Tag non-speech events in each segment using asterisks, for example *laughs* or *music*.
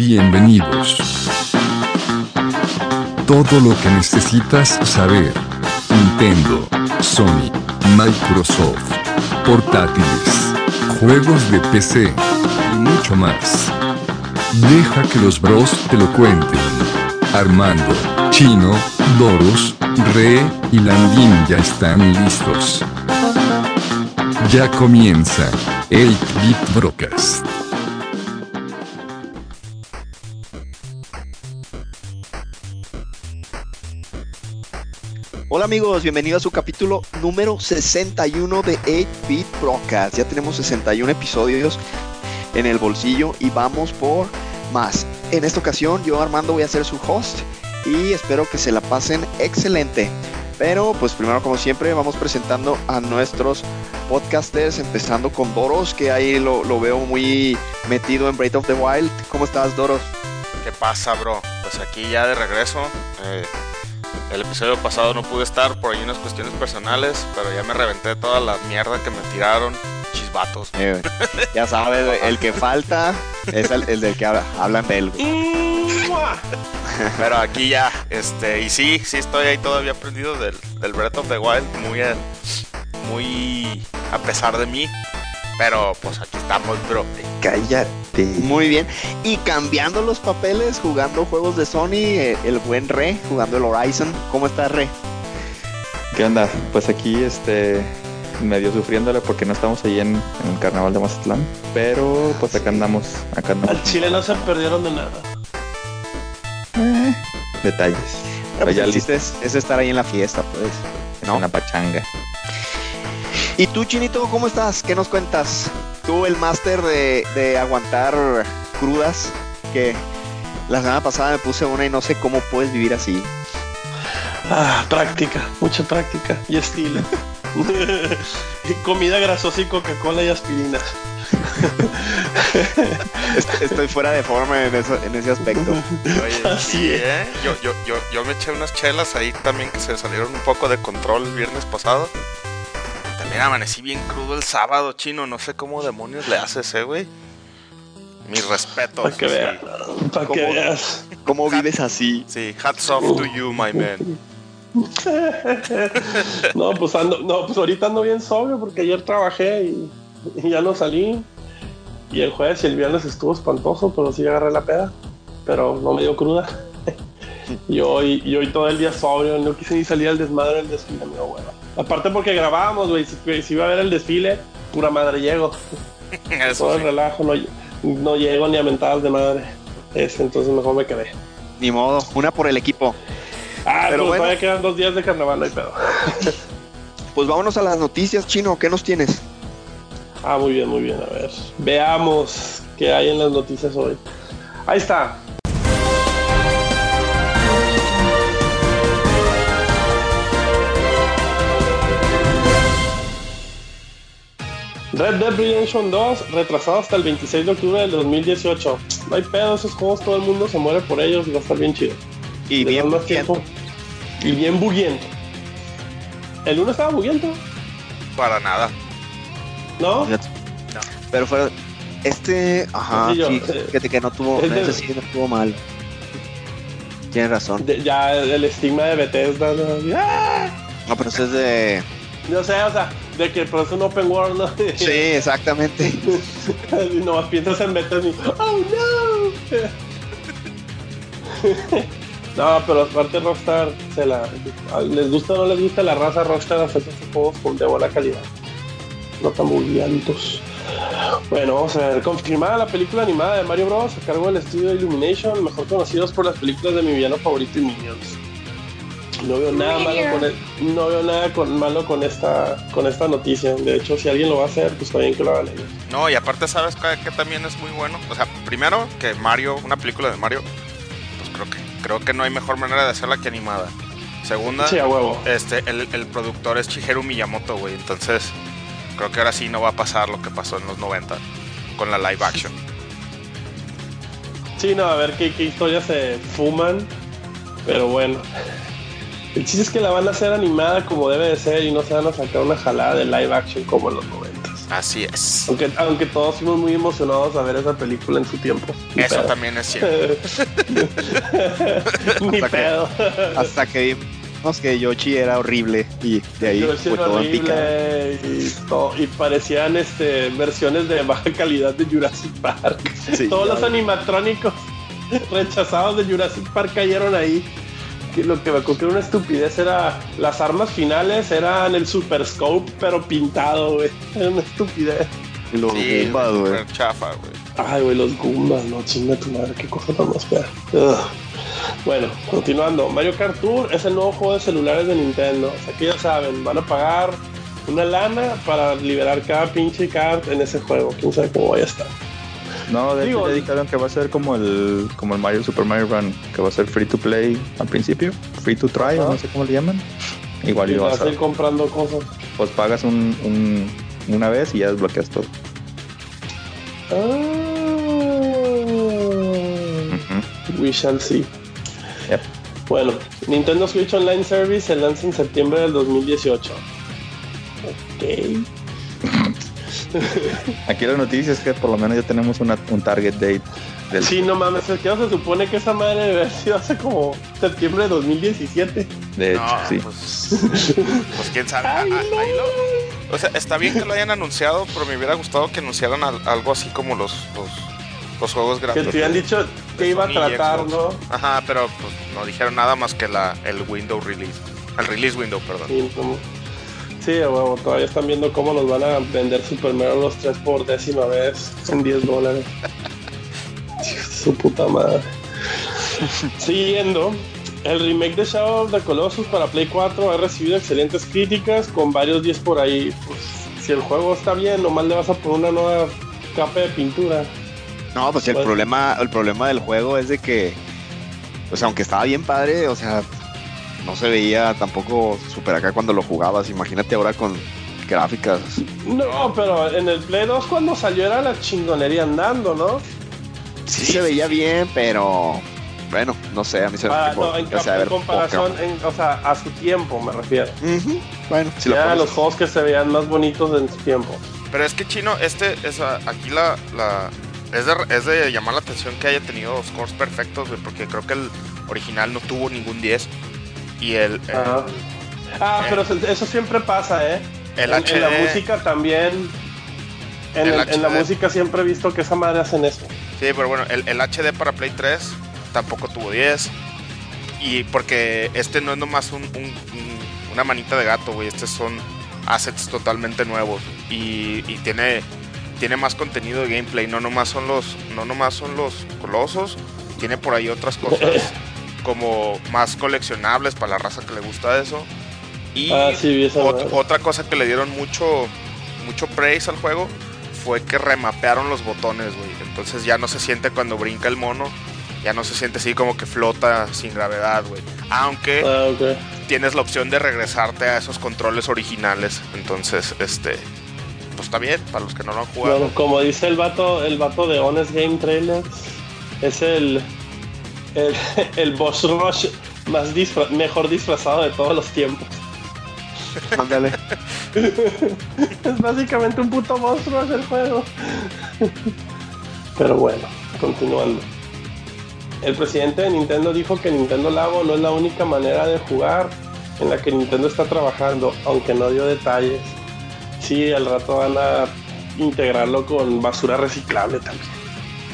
Bienvenidos. Todo lo que necesitas saber. Nintendo, Sony, Microsoft, portátiles, juegos de PC y mucho más. Deja que los bros te lo cuenten. Armando, Chino, Doros, Re y Landín ya están listos. Ya comienza el Bit Broadcast. Hola amigos, bienvenidos a su capítulo número 61 de 8-Bit Broadcast. Ya tenemos 61 episodios en el bolsillo y vamos por más. En esta ocasión yo Armando voy a ser su host y espero que se la pasen excelente. Pero pues primero como siempre vamos presentando a nuestros podcasters, empezando con Doros, que ahí lo, lo veo muy metido en Breath of the Wild. ¿Cómo estás Doros? ¿Qué pasa, bro? Pues aquí ya de regreso. Eh, el episodio pasado no pude estar por ahí unas cuestiones personales, pero ya me reventé toda la mierda que me tiraron. Chisbatos. Eh, ya sabes, el que falta es el, el del que habla- hablan de él. *laughs* Pero aquí ya, este, y sí, sí estoy ahí todavía aprendido del, del Breath of the Wild, muy, muy a pesar de mí. Pero pues aquí estamos, bro. Cállate. Muy bien. Y cambiando los papeles, jugando juegos de Sony, eh, el buen Re, jugando el Horizon. ¿Cómo está Re? ¿Qué onda? Pues aquí, este, medio sufriéndole porque no estamos ahí en, en el carnaval de Mazatlán. Pero, pues acá andamos, acá andamos. Al Chile no se perdieron de nada. Eh, detalles. Pero pues ya el chiste es, es estar ahí en la fiesta, pues. ¿no? Una pachanga. ¿Y tú, Chinito, cómo estás? ¿Qué nos cuentas? Tú, el máster de, de aguantar crudas, que la semana pasada me puse una y no sé cómo puedes vivir así. Ah, práctica, mucha práctica y estilo. Y *laughs* Comida grasosa y Coca-Cola y aspirina. Est- Estoy fuera de forma en, eso- en ese aspecto. Oye, *laughs* Así sí, es. ¿eh? Yo, yo, yo, yo me eché unas chelas ahí también que se salieron un poco de control el viernes pasado. También amanecí bien crudo el sábado, chino. No sé cómo demonios le haces, eh, güey. Mis respetos. Para que sí. veas. Para que ¿Cómo? veas. ¿Cómo vives así? Sí, hats off to you, my man. *laughs* No, pues ando, no, pues ahorita ando bien sobrio porque ayer trabajé y, y ya no salí. Y el jueves y el viernes estuvo espantoso, pero sí agarré la peda. Pero no me dio cruda. *laughs* Y hoy, y hoy todo el día sobrio, no quise ni salir al desmadre del desfile, mi abuelo. Aparte porque grabábamos, güey, si, si iba a ver el desfile, pura madre llego. *laughs* Eso Todo el relajo, no, no llego ni a mentadas de madre. Ese, entonces mejor me quedé. Ni modo, una por el equipo. Ah, Pero pero bueno. todavía quedan dos días de carnaval, no hay pedo. *laughs* Pues vámonos a las noticias, Chino. ¿Qué nos tienes? Ah, muy bien, muy bien. A ver, veamos qué hay en las noticias hoy. Ahí está. Red Dead Redemption 2 retrasado hasta el 26 de octubre del 2018. No hay pedo, esos juegos todo el mundo se muere por ellos y va a estar bien chido. Y Le bien buguiento. tiempo. Y bien buguiento. ¿El 1 estaba buguiento? Para nada. ¿No? Fíjate. Pero fue este, ajá, Sí, yo, sí, eh, fíjate que no tuvo, es de- ese sí no estuvo mal. Tienes razón. De- ya el estigma de Bethesda. ¿no? ¡Ah! No, pero eso es de. Yo sé, o sea, de que pero es un open world, ¿no? *laughs* Sí, exactamente. y nomás piensas en y, ¡Oh, no! *laughs* no, pero aparte Rockstar, se la, les gusta o no les gusta la raza Rockstar hace esos juegos con de buena calidad. No tan bulliantos. Bueno, vamos a ver. Confirmada la película animada de Mario Bros. a cargo del estudio Illumination, mejor conocidos por las películas de mi villano favorito y Minions. No veo nada malo con el- no veo nada con, malo con esta con esta noticia. De hecho, si alguien lo va a hacer, pues está bien que lo hagan ellos. No, y aparte, ¿sabes qué, qué también es muy bueno? O sea, primero que Mario, una película de Mario, pues creo que, creo que no hay mejor manera de hacerla que animada. Segunda, Sí, a huevo. este, el, el productor es Shigeru Miyamoto, güey. Entonces, creo que ahora sí no va a pasar lo que pasó en los 90 con la live action. Sí, no, a ver qué, qué historias se fuman. Pero bueno. El chiste es que la van a hacer animada como debe de ser y no se van a sacar una jalada de live action como en los noventas. Así es. Aunque, aunque todos fuimos muy emocionados a ver esa película en su tiempo. Ni Eso pedo. también es cierto. *laughs* Ni Hasta que- pedo. Hasta que vimos que Yoshi era horrible y de ahí fue era todo en y, todo- y parecían este, versiones de baja calidad de Jurassic Park. Sí, Todos los animatrónicos rechazados de Jurassic Park cayeron ahí. Que lo que me acuerdo que era una estupidez era las armas finales eran el Super Scope pero pintado, güey. Era una estupidez. Y los Sí, Goombas, güey. chafa, güey. Ay, güey, los Goombas, no, chinga tu madre, qué cosa tan más fea. Bueno, continuando. Mario Kart Tour es el nuevo juego de celulares de Nintendo. O sea que ya saben, van a pagar una lana para liberar cada pinche kart en ese juego. Quién sabe cómo vaya a estar. No, de Digo, hecho ya dijeron que va a ser como el como el Mario Super Mario Run, que va a ser free to play al principio, free to try, o no sé cómo le llaman. Igual Y vas a ir comprando cosas. pues pagas un, un- una vez y ya desbloqueas todo. Ujú. we shall see. Yep. Bueno, Nintendo Switch Online Service se lanza en septiembre del 2018. Ok. Aquí la noticia es que por lo menos ya tenemos una- un target date del Sí, no mames, es que no se supone que esa madre debe haber sido hace como septiembre de 2017. de hecho, No, sí. pues, pues quién sabe. Ay, Ah, no. ahí lo- o sea, está bien que lo hayan anunciado, pero me hubiera gustado que anunciaran al- algo así como los, los, los juegos Que grandes. te habían dicho que iba a Sony tratar. ¿no? Ajá, pero pues no dijeron nada más que la, el window release. El release window, perdón. Sí, como- sí, huevo, todavía están viendo cómo nos van a vender Super Mario los 3 por décima vez en 10 dólares. *laughs* Su puta madre. Siguiendo, el remake de Shadow of the Colossus para Play 4 ha recibido excelentes críticas con varios 10 por ahí. Pues, si el juego está bien, nomás le vas a poner una nueva capa de pintura. No, pues el Bueno. problema, el problema del juego es de que, o sea, aunque estaba bien padre, o sea, no se veía tampoco super acá cuando lo jugabas. Imagínate ahora con gráficas. No, pero en el Play 2 cuando salió era la chingonería andando, ¿no? Sí, se veía bien, pero bueno, no sé, a mí se me Ah, no, en, o sea, comparación, en- o sea, a su tiempo me refiero. Bueno, si lo ya los juegos que se veían más bonitos en su tiempo. Pero es que chino, este, esa, aquí la, la es, de, es de llamar la atención que haya tenido scores perfectos, porque creo que el original no tuvo ningún 10 y el, el, Ajá. Ah, eh. pero eso siempre pasa, ¿eh? el en, en la HD música también. En, El el- en la HD. música siempre he visto que esa madre hacen eso. Sí, pero bueno, el, el HD para Play 3 tampoco tuvo 10. Y porque este no es nomás un, un- un- una manita de gato, güey. Estos son assets totalmente nuevos. Y, y tiene, tiene más contenido de gameplay. No nomás son los, no nomás son los colosos. Tiene por ahí otras cosas *laughs* como más coleccionables para la raza que le gusta eso. Y Ah, sí, ot- otra cosa que le dieron mucho, mucho praise al juego fue que remapearon los botones, güey. Entonces ya no se siente cuando brinca el mono. Ya no se siente así como que flota sin gravedad, güey. Aunque Ah, tienes la opción de regresarte a esos controles originales. Entonces, este. Pues está bien, para los que no lo han jugado. Bueno, como dice el vato, el vato de Honest Game Trailers, es el, el, el boss rush más disfra- mejor disfrazado de todos los tiempos. Ándale. *laughs* Es básicamente un puto monstruo el juego. Pero bueno, continuando. El presidente de Nintendo dijo que Nintendo Labo no es la única manera de jugar en la que Nintendo está trabajando, aunque no dio detalles. Sí, al rato van a integrarlo con basura reciclable también.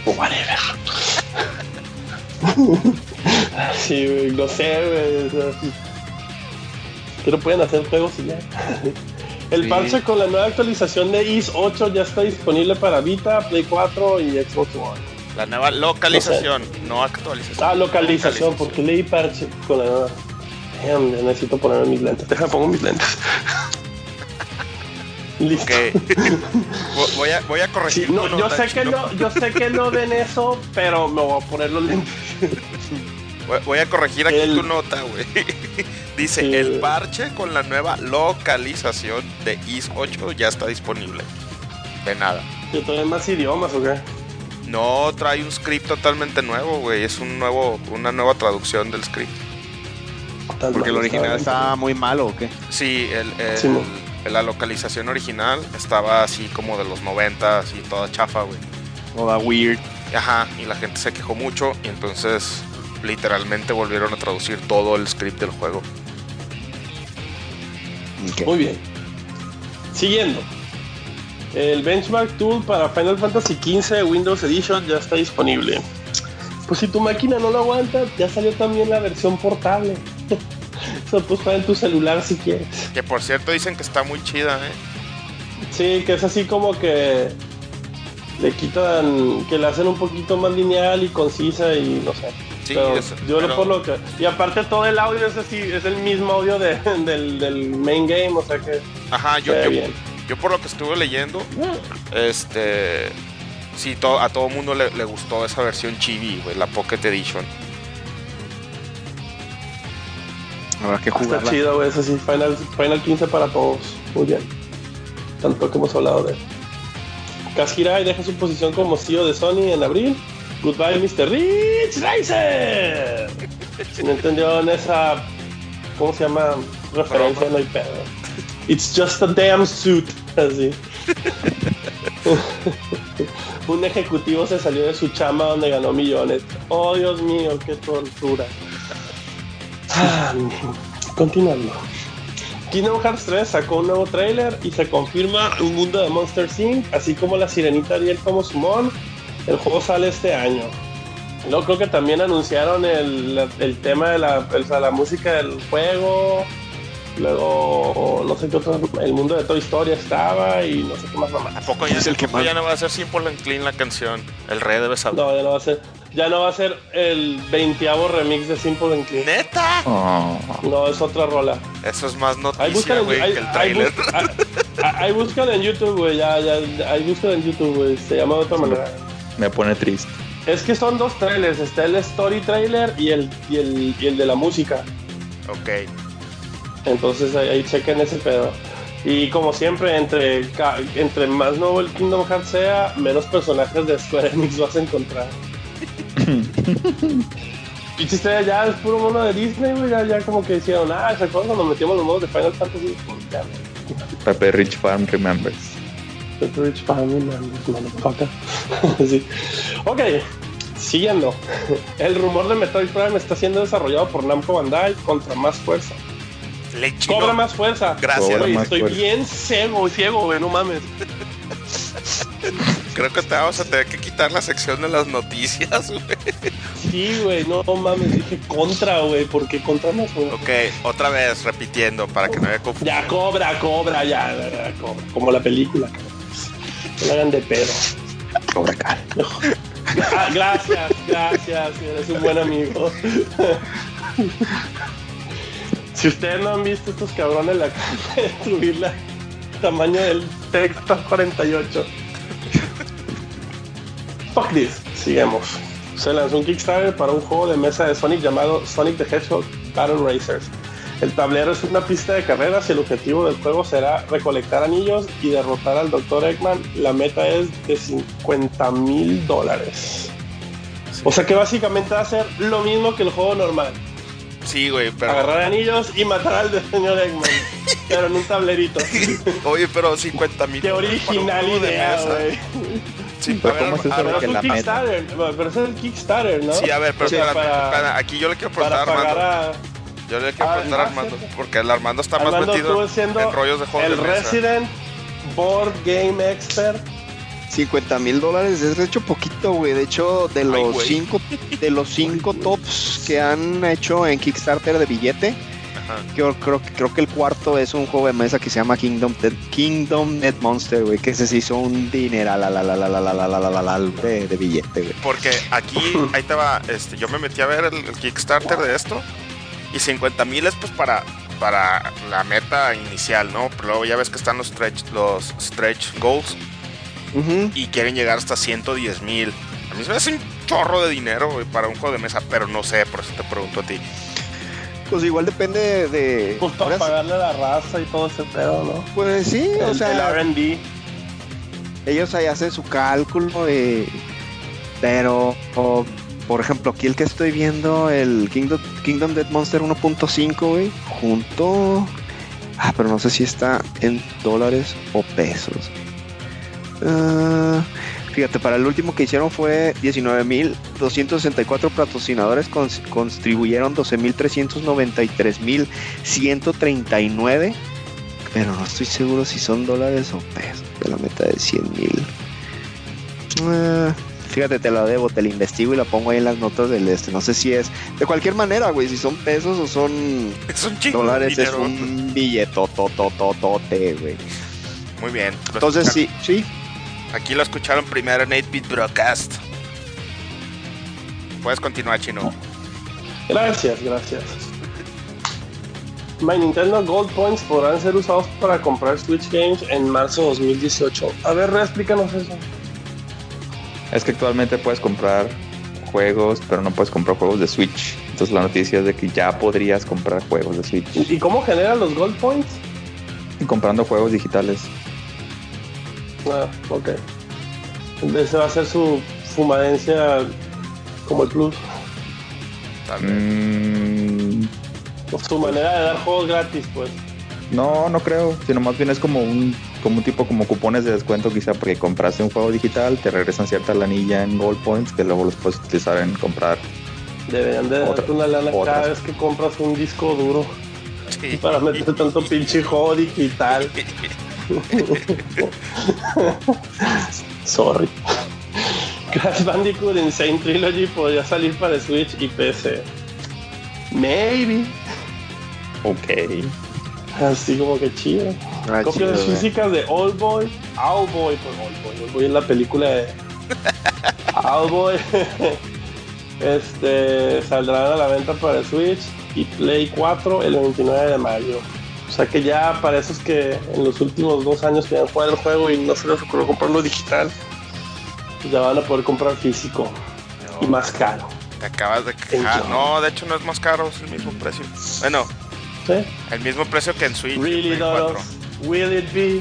O whatever. *laughs* sí, güey, no sé, güey. o sea, Pero pueden hacer juegos y ya. *laughs* El Sí. parche con la nueva actualización de IS 8 ya está disponible para Vita, Play 4 y Xbox One. La nueva localización, no actualización. Ah, localización, porque leí parche con la nueva. Damn, necesito ponerme mis lentes. Pongo mis lentes. Listo. Ok. Vo- voy, a, voy a corregir. Sí, no, tu yo nota, sé que no, yo sé que no ven eso, pero me voy a poner los lentes. Voy- a corregir aquí El- tu nota, güey. *laughs* Dice, Sí. el parche con la nueva localización de IS 8 ya está disponible. De nada. Yo todavía más idiomas, ¿o qué? No trae un script totalmente nuevo, güey. Es un nuevo, una nueva traducción del script. Porque el original está. está muy malo, ¿o qué? Sí, el, el- Sí, mo. La localización original estaba así como de los 90 y toda chafa, güey. Toda weird. Ajá, y la gente se quejó mucho y entonces literalmente volvieron a traducir todo el script del juego. Muy bien. Siguiendo. El Benchmark Tool para Final Fantasy XV Windows Edition ya está disponible. Pues si tu máquina no lo aguanta, ya salió también la versión portable. *laughs* *laughs* Eso puedes jugar en tu celular si quieres. Que por cierto dicen que está muy chida, ¿eh? Sí, que es así como que le quitan, que la hacen un poquito más lineal y concisa y no sé. Sí, Pero es- yo pero- lo por lo que y aparte todo el audio es así, es el mismo audio de- *laughs* del, del main game, o sea que Ajá, yo, yo, bien. yo por lo que estuve leyendo, este... Sí, to- a todo mundo le, le gustó esa versión chibi, güey, la Pocket Edition. Habrá que Está jugarla. chido, güey, así, Final, Final 15 para todos. Muy bien. Tanto que hemos hablado de él. Kashirai deja su posición como CEO de Sony en abril. Goodbye, Mr. Rich Racer. Si no entendieron esa, ¿cómo se llama? Referencia, no hay pedo. It's just a damn suit. Así. *laughs* Un ejecutivo se salió de su chama donde ganó millones. Oh, Dios mío, qué tortura. Ah, Continuando. Kingdom Hearts 3 sacó un nuevo tráiler y se confirma un mundo de Monster Inc., así como la sirenita Ariel como Sumon. El juego sale este año. Luego creo que también anunciaron el, el tema de la, o sea, la música del juego. Luego, no sé qué otro, el mundo de Toy Story estaba y no sé qué más mamá. ¿A poco ya, Es el ¿a que poco más- ya no va a ser Simple and Clean la canción? El rey debe saber. No, ya no va a ser, ya no va a ser el 20 remix de Simple and Clean. ¿Neta? Oh, No, es otra rola. Eso es más noticia, güey, que el trailer. ahí- buscan en YouTube, güey. Ya, ya, ahí buscan en YouTube, güey. Se llama de otra manera. me pone triste. Es que son dos trailers. Está el story trailer y el, y el, y el de la música. Ok. Entonces ahí, ahí chequen ese pedo. Y como siempre, entre, entre más nuevo el Kingdom Hearts sea, menos personajes de Square Enix vas a encontrar. Y si ya, es puro mono de Disney, güey. Ya, ya como que decían, ah, ¿se acuerdan cuando metíamos los modos de Final Fantasy? Pues ya, Pepe Rich Farm remembers. The Rich Family Members, motherfucker. *laughs* sí. Ok, siguiendo. El rumor de Metroid Prime está siendo desarrollado por Namco Bandai contra más fuerza. Le chino. Cobra más fuerza. Gracias. Güey, más estoy fuerza. bien ciego, ciego, güey, no mames. *laughs* Creo que te vamos a tener que quitar la sección de las noticias, *laughs* güey. Sí, güey, no, no mames. Dije contra, güey, ¿por qué contra más fuerza? Ok, otra vez, repitiendo, para que no haya confusión. Ya, cobra, cobra, ya, ya, ya, cobra. Como la película, cabrón. No la hagan de pedo. Cobra Kai. Ah, gracias, gracias, eres un buen amigo. Si ustedes no han visto estos cabrones, la acaban *laughs* de destruir la tamaño del texto 48. Fuck this. Sigamos. Se lanzó un Kickstarter para un juego de mesa de Sonic llamado Sonic the Hedgehog Battle Racers. El tablero es una pista de carreras y el objetivo del juego será recolectar anillos y derrotar al Dr. Eggman. La meta es de 50 mil dólares. O sea que básicamente va a ser lo mismo que el juego normal. Sí, güey, pero. Agarrar anillos y matar al de señor Eggman. *laughs* pero en un tablerito. Oye, pero 50 mil. Qué original idea, güey. Sí, Pero ver, ¿cómo es Pero que la meta? Kickstarter. Pero es el Kickstarter, ¿no? Sí, a ver, pero Sí, para- aquí yo le quiero preguntar a Armando. a... Yo le quiero Ah, preguntar a Armando, porque el Armando está más metido en rollos de juegos el de mesa. Resident Board Game Expert. 50 mil dólares es de hecho poquito, güey. De hecho, de los cinco de los cinco tops que han hecho en Kickstarter de billete, Ajá. yo creo, que- creo que el cuarto es un juego de mesa que se llama Kingdom Kingdom Net Monster, güey, que se hizo un dinero la la la la la la la la la la la de, de billete, güey. Porque aquí, ahí va, este, yo me metí a ver el, el Kickstarter de esto y 50 mil es pues para, para la meta inicial, ¿no? Pero luego ya ves que están los stretch, los stretch goals Y quieren llegar hasta 110 mil. A mí se me hace un chorro de dinero güey, para un juego de mesa, pero no sé, por eso te pregunto a ti. Pues igual depende de. Pues para pagarle a la raza y todo ese pedo, ¿no? Pues sí, o sea, el RD. ellos ahí hacen su cálculo de pero por ejemplo aquí el que estoy viendo el Kingdom Kingdom Dead Monster 1.5 güey junto Ah, pero no sé si está en dólares o pesos. Ah, fíjate, para el último que hicieron fue 19.264 patrocinadores cons- contribuyeron 12.393.139. Pero no estoy seguro si son dólares o pesos. De la meta de 100.000. Ah, fíjate, te la debo, te la investigo y la pongo ahí en las notas del este. No sé si es. De cualquier manera, güey, si son pesos o son *laughs* Es un dólares, es un billetotototote, güey. Muy bien. Entonces sí, sí. Aquí lo escucharon primero en 8-Bit Broadcast. Puedes continuar, chino. Gracias, gracias. My Nintendo Gold Points podrán ser usados para comprar Switch Games en marzo de 2018. A ver, Re, explícanos eso. Es que actualmente puedes comprar juegos, pero no puedes comprar juegos de Switch. Entonces la noticia es de que ya podrías comprar juegos de Switch. ¿Y y cómo generan los Gold Points? Comprando juegos digitales. Ah, ok. Ese va a ser su fumadencia como el Plus. También. Mm, O su manera de dar juegos gratis, pues. no, no creo. Sino más bien es como un, como un tipo como cupones de descuento quizá porque compraste un juego digital, te regresan cierta lanilla en Gold Points que luego los puedes utilizar en comprar. Deberían de darte una lana cada vez que compras un disco duro Sí. para meter tanto pinche juego digital. *laughs* *laughs* Sorry. Crash Bandicoot Insane Trilogy podría salir para Switch y PC. Maybe. Ok. Así como que chido. Ah, Copias chido, físicas de Old Boy. All Boy, pues Old Boy. Old Boy es la película de. *laughs* All Boy. Este saldrán a la venta para Switch y Play 4 el 29 de mayo. O sea que ya para esos que en los últimos dos años querían jugar el juego y no se les ocurrió comprarlo digital, pues ya van a poder comprar físico y más caro. Te acabas de quejar. No, de hecho no es más caro, es el mismo precio. Bueno, ¿Sí? el mismo precio que en Switch. Really, Play Doros? 4. Will it be?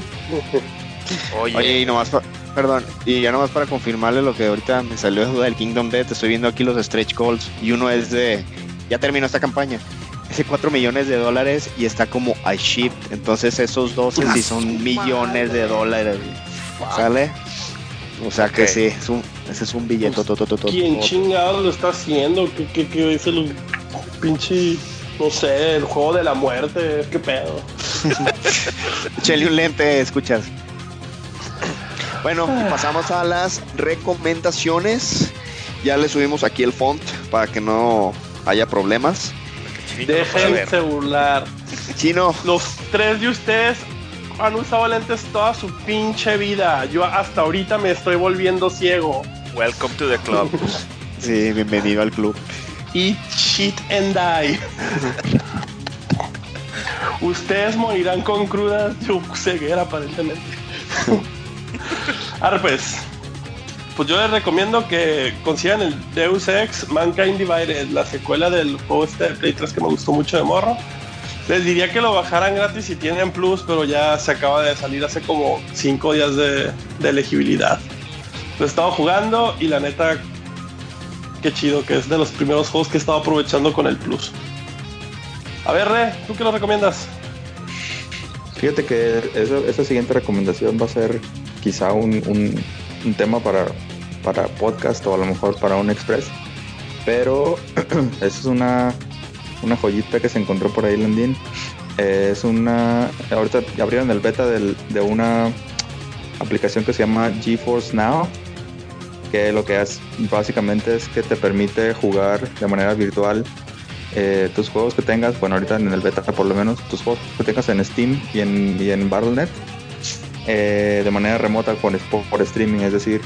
Oye, Oye, y nomás, pa- perdón, y ya nomás para confirmarle lo que ahorita me salió de duda del Kingdom Death, estoy viendo aquí los stretch goals y uno es de, ya terminó esta campaña, de 4 millones de dólares y está como a shift, entonces esos dos en sí son millones de dólares, ¿sale? O sea que sí, es un, ese es un billete. ¿Quién chingados lo está haciendo? ¿Qué, qué, qué es el pinche, no sé, el juego de la muerte? ¿Qué pedo? *laughs* Chele un lente, escuchas. Bueno, y pasamos a las recomendaciones. Ya le subimos aquí el font para que no haya problemas. Ver. Déjense burlar. Chino, Los tres de ustedes han usado lentes toda su pinche vida. Yo hasta ahorita me estoy volviendo ciego. Welcome to the club. *laughs* sí, bienvenido al club. Eat shit and die. Ustedes morirán con cruda ceguera aparentemente. *laughs* Ahora pues, yo les recomiendo que consigan el Deus Ex Mankind Divided, la secuela del juego este Play 3 que me gustó mucho de morro. Les diría que lo bajaran gratis si tienen Plus, pero ya se acaba de salir hace como 5 días de, elegibilidad. Lo he estado jugando y la neta qué chido que es de los primeros juegos que he estado aprovechando con el Plus. A ver, Re, ¿tú qué lo recomiendas? Fíjate que esa siguiente recomendación va a ser quizá un- un tema para, para podcast o a lo mejor para un express. Pero *clears throat* es una, una joyita que se encontró por ahí, Landín. Eh, es una. Ahorita abrieron el beta del- de una aplicación que se llama GeForce Now. Que lo que hace básicamente es que te permite jugar de manera virtual eh, tus juegos que tengas, bueno, ahorita en el beta por lo menos, tus juegos que tengas en Steam y en, y en Battle.net eh, de manera remota con, por, por streaming, es decir,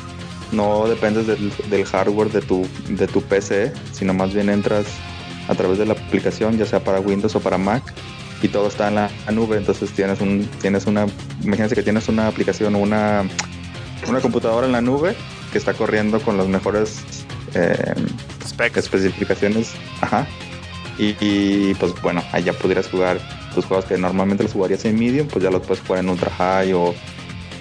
no dependes del, del hardware de tu, de tu PC, sino más bien entras a través de la aplicación, ya sea para Windows o para Mac, y todo está en la, nube, entonces tienes un, tienes una, imagínense que tienes una aplicación o una, una computadora en la nube que está corriendo con las mejores eh, especificaciones, ajá. Y, y, pues bueno, ya podrías jugar tus juegos que normalmente los jugarías en medium, pues ya los puedes jugar en ultra high o,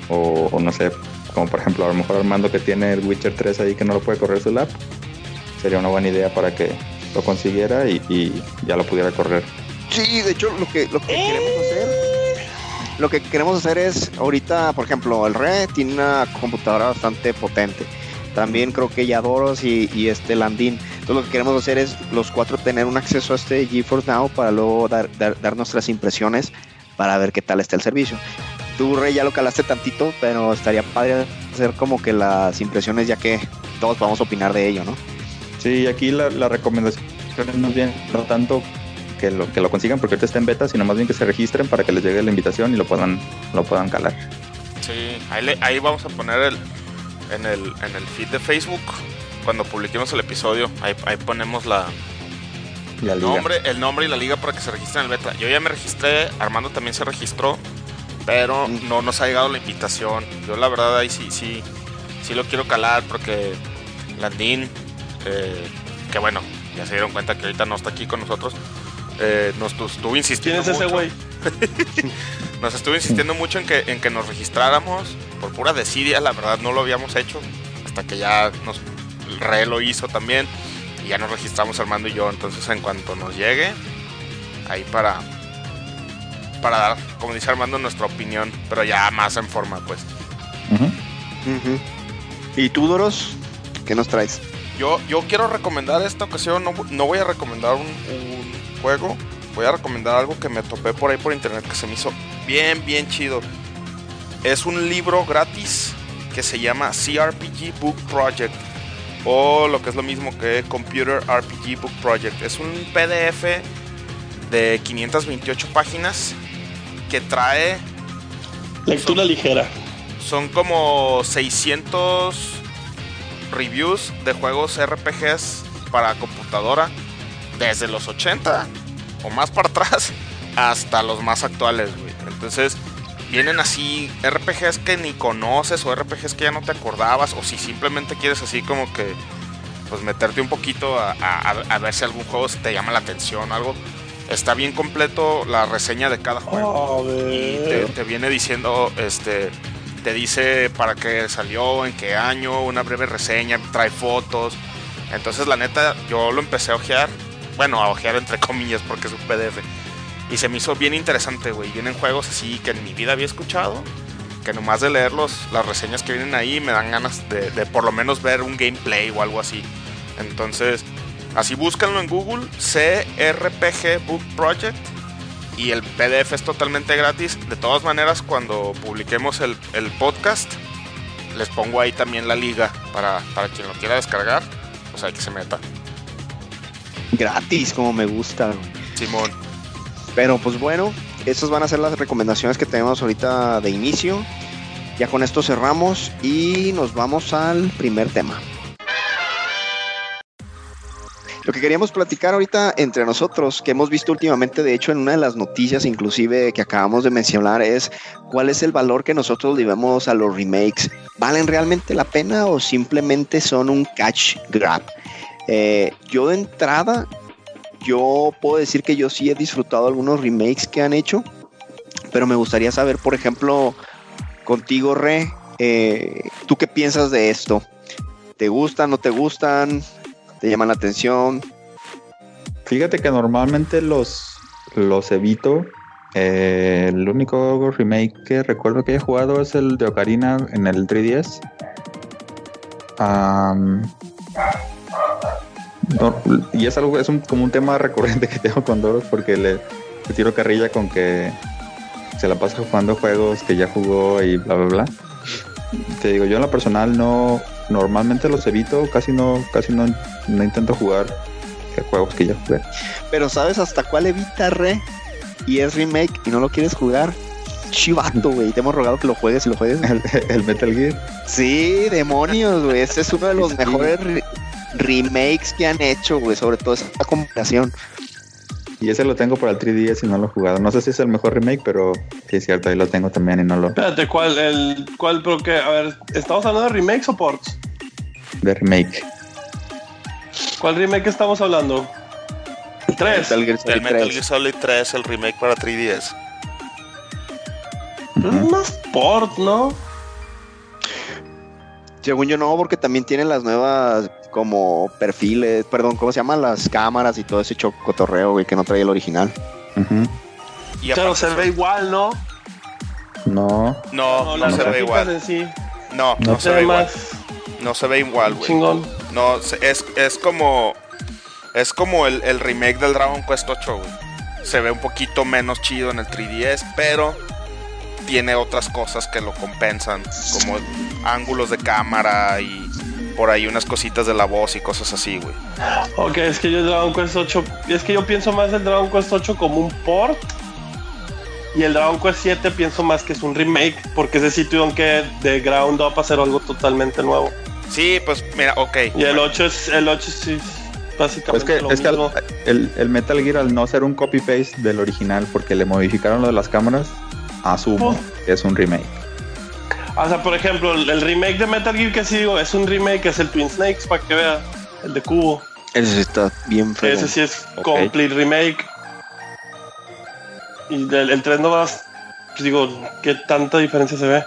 o, no sé, como por ejemplo a lo mejor Armando que tiene el Witcher 3 ahí que no lo puede correr su lap, sería una buena idea para que lo consiguiera y, y ya lo pudiera correr. Sí, de hecho, lo que, lo que queremos hacer lo que queremos hacer es, ahorita, por ejemplo, el Re tiene una computadora bastante potente. También creo que Yadoros y, y este Landin. Entonces lo que queremos hacer es los cuatro tener un acceso a este GeForce Now para luego dar, dar, dar nuestras impresiones para ver qué tal está el servicio. Tú, Rey, ya lo calaste tantito, pero estaría padre hacer como que las impresiones ya que todos vamos a opinar de ello, ¿no? Sí, aquí la, la recomendación es más bien, no tanto que lo, que lo consigan porque ahorita está en beta, sino más bien que se registren para que les llegue la invitación y lo puedan, lo puedan calar. Sí, ahí, le- ahí vamos a poner el, en, el, en el feed de Facebook, cuando publiquemos el episodio, ahí, ahí ponemos la, La el liga. nombre, el nombre y la liga para que se registren en el beta. Yo ya me registré, Armando también se registró, pero Mm. no nos ha llegado la invitación. Yo la verdad ahí sí, sí, sí lo quiero calar porque Landín, eh, que bueno, ya se dieron cuenta que ahorita no está aquí con nosotros, eh, nos tu- estuvo ¿Quién insistiendo es ese mucho. güey? *laughs* Nos estuvo insistiendo mucho en que, en que nos registráramos por pura desidia, la verdad no lo habíamos hecho hasta que ya nos el re lo hizo también y ya nos registramos Armando y yo, entonces en cuanto nos llegue ahí para para dar, como dice Armando, nuestra opinión, pero ya más en forma, pues. ¿Y tú, Doros? ¿Qué nos traes? Yo, yo quiero recomendar esta ocasión, no, no voy a recomendar un, un juego, voy a recomendar algo que me topé por ahí por internet que se me hizo bien, bien chido. Es un libro gratis que se llama CRPG Book Project o lo que es lo mismo que Computer RPG Book Project. Es un PDF de 528 páginas que trae Lectura ligera. son como 600 reviews de juegos RPGs para computadora desde los 80 o más para atrás *laughs* hasta los más actuales, güey. Entonces, vienen así RPGs que ni conoces o RPGs que ya no te acordabas o si simplemente quieres así como que pues meterte un poquito a, a- a ver si algún juego te llama la atención o algo. Está bien completo la reseña de cada juego y te, te viene diciendo, este, te dice para qué salió, en qué año, una breve reseña, trae fotos. Entonces, la neta, yo lo empecé a ojear, bueno, a ojear entre *laughs* comillas porque es un PDF. Y se me hizo bien interesante, güey. Vienen juegos así que en mi vida había escuchado, que nomás de leer los, las reseñas que vienen ahí me dan ganas de, de por lo menos ver un gameplay o algo así. Entonces, así búscanlo en Google, CRPG Book Project y el PDF es totalmente gratis. De todas maneras, cuando publiquemos el, el podcast, les pongo ahí también la liga para, para quien lo quiera descargar, pues hay que se meta. Gratis, como me gusta. Simón, Pero pues bueno, esas van a ser las recomendaciones que tenemos ahorita de inicio. Ya con esto cerramos y nos vamos al primer tema. Lo que queríamos platicar ahorita entre nosotros, que hemos visto últimamente, de hecho en una de las noticias inclusive que acabamos de mencionar, es cuál es el valor que nosotros le a los remakes. ¿Valen realmente la pena o simplemente son un catch grab? Eh, yo de entrada yo puedo decir que yo sí he disfrutado algunos remakes que han hecho, pero me gustaría saber, por ejemplo, contigo, Re, eh, ¿tú qué piensas de esto? ¿Te gustan, no te gustan? ¿Te llaman la atención? Fíjate que normalmente los, los evito. Eh, el único remake que recuerdo que he jugado es el de Ocarina en el 3DS. Am, no, y es algo, es un- como un tema recurrente que tengo con Doros porque le, le tiro carrilla con que se la pasa jugando juegos que ya jugó y bla bla bla. Te digo, yo en lo personal no, normalmente los evito, casi no, casi no, no intento jugar juegos que ya jugué. Pero ¿sabes hasta cuál evita, Re? Y es remake y no lo quieres jugar. Chivato, *laughs* güey. Te hemos rogado que lo juegues y lo juegues. El, el Metal Gear. Sí, demonios, güey. Este es uno de los Sí. mejores re- remakes que han hecho, güey. Sobre todo esta combinación. Y ese lo tengo para el 3DS y no lo he jugado. No sé si es el mejor remake, pero sí es cierto, ahí lo tengo también y no lo Espérate, ¿cuál? El, ¿Cuál? Pero que, a ver, ¿estamos hablando de remakes o ports? de remake. ¿Cuál remake estamos hablando? El 3. Metal Gear Solid el Metal 3. Gear Solid 3, el remake para 3DS. Es más port, ¿no? Según yo no, porque también tiene las nuevas como perfiles, perdón, ¿cómo se llaman? Las cámaras y todo ese chocotorreo, güey, que no trae el original. Y aparte se ve igual, ¿no? No. No, no, se ve igual. en sí No, no, No se ve igual. más No se ve igual, güey. chingón. No, es, es como. Es como el, el remake del Dragon Quest 8, güey. Se ve un poquito menos chido en el 3DS, pero tiene otras cosas que lo compensan, como ángulos de cámara y por ahí unas cositas de la voz y cosas así, güey. Ok, es que yo el Dragon Quest 8, es que yo pienso más el Dragon Quest 8 como un port. Y el Dragon Quest 7 pienso más que es un remake, porque ese sitio aunque de ground up a hacer algo totalmente nuevo. Sí, pues mira, ok. Y el 8 es el 8 sí básicamente que, lo es que mismo. el, el- el Metal Gear al no ser un copy-paste del original porque le modificaron lo de las cámaras, asumo Oh. que es un remake. O sea, por ejemplo, el, el remake de Metal Gear que sí digo, es un remake, es el Twin Snakes, para que vea, el de Cubo. Ese sí está bien feo. Ese sí es Ok. complete remake. Y del, el 3 no vas, pues digo, ¿qué tanta diferencia se ve?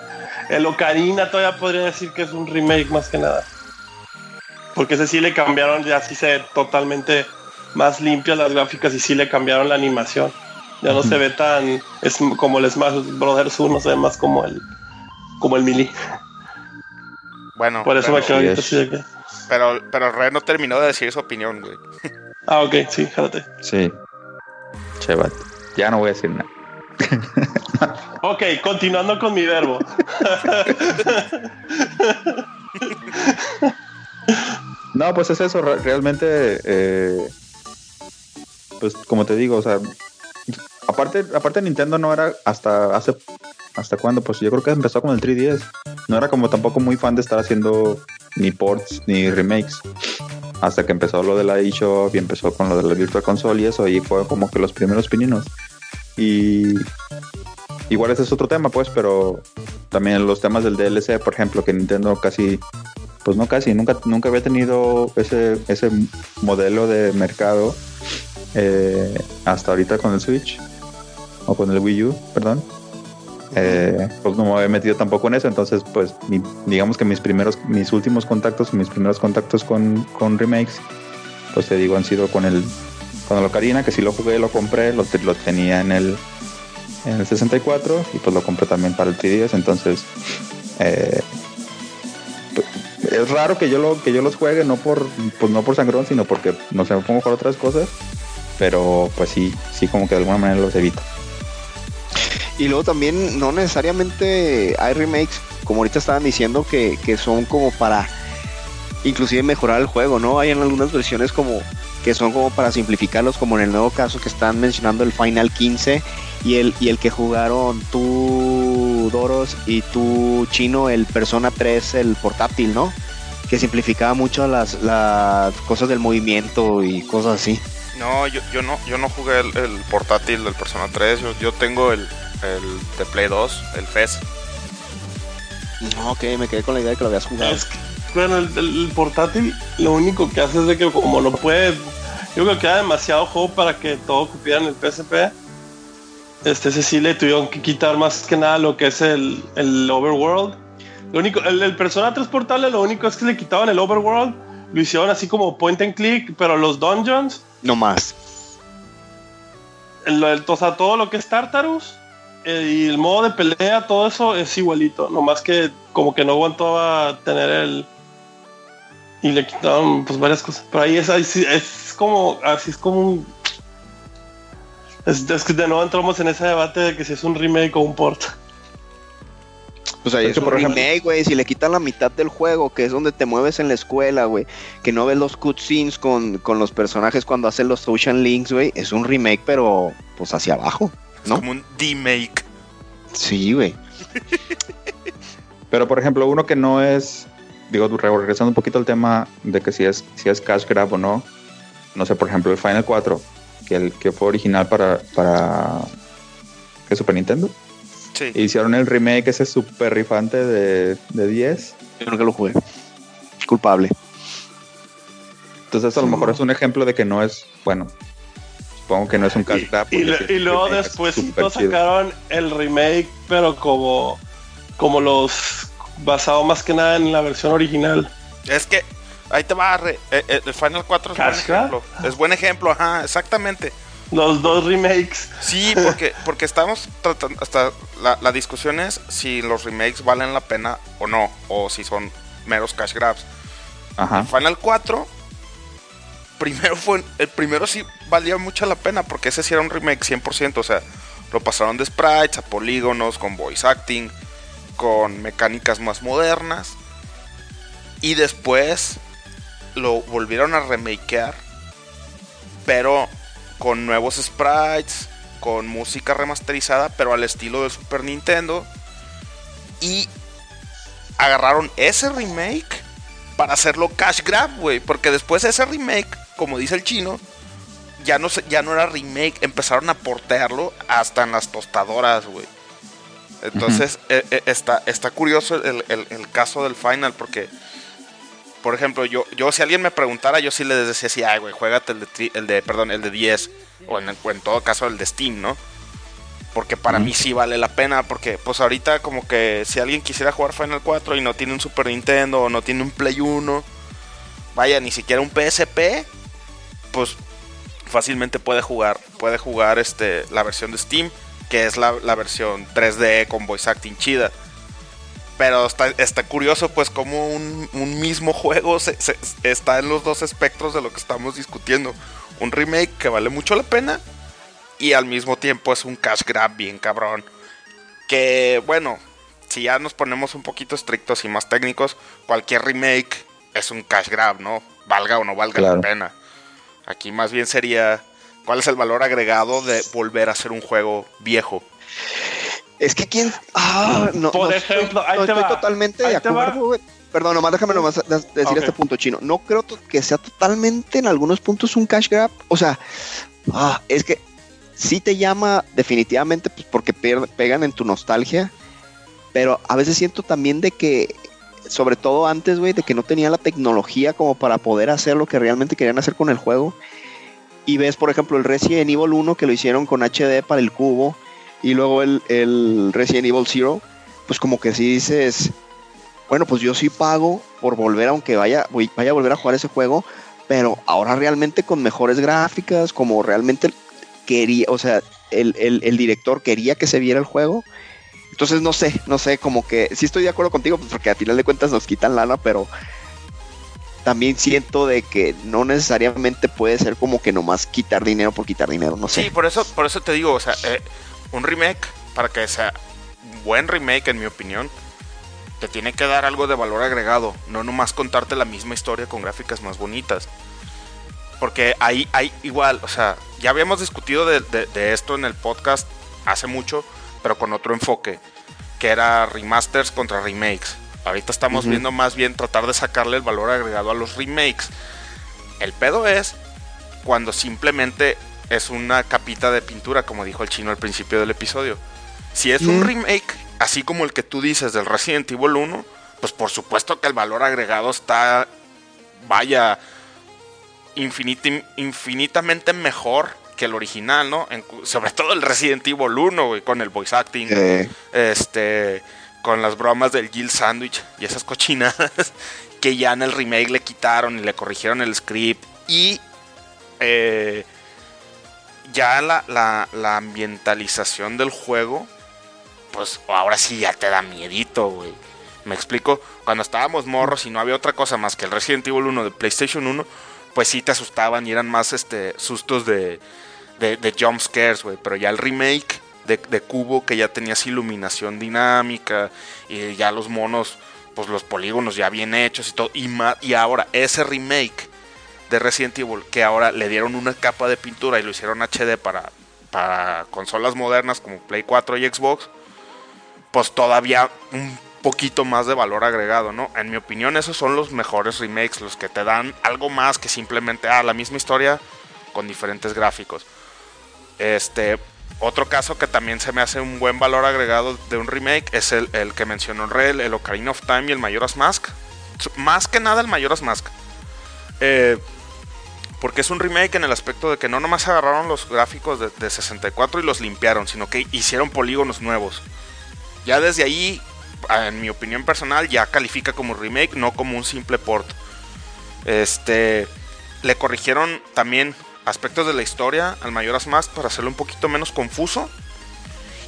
El Ocarina todavía podría decir que es un remake más que nada. Porque ese sí le cambiaron, ya sí se ve totalmente más limpias las gráficas y sí le cambiaron la animación. Ya no se ve tan, es como el Smash Brothers 1, se ve más como el, como el Melee. Bueno, Por eso pero, me quedo así de que... pero, pero Red no terminó de decir su opinión, güey. Ah, ok, sí, jálate. Sí. Chevat. Ya no voy a decir nada. *laughs* Ok, continuando con mi verbo. No, pues es eso, re- realmente, eh, pues como te digo, o sea, aparte, aparte Nintendo no era hasta hace, hasta cuándo, pues yo creo que empezó con el 3DS, no era como tampoco muy fan de estar haciendo ni ports ni remakes, hasta que empezó lo de la eShop y empezó con lo de la Virtual Console y eso, y fue como que los primeros pininos. Y igual ese es otro tema, pues, pero también los temas del DLC, por ejemplo, que Nintendo casi pues no casi, nunca, nunca había tenido ese, ese modelo de mercado eh, hasta ahorita con el Switch o con el Wii U, perdón. Eh, pues no me había metido tampoco en eso, entonces pues mi- digamos que mis primeros, mis últimos contactos, mis primeros contactos con, con remakes, pues te digo, han sido con el, con el Ocarina, que sí lo jugué, lo compré, lo, te- lo tenía en el, en el 64 y pues lo compré también para el 3DS, entonces eh, es raro que yo lo que yo los juegue no por pues no por sangrón sino porque no sé me pongo a jugar otras cosas pero pues sí sí como que de alguna manera los evito Y luego también no necesariamente hay remakes, como ahorita estaban diciendo, que, que son como para inclusive mejorar el juego, ¿no? Hay en algunas versiones como que son como para simplificarlos, como en el nuevo caso que están mencionando el Final 15 y el, y el que jugaron tú, Doros, y tú, Chino, el Persona 3, el portátil, ¿no? Que simplificaba mucho las, las cosas del movimiento y cosas así. No, yo, yo no, yo no jugué el, el portátil del Persona 3, yo, yo tengo el, el de Play 2, el FES. No, ok, me quedé con la idea de que lo habías jugado. Es que, bueno, el, el- el portátil lo único que hace es de que como no puede, yo creo que queda demasiado juego para que todo cupiera en el PSP. Este ese sí le tuvieron que quitar más que nada lo que es el, el overworld. Lo único, el, el Persona 3 portable, lo único es que le quitaban el overworld, lo hicieron así como point and click, pero los dungeons, No más. el, el- o sea, todo lo que es Tartarus y el modo de pelea, todo eso es igualito, nomás que como que no aguantaba tener el y le quitaron pues varias cosas. Pero ahí es, ahí sí- es como así es como un es, es que de nuevo entramos en ese debate de que si es un remake o un port. Pues ahí Es un por ejemplo- remake, güey. Si le quitan la mitad del juego, que es donde te mueves en la escuela, güey. Que no ves los cutscenes con, con los personajes cuando hacen los social links, güey. Es un remake, pero pues hacia abajo. Es ¿No? como un remake. Sí, güey. pero por ejemplo uno que no es digo regresando un poquito al tema de que si es si es cash grab o no no sé por ejemplo el Final 4 que el que fue original para para ¿qué, Super Nintendo Sí. hicieron el remake ese super rifante de, de 10 Yo nunca lo jugué. Culpable. Entonces a lo mejor es un ejemplo de que no es, bueno, supongo que no es un cash grab. Y, y luego después sacaron el remake, pero como como los basado más que nada en la versión original. Es que ahí te va, re- eh, eh, el Final 4 es buen ¿Cash Grab? ejemplo. Es buen ejemplo, ajá, exactamente. Los dos remakes. Sí, porque, porque estamos tratando, hasta la, la discusión es si los remakes valen la pena o no, o si son meros cash grabs. Ajá. Final 4, primero fue, el primero sí valía mucho la pena porque ese sí era un remake 100%, o sea, lo pasaron de sprites a polígonos, con voice acting, con mecánicas más modernas. Y después lo volvieron a remakear, pero con nuevos sprites, con música remasterizada, pero al estilo de Super Nintendo. Y agarraron ese remake para hacerlo cash grab, güey. Porque después de ese remake, como dice el chino, ya no, ya no era remake, empezaron a portearlo hasta en las tostadoras, güey. Entonces, eh, eh, está, está curioso el, el- el caso del Final, porque, por ejemplo, yo, yo si alguien me preguntara, yo sí le decía así, ay, güey, juégate el de, tri- el de, perdón, el de 10, o en, o en todo caso el de Steam, ¿no? Porque para mí sí vale la pena, porque pues ahorita como que si alguien quisiera jugar Final 4 y no tiene un Super Nintendo o no tiene un Play 1, vaya, ni siquiera un PSP, pues fácilmente puede jugar, puede jugar este, la versión de Steam, que es la, la versión 3D con voice acting chida. Pero está, está curioso pues como un, un mismo *laughs* juego se- se- está en los dos espectros de lo que estamos discutiendo. Un remake que vale mucho la pena y al mismo tiempo es un cash grab bien cabrón. Que bueno, si ya nos ponemos un poquito estrictos y más técnicos, cualquier remake es un cash grab, ¿no? Valga o no valga Claro. la pena. Aquí más bien sería cuál es el valor agregado de volver a hacer un juego viejo. Es que quién. Ah, no, Por no ejemplo, estoy, ahí no te estoy va, totalmente ahí de acuerdo. Perdón, nomás déjame nomás de- decir este punto chino. No creo que sea totalmente en algunos puntos un cash grab. O sea, ah, es que sí te llama definitivamente pues, porque pegan en tu nostalgia. Pero a veces siento también de que, sobre todo antes, güey, de que no tenía la tecnología como para poder hacer lo que realmente querían hacer con el juego. Y ves, por ejemplo, el Resident Evil 1 que lo hicieron con HD para el cubo. Y luego el, el Resident Evil Zero. Pues como que sí dices, bueno, pues yo sí pago por volver, aunque vaya, vaya a volver a jugar ese juego. Pero ahora realmente con mejores gráficas, como realmente quería, o sea, el- el director quería que se viera el juego. Entonces no sé, no sé, como que sí estoy de acuerdo contigo, pues porque a final de cuentas nos quitan lana, pero también siento de que no necesariamente puede ser como que nomás quitar dinero por quitar dinero, no sé. Sí, por eso, por eso te digo, o sea, eh, un remake, para que sea un buen remake, en mi opinión, te tiene que dar algo de valor agregado, no nomás contarte la misma historia con gráficas más bonitas. Porque ahí hay igual, o sea, ya habíamos discutido de, de- de esto en el podcast hace mucho, pero con otro enfoque, que era remasters contra remakes. Ahorita estamos viendo más bien tratar de sacarle el valor agregado a los remakes. El pedo es cuando simplemente es una capita de pintura, como dijo el chino al principio del episodio. Si es un remake, así como el que tú dices del Resident Evil 1, pues por supuesto que el valor agregado está, vaya, infiniti- infinitamente mejor que el original, ¿no? En sobre todo el Resident Evil 1, güey, con el voice acting, este, con las bromas del Jill Sandwich y esas cochinadas *laughs* que ya en el remake le quitaron y le corrigieron el script y eh, ya la, la- la ambientalización del juego, pues ahora sí ya te da miedito, güey. Me explico, cuando estábamos morros y no había otra cosa más que el Resident Evil 1 de PlayStation 1, pues sí te asustaban y eran más este sustos de, de, de jump scares, güey. Pero ya el remake de, de Cubo, que ya tenías iluminación dinámica y ya los monos, pues los polígonos ya bien hechos y todo. Y, y ahora ese remake de Resident Evil, que ahora le dieron una capa de pintura y lo hicieron HD para, para consolas modernas como Play 4 y Xbox, pues todavía un poquito más de valor agregado, ¿no? En mi opinión, esos son los mejores remakes, los que te dan algo más que simplemente, ah, la misma historia con diferentes gráficos. Este, otro caso que también se me hace un buen valor agregado de un remake es el, que mencionó Rel, el Ocarina of Time y el Majora's Mask. Más que nada el Majora's Mask. Eh, porque es un remake en el aspecto de que no nomás agarraron los gráficos de, de 64 y los limpiaron, sino que hicieron polígonos nuevos. Ya desde ahí, en mi opinión personal, ya califica como remake, no como un simple port. Este, le corrigieron también aspectos de la historia al Mayoras Mask para hacerlo un poquito menos confuso.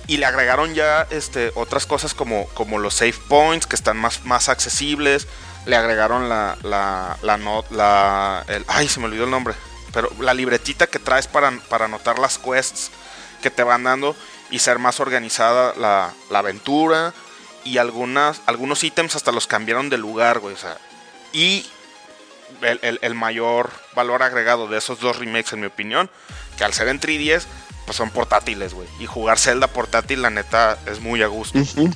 Y le agregaron ya este, otras cosas como, como los save points que están más, más accesibles. Le agregaron la, la, la, not, la ay, se me olvidó el nombre. Pero la libretita que traes para, para anotar las quests que te van dando y ser más organizada la, la aventura. Y algunas, algunos ítems hasta los cambiaron de lugar, güey. Y el, el, mayor valor agregado de esos dos remakes, en mi opinión, que al ser en 3DS, pues son portátiles, güey. Y jugar Zelda portátil, la neta, es muy a gusto. Uh -huh.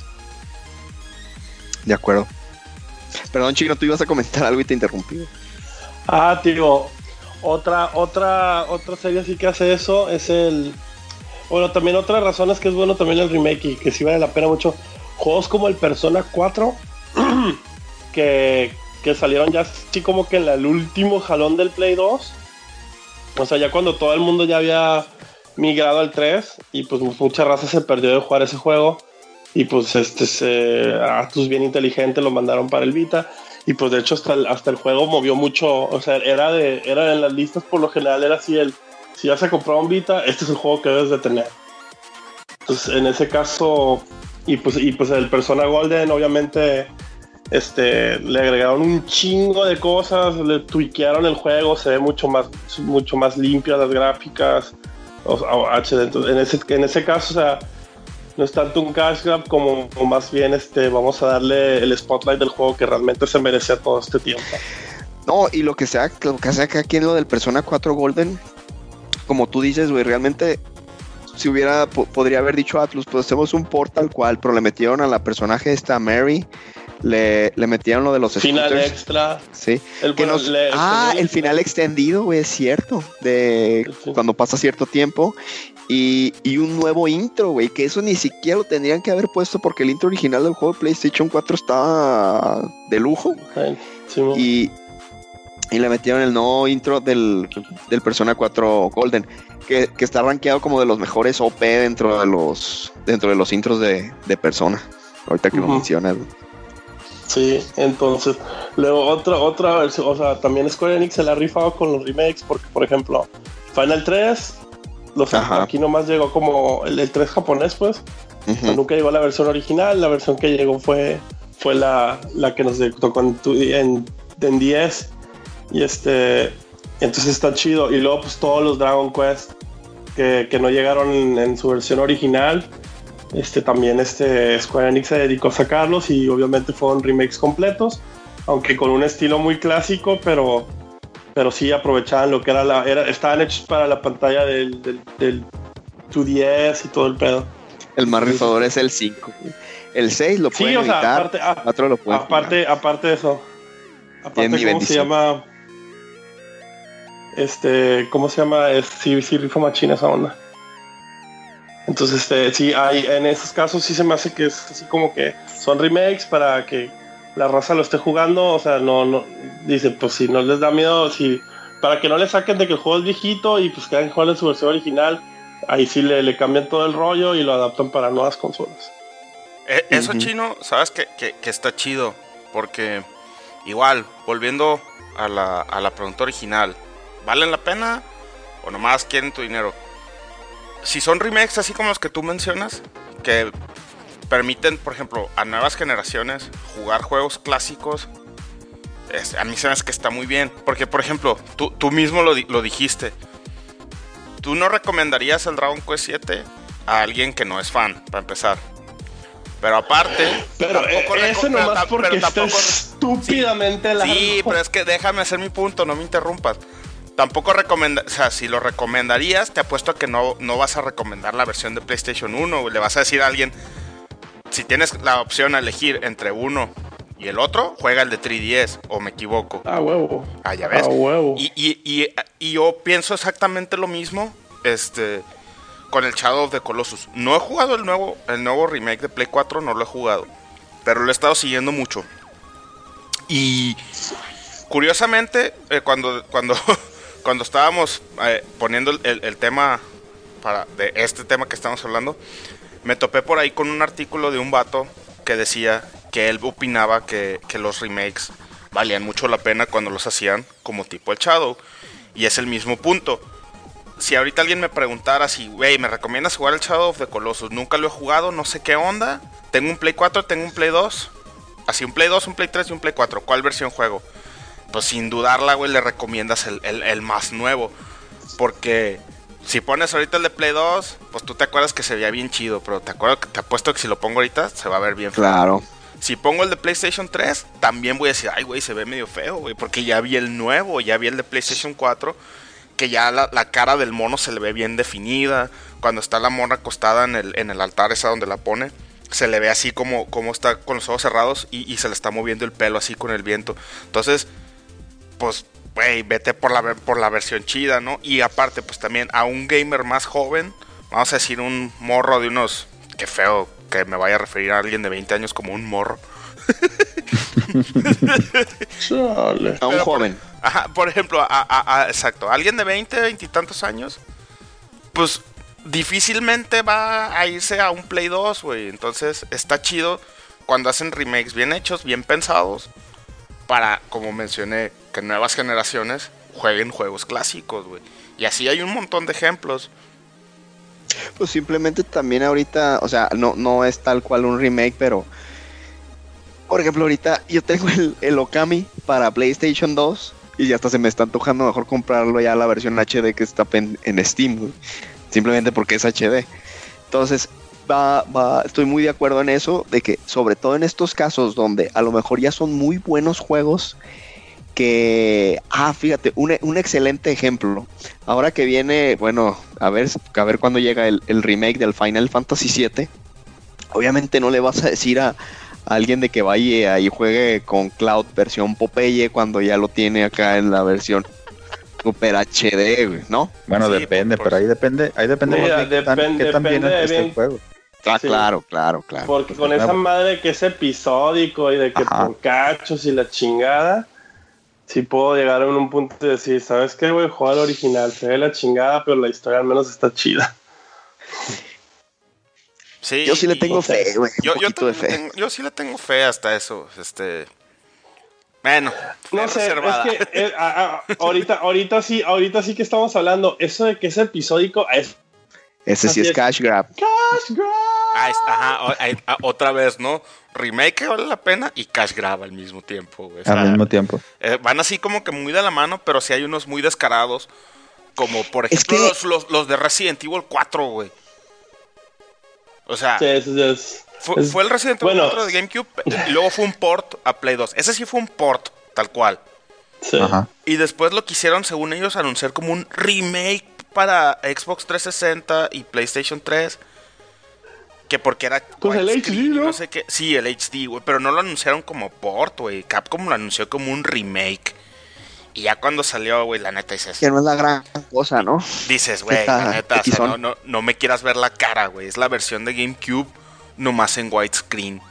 De acuerdo. Perdón, Chino, tú ibas a comentar algo y te interrumpí. Ah, tío. Otra, otra, otra serie así que hace eso es el. Bueno, también otra razón es que es bueno también el remake y que sí vale la pena mucho. Juegos como el Persona 4, *clears throat* que, que salieron ya así como que en el último jalón del Play 2. O sea, ya cuando todo el mundo ya había migrado al 3 y pues mucha raza se perdió de jugar ese juego. Y pues este se, Atus bien inteligente lo mandaron para el Vita. Y pues de hecho hasta el, hasta el juego movió mucho. O sea, era de era en las listas por lo general era así el si ya se compró un Vita, este es el juego que debes de tener. Entonces en ese caso y pues y pues el Persona Golden obviamente este le agregaron un chingo de cosas, le tweakearon el juego, se ve mucho más mucho más limpia las gráficas. O, entonces, en ese en ese caso, o sea, no es tanto un cash grab como, más bien este vamos a darle el spotlight del juego que realmente se merece todo este tiempo. No, y lo que sea, lo que sea que aquí en lo del Persona 4 Golden, como tú dices, güey, realmente si hubiera podría haber dicho Atlus, pues hacemos un port tal cual, pero le metieron a la personaje esta Mary le, le, metieron lo de los final scooters. extra. Sí. El, que nos, ah, el, el final extendido, güey, es cierto. De sí. cuando pasa cierto tiempo. Y, y un nuevo intro, güey. Que eso ni siquiera lo tendrían que haber puesto porque el intro original del juego de PlayStation 4 estaba de lujo. Sí, y, y le metieron el nuevo intro del, del Persona 4 Golden. Que, que, está rankeado como de los mejores OP dentro de los dentro de los intros de, de Persona. Ahorita que uh -huh. lo mencionas. Sí, entonces, luego otra, otra versión, o sea, también Square Enix se la ha rifado con los remakes, porque por ejemplo, Final 3, los, aquí nomás llegó como el, el 3 japonés, pues, uh -huh. nunca llegó la versión original, la versión que llegó fue, fue la, la que nos tocó en, en, en 10, y este, entonces está chido, y luego pues todos los Dragon Quest que, que no llegaron en, en su versión original, este, también este Square Enix se dedicó a sacarlos y obviamente fueron remakes completos, aunque con un estilo muy clásico, pero, pero sí aprovechaban lo que era la. Era, estaban hechos para la pantalla del, del, del 2DS y todo el pedo. El más rifador es el 5. El 6 lo pueden sí, o sea, evitar, aparte, a, otro lo pueden aparte, aparte de eso. Aparte, ¿cómo se llama? Este, ¿cómo se llama? Es, sí, sí, rifa machina esa onda. Entonces, este, sí, hay, en esos casos sí se me hace que es así como que son remakes para que la raza lo esté jugando. O sea, no, no, dice, pues si no les da miedo, si, para que no le saquen de que el juego es viejito y pues quieran jugar en su versión original, ahí sí le, le, cambian todo el rollo y lo adaptan para nuevas consolas. Eh, eso uh -huh. chino, sabes que, que, que, está chido, porque igual, volviendo a la, a la pregunta original, ¿valen la pena o nomás quieren tu dinero? Si son remakes así como los que tú mencionas, que permiten, por ejemplo, a nuevas generaciones jugar juegos clásicos, es, a mí se me hace que está muy bien. Porque, por ejemplo, tú, tú mismo lo, lo, dijiste. Tú no recomendarías el Dragon Quest 7 a alguien que no es fan, para empezar. Pero aparte. Pero eso nomás porque pero tampoco, estúpidamente sí, largo. Sí, pero es que déjame hacer mi punto, no me interrumpas tampoco recomenda, o sea, si lo recomendarías, te apuesto a que no, no vas a recomendar la versión de PlayStation 1, le vas a decir a alguien, si tienes la opción a elegir entre uno y el otro, juega el de 3DS, o me equivoco. Ah, huevo. Ah, ya ves. Ah, huevo. Y, y, y, y, yo pienso exactamente lo mismo, este, con el Shadow of the Colossus. No he jugado el nuevo, el nuevo remake de Play 4, no lo he jugado, pero lo he estado siguiendo mucho. Y curiosamente, eh, cuando, cuando *laughs* cuando estábamos eh, poniendo el, tema para de este tema que estamos hablando, me topé por ahí con un artículo de un vato que decía que él opinaba que, los remakes valían mucho la pena cuando los hacían como tipo el Shadow. Y es el mismo punto. si ahorita alguien me preguntara si, güey, ¿me recomiendas jugar el Shadow of the Colossus? Nunca lo he jugado, no sé qué onda. Tengo un Play 4, tengo un Play 2. Así, un Play 2, un Play 3 y un Play 4. ¿Cuál versión juego? Pues sin dudarla, güey, le recomiendas el, el, el más nuevo. Porque si pones ahorita el de Play 2, pues tú te acuerdas que se veía bien chido, pero te acuerdo que te apuesto que si lo pongo ahorita se va a ver bien feo. Claro. Si pongo el de PlayStation 3, también voy a decir, ay, güey, se ve medio feo, güey, porque ya vi el nuevo, ya vi el de PlayStation 4, que ya la, la cara del mono se le ve bien definida. Cuando está la mona acostada en el, en el altar, esa donde la pone, se le ve así como, como está con los ojos cerrados y, y se le está moviendo el pelo así con el viento. Entonces, pues, güey, vete por la, ver- por la versión chida, ¿no? Y aparte, pues también a un gamer más joven, vamos a decir un morro de unos, qué feo que me vaya a referir a alguien de 20 años como un morro. Chale. A un Pero por- joven. Ajá, por ejemplo, a, a- a- exacto, alguien de 20, 20 y tantos años, pues difícilmente va a irse a un Play 2, güey. Entonces está chido cuando hacen remakes bien hechos, bien pensados, para, como mencioné, que nuevas generaciones jueguen juegos clásicos, güey. Y así hay un montón de ejemplos. Pues simplemente también ahorita, o sea, no, no es tal cual un remake, pero. Por ejemplo, ahorita yo tengo el, el Okami para PlayStation 2 y ya hasta se me está antojando mejor comprarlo ya la versión HD que está en, en Steam, güey. Simplemente porque es HD. Entonces, va, va, estoy muy de acuerdo en eso, de que sobre todo en estos casos donde a lo mejor ya son muy buenos juegos, que, ah, fíjate, un, un excelente ejemplo. Ahora que viene, bueno, a ver, a ver cuándo llega el, el remake del Final Fantasy VII. Obviamente no le vas a decir a, a alguien de que vaya y juegue con Cloud versión Popeye cuando ya lo tiene acá en la versión Super HD, güey, ¿no? Bueno, Sí, depende, por- pero ahí depende, ahí depende Mira, tan, depende- qué tan bien de el bien- juego. Ah, Sí. claro, claro, claro. Porque con esa madre que es episódico y de que Ajá. por cachos y la chingada, sí puedo llegar a un punto de decir, ¿sabes qué, güey? Juega el original, se ve la chingada, pero la historia al menos está chida. Sí, Yo sí le tengo fe, güey. Yo, yo yo sí le tengo fe hasta eso. Este. Bueno, No sé, reservada. es que eh, a- a- *laughs* ahorita, ahorita sí, ahorita sí que estamos hablando, eso de que es episódico, es Ese sí es es. cash grab. Cash Grab. Ah, es- ajá, ah, otra vez, ¿no? Remake vale la pena y cash grab al mismo tiempo, güey. O sea, Al mismo tiempo. eh, van así como que muy de la mano, pero sí hay unos muy descarados. Como por Es ejemplo que- los, los, los de Resident Evil 4, güey. O sea, Sí, es- es- fue, el Resident Evil bueno. 4 de GameCube y luego fue un port a Play 2. Ese sí fue un port, tal cual. sí. Ajá. Y después lo quisieron, según ellos, anunciar como un remake para Xbox 360 y PlayStation 3. Que porque era. Pues el HD, y ¿no? sé qué. Sí, el HD, güey. Pero no lo anunciaron como port, güey. Capcom lo anunció como un remake. Y ya cuando salió, güey, la neta dices. Que no es la gran cosa, ¿no? Dices, güey, la neta, o sea, no, no, no me quieras ver la cara, güey. Es la versión de GameCube nomás en widescreen.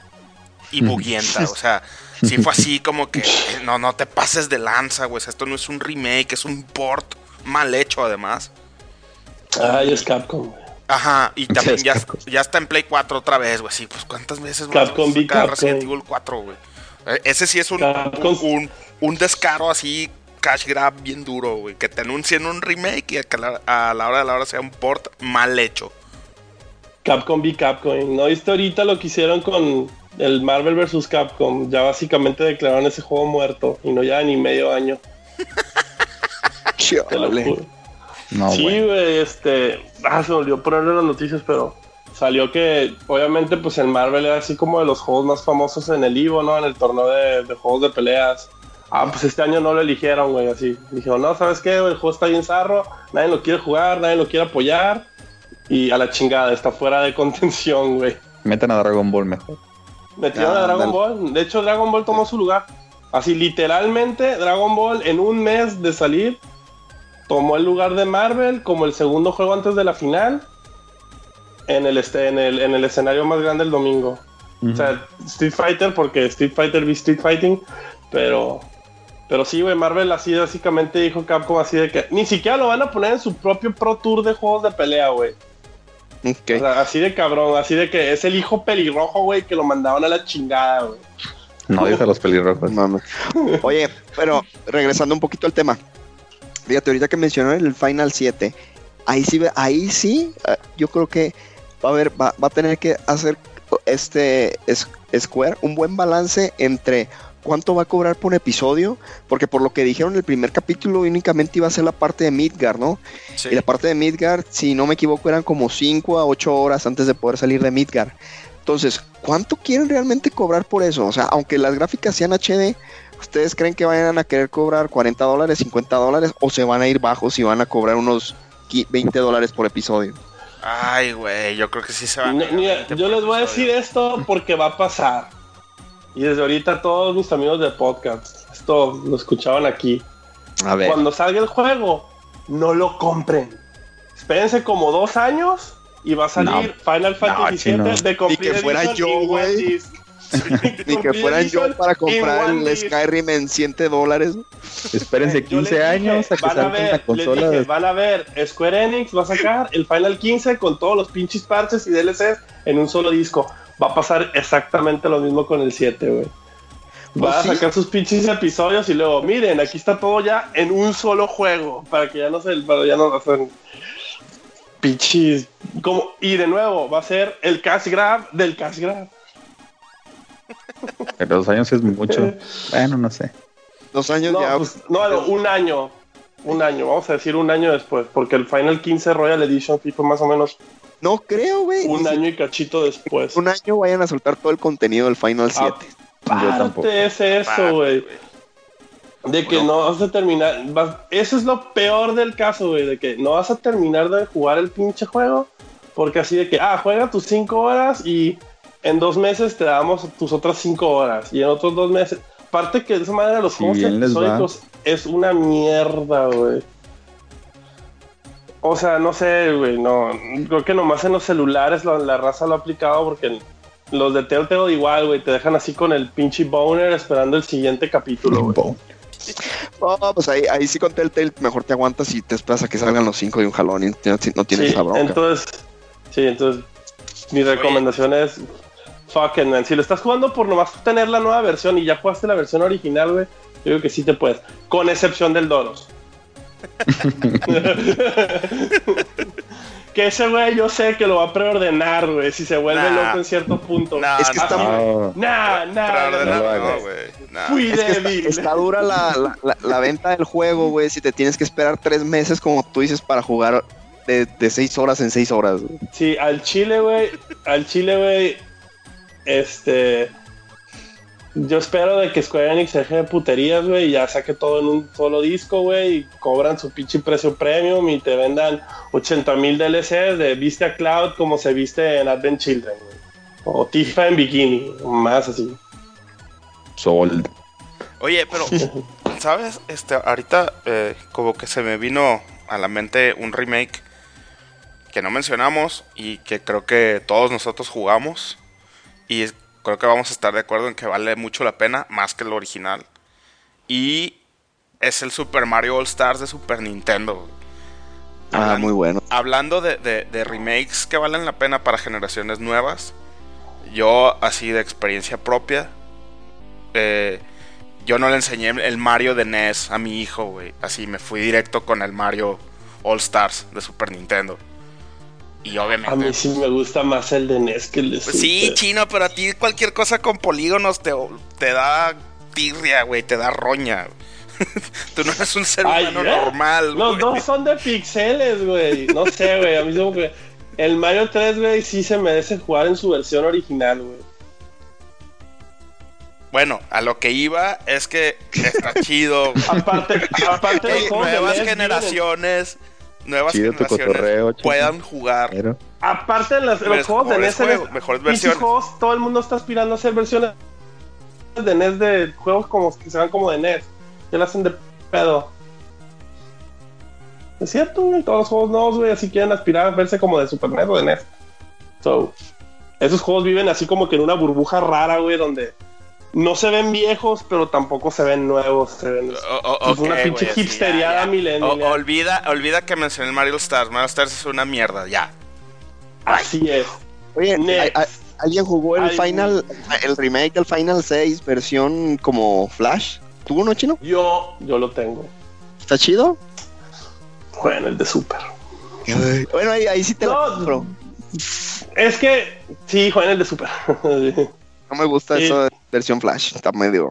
Y buguienta, o sea, sí fue así como que no, no te pases de lanza, güey. o sea, esto no es un remake, es un port mal hecho además. Ay, es Capcom, güey. Ajá, y también ya, está en Play 4 otra vez, güey. Sí, pues cuántas veces Capcom a v sacar Capcom. Resident Evil 4, güey. Eh, Ese sí es un, un, un, un descaro así, cash grab bien duro, güey. Que te anuncien un remake y a, que la- a la hora de la hora sea un port mal hecho. Capcom v Capcom. ¿No viste ahorita lo que hicieron con el Marvel vs. Capcom? Ya básicamente declararon ese juego muerto y no ya ni medio año. *laughs* Te lo juro. No, sí, güey, este. Ah, se me olvidó ponerle las noticias, pero salió que, obviamente, pues el Marvel era así como de los juegos más famosos en el Ivo, ¿no? En el torneo de, de juegos de peleas. Ah, pues este año no lo eligieron, güey, así. Dijeron, no, ¿sabes qué? El juego está bien zarro, nadie lo quiere jugar, nadie lo quiere apoyar. Y a la chingada, está fuera de *laughs* contención, güey. Metan a Dragon Ball mejor. Metieron Ah, a Dragon ándale. Ball. De hecho, Dragon Ball tomó su lugar. Así, literalmente, Dragon Ball en un mes de salir tomó el lugar de Marvel como el segundo juego antes de la final en el, este, en el, en el escenario más grande el domingo. O sea, Street Fighter, porque Street Fighter v Street Fighting, pero. Pero sí, güey, Marvel así básicamente dijo Capcom así de que ni siquiera lo van a poner en su propio Pro Tour de juegos de pelea, güey. Ok. O sea, así de cabrón, así de que es el hijo pelirrojo, güey, que lo mandaban a la chingada, güey. No dice los pelirrojos. Mames. Oye, pero regresando un poquito al tema. Fíjate, ahorita que mencionó el Final 7, ahí sí, ahí sí, eh, yo creo que va a haber, va, va a tener que hacer este es- Square un buen balance entre cuánto va a cobrar por episodio, porque por lo que dijeron en el primer capítulo únicamente iba a ser la parte de Midgard, ¿no? Sí. Y la parte de Midgard, si no me equivoco, eran como 5 a 8 horas antes de poder salir de Midgard. Entonces, ¿cuánto quieren realmente cobrar por eso? O sea, aunque las gráficas sean HD, ¿ustedes creen que vayan a querer cobrar 40 dólares, 50 dólares o se van a ir bajos y van a cobrar unos qui- 20 dólares por episodio? Ay, güey, yo creo que sí se va No, mira, yo les voy a decir esto porque va a pasar. Y desde ahorita todos mis amigos de podcast, esto lo escuchaban aquí. A ver. Cuando salga el juego, no lo compren. Espérense como dos años y va a salir Final Fantasy. VII de Complete Ni que fuera Edition yo, in güey. Ni que fueran yo para comprar el. Skyrim en 100 dólares. Espérense Yo les 15 dije, años a que van a salga una consola. dije, van a ver, Square Enix va a sacar el Final 15 con todos los pinches parches y DLCs en un solo disco. Va a pasar exactamente lo mismo con el 7, güey. Va Pues a sí. sacar sus pinches episodios y luego, miren, aquí está todo ya en un solo juego. Para que ya no se, para ya no hacen pinches. Como, y de nuevo, va a ser el cash grab del cash grab. Pero dos años es mucho. Bueno, no sé. Dos años No, ya. pues, no, no, un año. Un año, vamos a decir un año después, porque el Final 15 Royal Edition sí fue más o menos No creo, güey. un año y cachito después. un año vayan a soltar todo el contenido del Final 7. Yo tampoco. Aparte es eso, güey. De que Bueno. no vas a terminar. vas- eso es lo peor del caso, güey. De que no vas a terminar de jugar el pinche juego. Porque así de que, ah, juega tus 5 horas y en dos meses te damos tus otras 5 horas. Y en otros dos meses. Aparte que de esa manera los Si juegos es una mierda, güey. O sea, no sé, güey, no. Creo que nomás en los celulares la, la raza lo ha aplicado porque los de Telltale igual, güey, te dejan así con el pinche boner esperando el siguiente capítulo, güey. No, pues ahí, ahí sí con Telltale mejor te aguantas y te esperas a que salgan los 5 de un jalón y no, no tienes Sí, esa bronca. entonces, sí, entonces mi recomendación es fuck it, man. Si lo estás jugando por nomás tener la nueva versión y ya jugaste la versión original, güey, yo creo que sí te puedes, con excepción del Doros. *laughs* que ese güey yo sé que lo va a preordenar, güey, si se vuelve Nah. loco en cierto punto. Nah, Es que está No, Nah, nah, no güey. nah. Fui Es que está, débil. está dura la, la- la- la venta del juego, güey. Si te tienes que esperar tres meses, como tú dices, para jugar de, de seis horas en seis horas. güey. Sí, al Chile, güey. Al Chile, güey. Este. Yo espero de que Square Enix se deje de puterías, güey, y ya saque todo en un solo disco, güey, y cobran su pinche precio premium y te vendan 80 mil DLCs de viste a Cloud como se viste en Advent Children, güey. O Tifa en bikini, más así. Sold. Oye, pero, *laughs* ¿sabes? Este, ahorita eh, como que se me vino a la mente un remake que no mencionamos y que creo que todos nosotros jugamos. Y es- creo que vamos a estar de acuerdo en que vale mucho la pena, más que el original. Y es el Super Mario All Stars de Super Nintendo. Ah, Hablan- muy bueno. Hablando de, de- de remakes que valen la pena para generaciones nuevas, yo así de experiencia propia, eh, yo no le enseñé el Mario de NES a mi hijo, güey. Así me fui directo con el Mario All Stars de Super Nintendo. Y obviamente... A mí sí me gusta más el de NES que el de Pues sí, chino, pero a ti cualquier cosa con polígonos te, te da tirria, güey, te da roña. *laughs* Tú no eres un ser humano ¿eh? normal, Los güey. dos son de pixeles, güey. No sé, güey. A mí como que el Mario 3, güey, sí se merece jugar en su versión original, güey. Bueno, a lo que iba es que está *laughs* chido. Aparte, aparte *laughs* de nuevas NES, generaciones, nuevas Chido generaciones cotorreo, puedan jugar. Pero Aparte de los, juegos de NES, juegos, mejores versiones. juegos, todo el mundo está aspirando a hacer versiones de NES de juegos como que se van como de NES. Que lo hacen de pedo. Es cierto, güey. Todos los juegos nuevos, güey, así quieren aspirar a verse como de Super NES o de NES. So, esos juegos viven así como que en una burbuja rara, güey, donde no se ven viejos, pero tampoco se ven nuevos. Se ven, O- o- Es una pinche así, hipsteriada ya, ya. millennial. O- olvida, olvida que mencioné el Mario Stars. Mario Stars es una mierda, ya. así es. Oye, Next. ¿a- a- ¿alguien jugó el Ay, Final, el remake del Final 6 versión como Flash? ¿Tuvo uno chino? Yo, yo lo tengo. ¿Está chido? Bueno, el de Super. bueno, ahí, ahí sí te No, compro. Es que sí, jueguen el de Super. *laughs* No me gusta Sí. esa versión Flash. Está medio.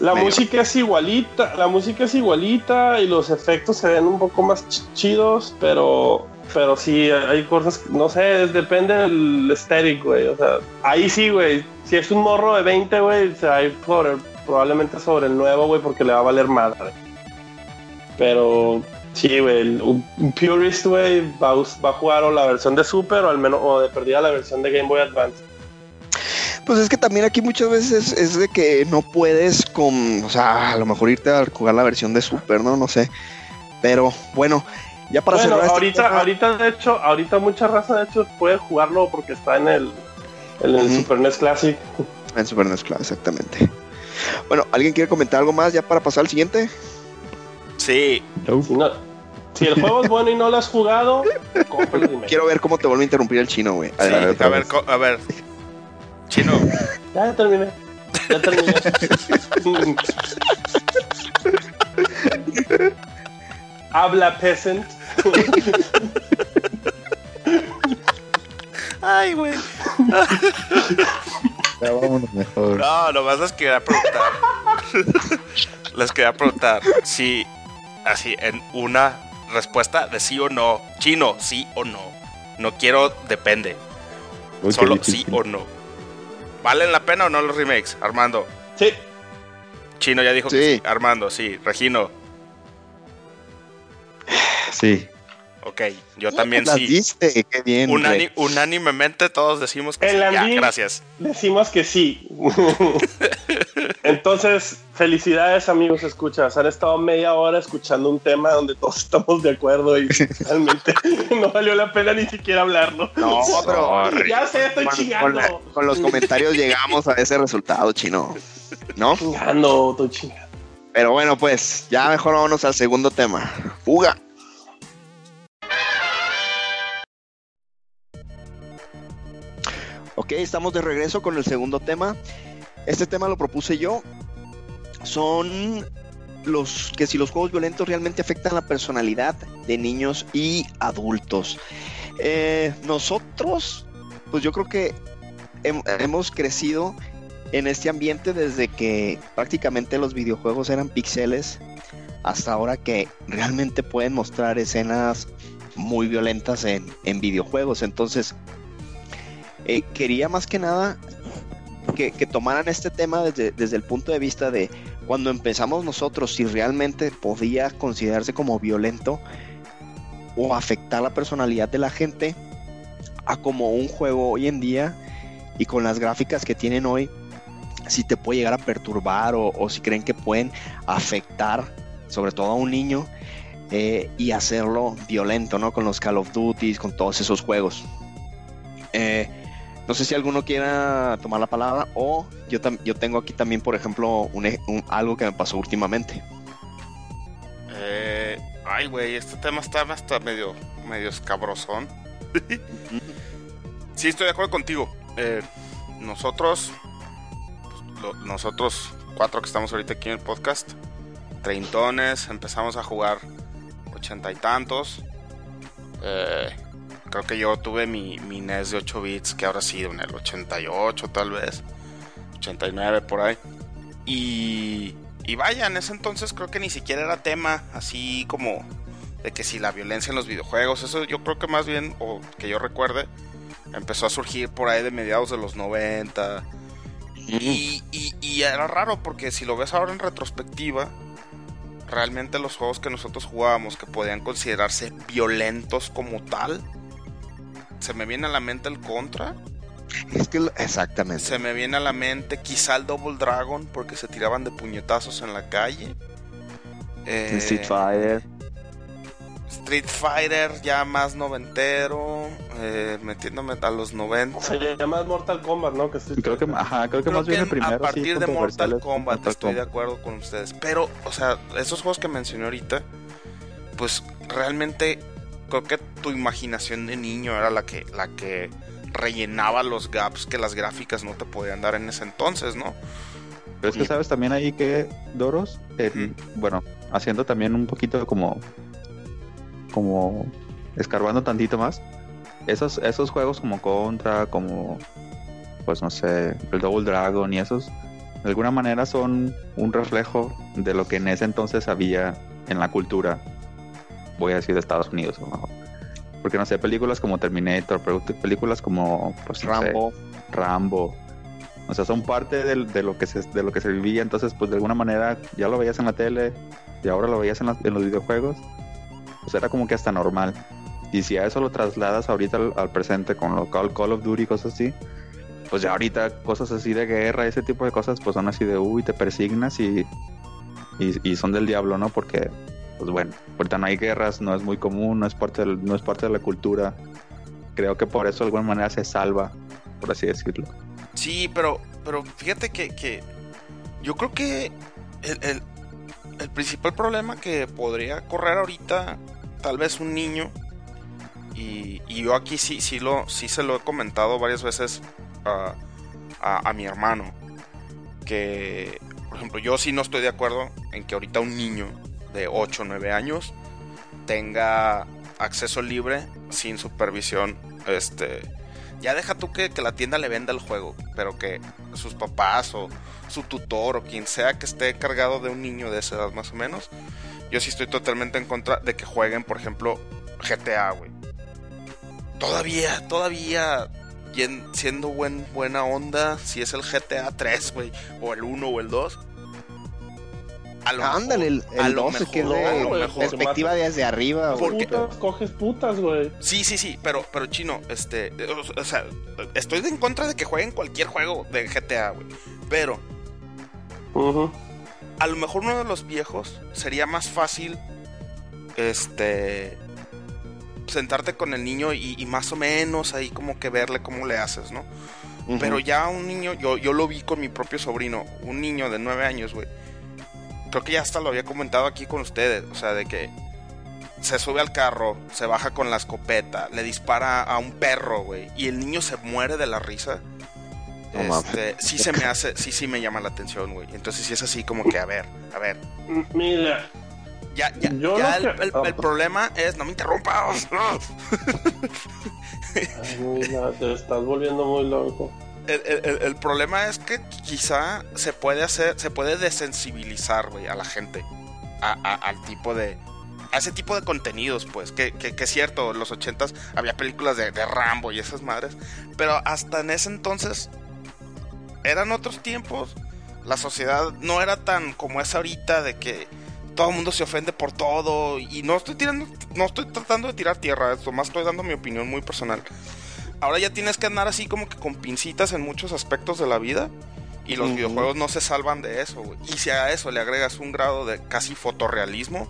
La Medio. música es igualita, la música es igualita y los efectos se ven un poco más ch- chidos, pero pero sí hay cosas, no sé, depende del aesthetic, güey, o sea, ahí sí, güey, si es un morro de 20, güey, se va a ir sobre, probablemente sobre el nuevo, güey, porque le va a valer madre. Pero sí, güey, un, un purist, güey, va, va a jugar o la versión de Super o al menos o de perdida la versión de Game Boy Advance. Pues es que también aquí muchas veces es de que no puedes con. O sea, a lo mejor irte a jugar la versión de Super, ¿no? No sé. Pero bueno, ya para bueno, cerrar este ahorita, tema- ahorita de hecho, ahorita mucha raza de hecho puede jugarlo porque está en el, en el. Super NES Classic. En Super NES Classic, exactamente. Bueno, ¿alguien quiere comentar algo más ya para pasar al siguiente? Sí, Si, no- si el juego es bueno y no lo has jugado. *laughs* Quiero ver cómo te vuelve a interrumpir el chino, güey. sí, Adelante. a ver, co- a ver. Chino, Ya, terminé. Ya terminé. Habla peasant. ay, güey. Ya vámonos mejor. No, nomás les quería preguntar. les quería preguntar si, así, en una respuesta de sí o no. Chino, sí o no. No quiero, depende. Uy, Solo sí o no. ¿Valen la pena o no los remakes? Armando. Sí, Chino ya dijo que Sí. sí. Armando, sí. Regino, Sí. Ok. Yo también sí. diste, qué bien. Unani- güey. unánimemente todos decimos que El sí. Ya, gracias. decimos que sí. *laughs* Entonces, felicidades amigos escuchas. Han estado media hora escuchando un tema donde todos estamos de acuerdo y realmente *laughs* no valió la pena ni siquiera hablarlo. No, pero Ya sé, estoy con, con chingando. la- con los comentarios llegamos a ese resultado, chino. ¿No? Chingando, estoy chingando. Pero bueno, pues ya mejor vámonos al segundo tema. Fuga. Estamos de regreso con el segundo tema. Este tema lo propuse yo. Son los que si los juegos violentos realmente afectan la personalidad de niños y adultos. Eh, nosotros, pues yo creo que hem- hemos crecido en este ambiente desde que prácticamente los videojuegos eran píxeles hasta ahora que realmente pueden mostrar escenas muy violentas en, en videojuegos. Entonces, eh, quería más que nada que, tomaran este tema desde, desde el punto de vista de cuando empezamos nosotros, si realmente podía considerarse como violento o afectar la personalidad de la gente a como un juego hoy en día y con las gráficas que tienen hoy, si te puede llegar a perturbar o, o si creen que pueden afectar sobre todo a un niño eh, y hacerlo violento, ¿no? Con los Call of Duty, con todos esos juegos. Eh, no sé si alguno quiera tomar la palabra o yo, tam- yo tengo aquí también, por ejemplo, un, algo que me pasó últimamente. Eh, ay, güey, este tema está hasta medio, medio escabrosón. sí, estoy de acuerdo contigo. Eh, nosotros, pues, lo- nosotros cuatro que estamos ahorita aquí en el podcast, treintones, empezamos a jugar ochenta y tantos. Eh, creo que yo tuve mi, mi NES de 8 bits, que habrá sido en el 88 tal vez, 89 por ahí. Y, y vaya, en ese entonces creo que ni siquiera era tema así como de que si la violencia en los videojuegos, eso yo creo que más bien, o que yo recuerde, empezó a surgir por ahí de mediados de los 90. Y, y- y era raro porque si lo ves ahora en retrospectiva, realmente los juegos que nosotros jugábamos que podían considerarse violentos como tal, se me viene a la mente el Contra, Es que exactamente. se me viene a la mente quizá el Double Dragon porque se tiraban de puñetazos en la calle. Eh, Street Fighter. Street Fighter ya más noventero, eh, metiéndome a los 90. Se llama Mortal Kombat, ¿no? Que estoy- Creo que, ajá, creo que Creo más bien el primero. a partir sí, de Mortal Kombat Mortal estoy de acuerdo con ustedes. Pero, o sea, esos juegos que mencioné ahorita, pues realmente creo que tu imaginación de niño era la que, la que rellenaba los gaps que las gráficas no te podían dar en ese entonces, ¿no? Pero es que sabes también ahí que Doros, bueno, haciendo también un poquito como como escarbando tantito más, esos, esos juegos como Contra, como, pues no sé, el Double Dragon y esos, de alguna manera son un reflejo de lo que en ese entonces había en la cultura, voy a decir de Estados Unidos mejor. Porque no sé, películas como Terminator, películas como pues, Rambo. Rambo. O sea, son parte de, de, lo que se, de lo que se vivía. Entonces, pues de alguna manera ya lo veías en la tele y ahora lo veías en, la, en los videojuegos. Pues era como que hasta normal. Y si a eso lo trasladas ahorita al, al presente con lo Call, Call of Duty y cosas así, pues ya ahorita cosas así de guerra, ese tipo de cosas, pues son así de uy, te persignas y, y, y son del diablo, ¿no? Porque pues bueno, ahorita no hay guerras, no es muy común, no es parte del, no es parte de la cultura. Creo que por eso de alguna manera se salva, por así decirlo. Sí, pero, pero fíjate que, que yo creo que el, el, el, principal problema que podría correr ahorita, tal vez un niño, y, y yo aquí sí, sí, lo, sí se lo he comentado varias veces a, a mi hermano, que, por ejemplo, yo sí no estoy de acuerdo en que ahorita un niño de 8 o 9 años tenga acceso libre sin supervisión. Este. Ya deja tú que, que, la tienda le venda el juego, pero que sus papás o su tutor o quien sea que esté encargado de un niño de esa edad más o menos. Yo sí estoy totalmente en contra de que jueguen, por ejemplo, GTA, güey. Todavía, todavía siendo buen, buena onda, si es el GTA 3, güey, o el 1 o el 2 a lo Ándale, el, el a lo 12 mejor, que es de a lo mejor. perspectiva desde arriba. Porque- Putas, coges putas, güey. Sí, sí, sí, pero, pero chino, este, o, o sea, estoy en contra de que jueguen cualquier juego de GTA, güey. Pero a lo mejor uno de los viejos sería más fácil, este, sentarte con el niño y, y más o menos ahí como que verle cómo le haces, ¿no? Pero ya un niño, yo, yo lo vi con mi propio sobrino, un niño de nueve años, güey. Creo que ya hasta lo había comentado aquí con ustedes, o sea, de que se sube al carro, se baja con la escopeta, le dispara a un perro, güey, y el niño se muere de la risa. No mames. Este, sí se me hace, sí, sí me llama la atención, güey. Entonces sí es así como que, a ver, a ver. Mira, Ya, ya, Yo ya no el, que- el- ah, el problema es, no me interrumpas. ay, mira, te estás volviendo muy loco. El, problema es que quizá se puede hacer, se puede desensibilizar, a la gente. Al tipo de. A ese tipo de contenidos, pues. Que, que, es cierto, en los ochentas había películas de, de Rambo y esas madres. Pero hasta en ese entonces. Eran otros tiempos. La sociedad no era tan como es ahorita de que todo el mundo se ofende por todo. Y no estoy tirando. No estoy tratando de tirar tierra. Esto más estoy dando mi opinión muy personal ahora ya tienes que andar así como que con pincitas en muchos aspectos de la vida. Y los videojuegos no se salvan de eso, güey. Y si a eso le agregas un grado de casi fotorrealismo,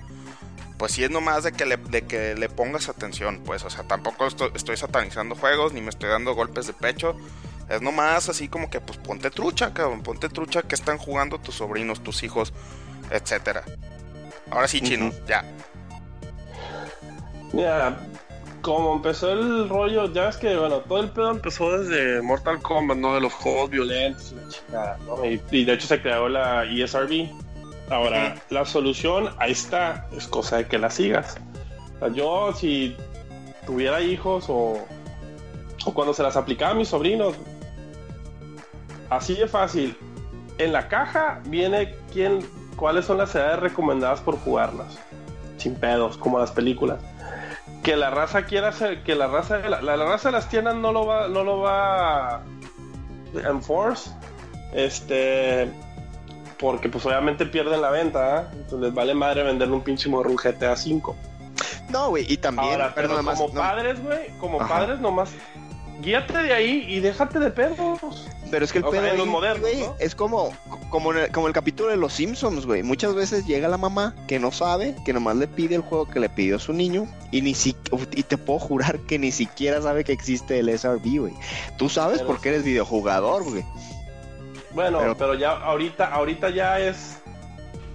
pues sí es nomás de que le, de que le pongas atención, pues. O sea, tampoco estoy, estoy satanizando juegos, ni me estoy dando golpes de pecho. Es nomás así como que, pues ponte trucha, cabrón. Ponte trucha que están jugando tus sobrinos, tus hijos, etcétera. Ahora sí, chino, ya. Mira, como empezó el rollo, ya ves que, bueno, todo el pedo empezó desde Mortal Kombat, ¿no? De los juegos violentos y la chingada, ¿no? Y, y de hecho se creó la ESRB. Ahora, la solución, ahí está, es cosa de que la sigas. O sea, yo, si tuviera hijos o, o cuando se las aplicaba a mis sobrinos, así de fácil. En la caja viene quién, cuáles son las edades recomendadas por jugarlas. Sin pedos, como las películas que la raza quiera hacer, que la raza de la, la- la raza de las tiendas no lo va, no lo va a enforce, este, porque pues obviamente pierden la venta, ¿ah? entonces les vale madre venderle un pinche morro un GTA 5. No, güey, y también, Ahora, pero como no, padres, güey, como Ajá. padres nomás, guíate de ahí y déjate de pedos. pero es que el sea, pedo los ahí, modernos, güey, ¿no? es como, como, en el, como el capítulo de los Simpsons, güey. Muchas veces llega la mamá que no sabe, que nomás le pide el juego que le pidió a su niño y ni si, y te puedo jurar que ni siquiera sabe que existe el SRB, güey. Tú sabes Pero porque eres videojugador, güey. Bueno, Pero- pero, ya ahorita, ahorita ya es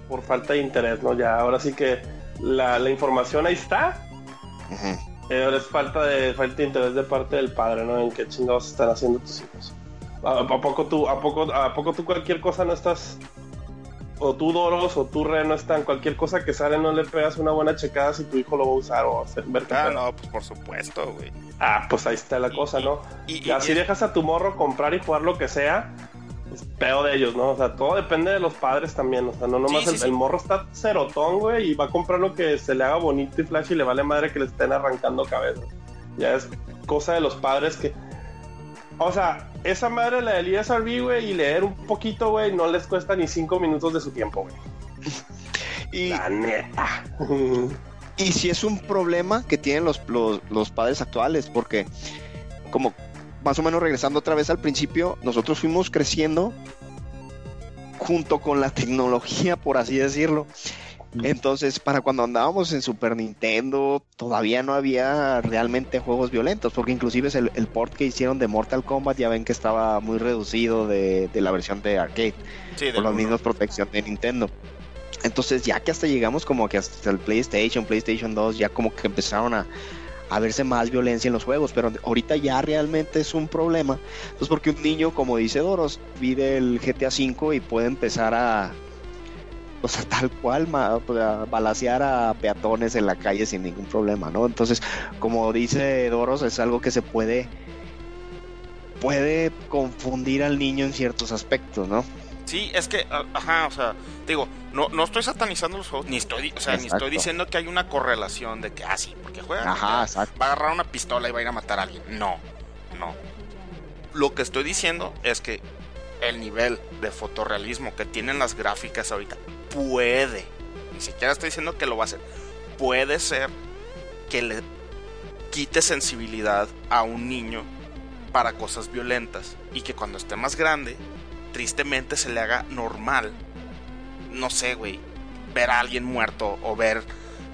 por falta de interés, ¿no? Ya ahora sí que la, la información ahí está, Ujú. Eh, ahora es falta de, falta de interés de parte del padre, ¿no? En qué chingados están haciendo tus hijos. ¿A, a poco tú, a poco, a poco tú cualquier cosa no estás o tú Doros o tú Reno están, cualquier cosa que sale no le pegas una buena checada si tu hijo lo va a usar o hacer ver qué Ah, no, pues por supuesto, güey. Ah, pues ahí está la cosa, ¿no? y- Y, y- así dejas a tu morro comprar y jugar lo que sea, es pedo de ellos, ¿no? O sea, todo depende de los padres también, o sea, no nomás Sí, sí, el, sí. el morro está cerotón, güey, y va a comprar lo que se le haga bonito y flash y le vale madre que le estén arrancando cabeza. Ya es cosa de los padres que... O sea, esa madre la del ESRB, güey, y leer un poquito, güey, no les cuesta ni cinco minutos de su tiempo, güey. Y, La neta. y si es un problema que tienen los, los, los padres actuales, porque como más o menos regresando otra vez al principio, nosotros fuimos creciendo junto con la tecnología, por así decirlo. Entonces, para cuando andábamos en Super Nintendo, todavía no había realmente juegos violentos, porque inclusive el, el port que hicieron de Mortal Kombat, ya ven que estaba muy reducido de, de la versión de arcade Sí, por las mismas protección de Nintendo. Entonces ya que hasta llegamos como que hasta el PlayStation, PlayStation 2, ya como que empezaron a, a verse más violencia en los juegos, pero ahorita ya realmente es un problema. Entonces porque un niño, como dice Doros, pide el GTA V y puede empezar a, o sea, *laughs* tal cual, ma- a balasear a peatones en la calle sin ningún problema, ¿no? Entonces, como dice Doros, es algo que se puede puede confundir al niño en ciertos aspectos, ¿no? Sí, es que, ajá, o sea, digo, no, no estoy satanizando los juegos, ni estoy, o sea, ni estoy diciendo que hay una correlación de que, ah, sí, porque juega, Ajá, va a agarrar una pistola y va a ir a matar a alguien. No, no. Lo que estoy diciendo es que el nivel de fotorrealismo que tienen las gráficas ahorita puede, ni siquiera estoy diciendo que lo va a hacer, puede ser que le quite sensibilidad a un niño para cosas violentas y que cuando esté más grande, tristemente se le haga normal, no sé, güey, ver a alguien muerto o ver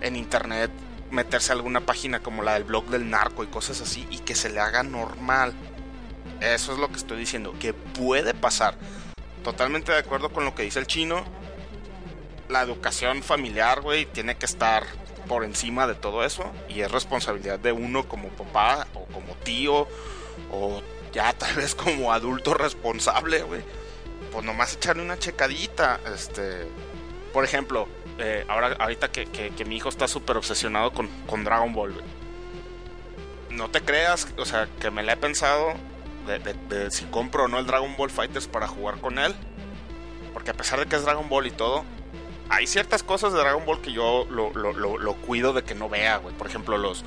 en internet meterse a alguna página como la del blog del narco y cosas así y que se le haga normal. Eso es lo que estoy diciendo, que puede pasar. Totalmente de acuerdo con lo que dice el chino. La educación familiar, güey, tiene que estar por encima de todo eso y es responsabilidad de uno como papá o como tío o ya tal vez como adulto responsable, güey. Pues nomás echarle una checadita, este, por ejemplo, eh, ahora ahorita que, que- mi hijo está súper obsesionado con, con Dragon Ball. No te creas, o sea, que me la he pensado de si compro o no el Dragon Ball Fighters para jugar con él. Porque a pesar de que es Dragon Ball y todo, hay ciertas cosas de Dragon Ball que yo lo, lo- lo- lo cuido de que no vea, güey. Por ejemplo, los,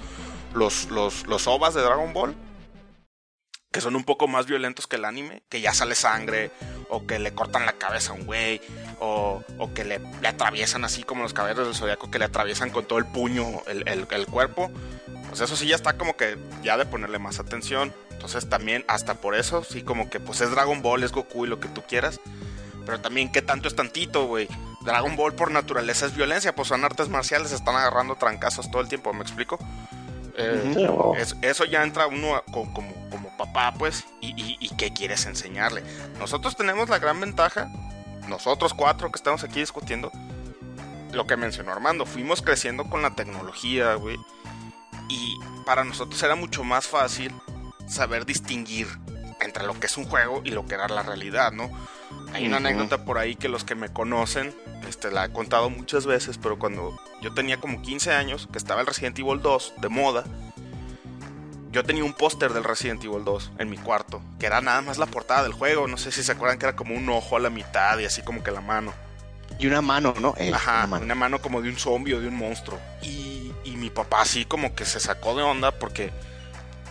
los, los, los OVAs de Dragon Ball, que son un poco más violentos que el anime, que ya sale sangre, o que le cortan la cabeza a un güey, o, o que le, atraviesan así como los caballeros del zodiaco, que le atraviesan con todo el puño el, el- el cuerpo. Pues eso sí ya está como que ya de ponerle más atención. Entonces también, hasta por eso, sí como que pues es Dragon Ball, es Goku y lo que tú quieras. Pero también, ¿qué tanto es tantito, güey? Dragon Ball por naturaleza es violencia, pues son artes marciales, están agarrando trancazos todo el tiempo, ¿me explico? Eh. Sí, es- eso ya entra uno como, como papá, pues, y, y- y qué quieres enseñarle. Nosotros tenemos la gran ventaja, nosotros cuatro que estamos aquí discutiendo, lo que mencionó Armando, fuimos creciendo con la tecnología, güey, y para nosotros era mucho más fácil saber distinguir entre lo que es un juego y lo que era la realidad, ¿no? Hay una anécdota por ahí que los que me conocen, este, la he contado muchas veces, pero cuando yo tenía como 15 años, que estaba el Resident Evil 2 de moda, yo tenía un póster del Resident Evil 2 en mi cuarto, que era nada más la portada del juego, no sé si se acuerdan que era como un ojo a la mitad y así como que la mano. Y una mano, ¿no? Eh, Ajá, una mano. una mano como de un zombie o de un monstruo. Y, y mi papá así como que se sacó de onda porque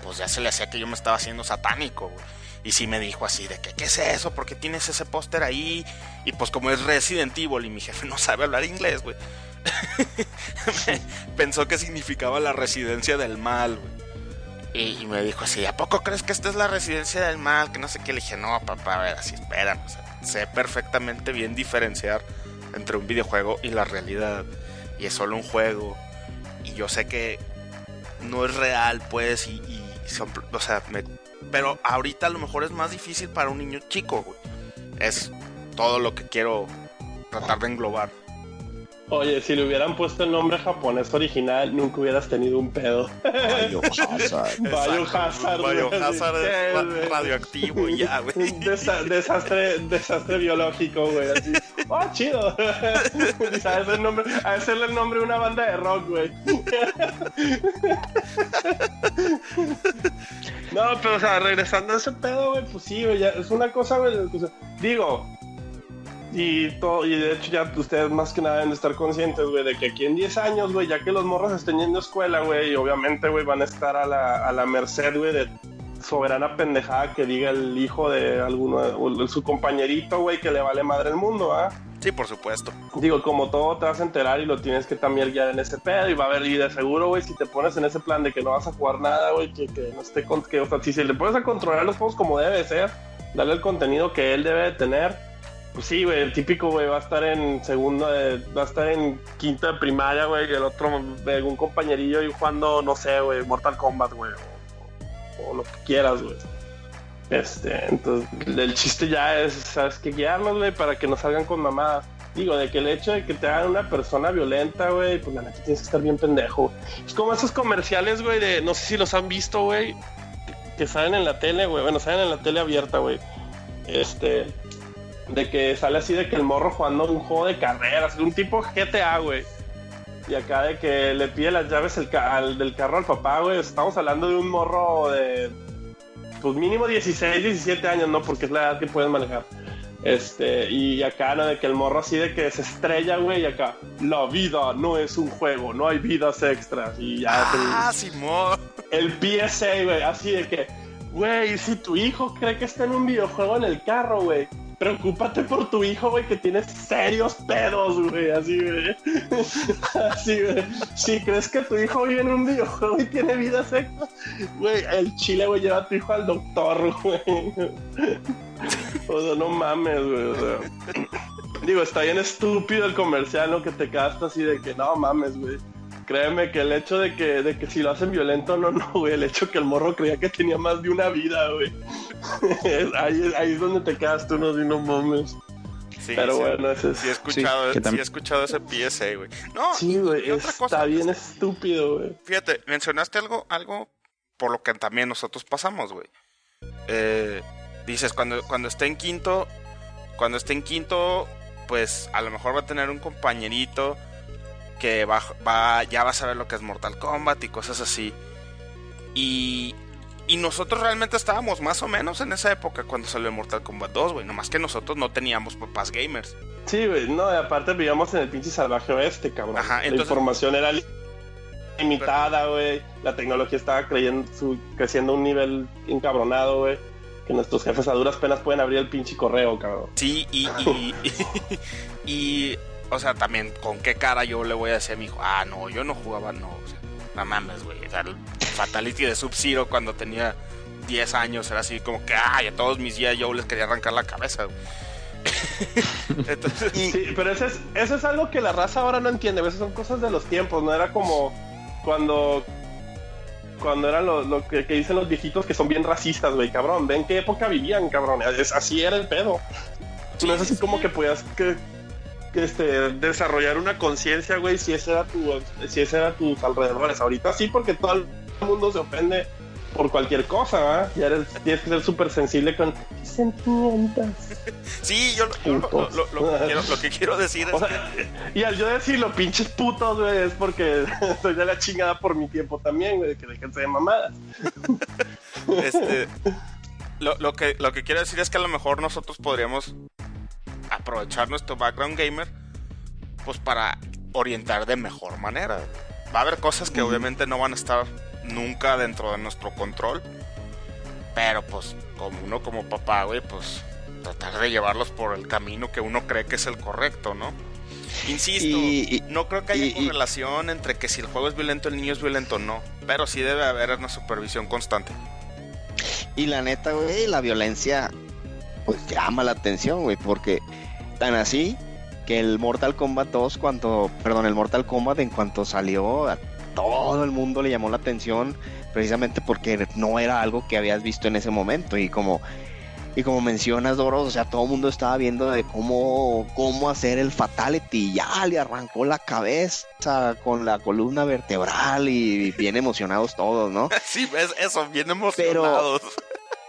pues ya se le hacía que yo me estaba haciendo satánico, güey. Y sí me dijo así de que, ¿qué es eso? ¿Por qué tienes ese póster ahí? Y pues como es Resident Evil y mi jefe no sabe hablar inglés, güey. *laughs* Pensó que significaba la residencia del mal, güey. Y, me dijo así, ¿a poco crees que esta es la residencia del mal? Que no sé qué. Le dije, no, papá, a ver, así esperan. O sea, sé perfectamente bien diferenciar entre un videojuego y la realidad. Y es solo un juego. Y yo sé que no es real, pues, y, o sea, me- pero ahorita a lo mejor es más difícil para un niño chico, güey. Es todo lo que quiero tratar de englobar. Oye, si le hubieran puesto el nombre japonés original, nunca hubieras tenido un pedo. Biohazard. *laughs* Biohazard. Biohazard es radioactivo y ya, güey. Un desa- desastre, desastre biológico, güey. Así. Oh, chido. *laughs* A, ese el nombre, a hacerle el nombre de una banda de rock, güey. *laughs* No, pero o sea, regresando a ese pedo, güey, pues sí, güey, ya es una cosa, güey. digo, y todo, y de hecho ya ustedes más que nada deben de estar conscientes, güey, de que aquí en 10 años, güey, ya que los morros estén yendo a escuela, güey, y obviamente, güey, van a estar a la, a la merced, güey, de soberana pendejada que diga el hijo de alguno, su compañerito, güey, que le vale madre el mundo, ¿ah? Sí, por supuesto. Digo, como todo te vas a enterar y lo tienes que también guiar en ese pedo y va a haber, y de seguro, güey, si te pones en ese plan de que no vas a jugar nada, güey, que, que no esté con, que, o sea, si se le pones a controlar los juegos como debe ser, darle el contenido que él debe de tener, pues sí, güey, el típico, güey, va a estar en segundo, de- va a estar en quinto de primaria, güey, el otro, algún compañerillo y jugando, no sé, güey, Mortal Kombat, güey, o, lo que quieras, güey. Este, entonces, el chiste ya es, ¿sabes qué? Guiarnos, güey, para que no salgan con mamadas. Digo, de que el hecho de que te hagan una persona violenta, güey, pues la neta tienes que estar bien pendejo. Es como esos comerciales, güey, de, no sé si los han visto, güey, que salen en la tele, güey, bueno, salen en la tele abierta, güey. Este, de que sale así de que el morro jugando un juego de carreras, un tipo GTA, güey. Y acá de que le pide las llaves el ca- al- del carro al papá, güey. Estamos hablando de un morro de, pues mínimo 16, 17 años, ¿no? Porque es la edad que puedes manejar. Este, y acá, ¿no? De que el morro así de que se estrella, güey, y acá, la vida no es un juego, no hay vidas extras. Y ya Ah, Simón. el PSA, güey, así de que, güey, si tu hijo cree que está en un videojuego en el carro, güey, preocúpate por tu hijo, güey, que tiene serios pedos, güey, así, güey. *laughs* Así, güey. Si crees que tu hijo vive en un videojuego y tiene vida sexo, güey, el chile, güey, lleva a tu hijo al doctor, güey. O sea, no mames, güey, o sea. Digo, está bien estúpido el comercial, ¿no? Que te quedaste así de que no mames, güey. Créeme que el hecho de que, de que si lo hacen violento, no, no, güey. El hecho que el morro creía que tenía más de una vida, güey. *laughs* ahí, ahí es donde te quedas tú, no, si no mames. Sí, Pero sí, bueno, ese es. sí he escuchado, sí, tam- he escuchado ese PSA, güey. No, Sí, güey, está cosa, bien estúpido, güey. Fíjate, mencionaste algo, algo por lo que también nosotros pasamos, güey. Eh, dices, cuando, cuando esté en quinto, cuando esté en quinto, pues a lo mejor va a tener un compañerito que va, va, ya va a saber lo que es Mortal Kombat y cosas así. Y, y nosotros realmente estábamos más o menos en esa época cuando salió Mortal Kombat 2, güey. Nomás que nosotros no teníamos papás gamers. Sí, güey, no, y aparte vivíamos en el pinche salvaje oeste, cabrón. Ajá, la entonces- información era li- limitada, güey. La tecnología estaba creyendo, su- creciendo a un nivel encabronado, güey. Que nuestros jefes a duras penas pueden abrir el pinche correo, cabrón. Sí, y, y, *laughs* y, *laughs* o sea, también, ¿con qué cara yo le voy a decir a mi hijo? Ah, no, yo no jugaba, no, o sea, no mames, güey. O sea, el Fatality de Sub-Zero cuando tenía 10 años era así como que, ay, a todos mis días yo les quería arrancar la cabeza, güey. *laughs* Entonces, Sí, pero eso es, eso es algo que la raza ahora no entiende. Esas son cosas de los tiempos, no era como cuando cuando eran lo, lo que, que dicen los viejitos que son bien racistas, güey, cabrón. Ven qué época vivían, cabrón. Es, así era el pedo. no es así como que podías que, este, desarrollar una conciencia, güey, si ese era tu, si ese era tus alrededores. Ahorita sí, porque todo el mundo se ofende por cualquier cosa, ¿verdad? Ya eres, tienes que ser súper sensible con sentimientos. *laughs* sí, yo, lo, lo- lo- lo que quiero, lo que quiero decir es O sea, *laughs* y al yo decirlo, pinches putos, güey, es porque *laughs* soy de la chingada por mi tiempo también, güey, que déjense de mamadas. Este, lo, lo que, lo que quiero decir es que a lo mejor nosotros podríamos aprovechar nuestro background gamer pues para orientar de mejor manera. Va a haber cosas que obviamente no van a estar nunca dentro de nuestro control. Pero pues como uno como papá, güey, pues tratar de llevarlos por el camino que uno cree que es el correcto, ¿no? Insisto, Y- y- no creo que haya y- correlación entre que si el juego es violento, el niño es violento no. Pero sí debe haber una supervisión constante. Y la neta, güey, la violencia pues llama la atención, güey, porque tan así que el Mortal Kombat 2 cuando, perdón, el Mortal Kombat en cuanto salió a todo el mundo le llamó la atención precisamente porque no era algo que habías visto en ese momento y como Y como mencionas, Doros, o sea, todo el mundo estaba viendo de cómo, cómo hacer el fatality. Ya le arrancó la cabeza con la columna vertebral y bien emocionados todos, ¿no? *laughs* Sí, ves eso, bien emocionados.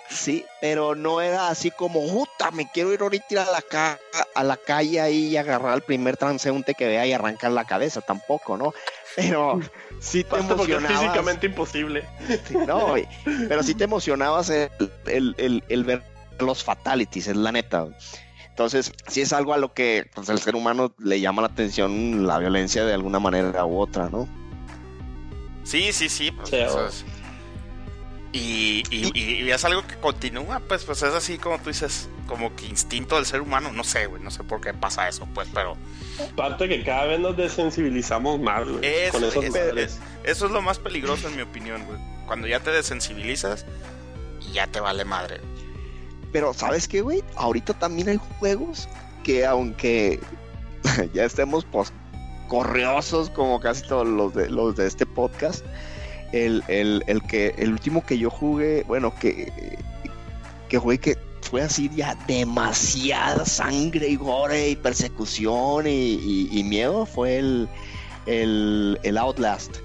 Sí, pero no era así como, puta, me quiero ir ahorita a la, a la calle ahí y agarrar al primer transeúnte que vea y arrancar la cabeza, tampoco, ¿no? *laughs* Pero sí te emocionabas. Es físicamente imposible. no, pero sí te emocionabas el ver los fatalities, es la neta. Entonces, si es algo a lo que pues, el ser humano le llama la atención la violencia de alguna manera u otra, ¿no? Sí, sí, sí. Pues, y, y, es algo que continúa, pues, pues es así como tú dices, como que instinto del ser humano, no sé, güey, no sé por qué pasa eso, pues, pero... Aparte que cada vez nos desensibilizamos más, güey, eso, con esos eso es lo más peligroso en mi opinión, güey. Cuando ya te desensibilizas y ya te vale madre. Pero ¿sabes qué, güey? Ahorita también hay juegos que aunque *laughs* ya estemos pues, corriosos como casi todos los de, los de este podcast, el, que, el último que yo jugué, bueno, que, que jugué que fue así ya demasiada sangre y gore y persecución y, miedo fue el, el, el, Outlast.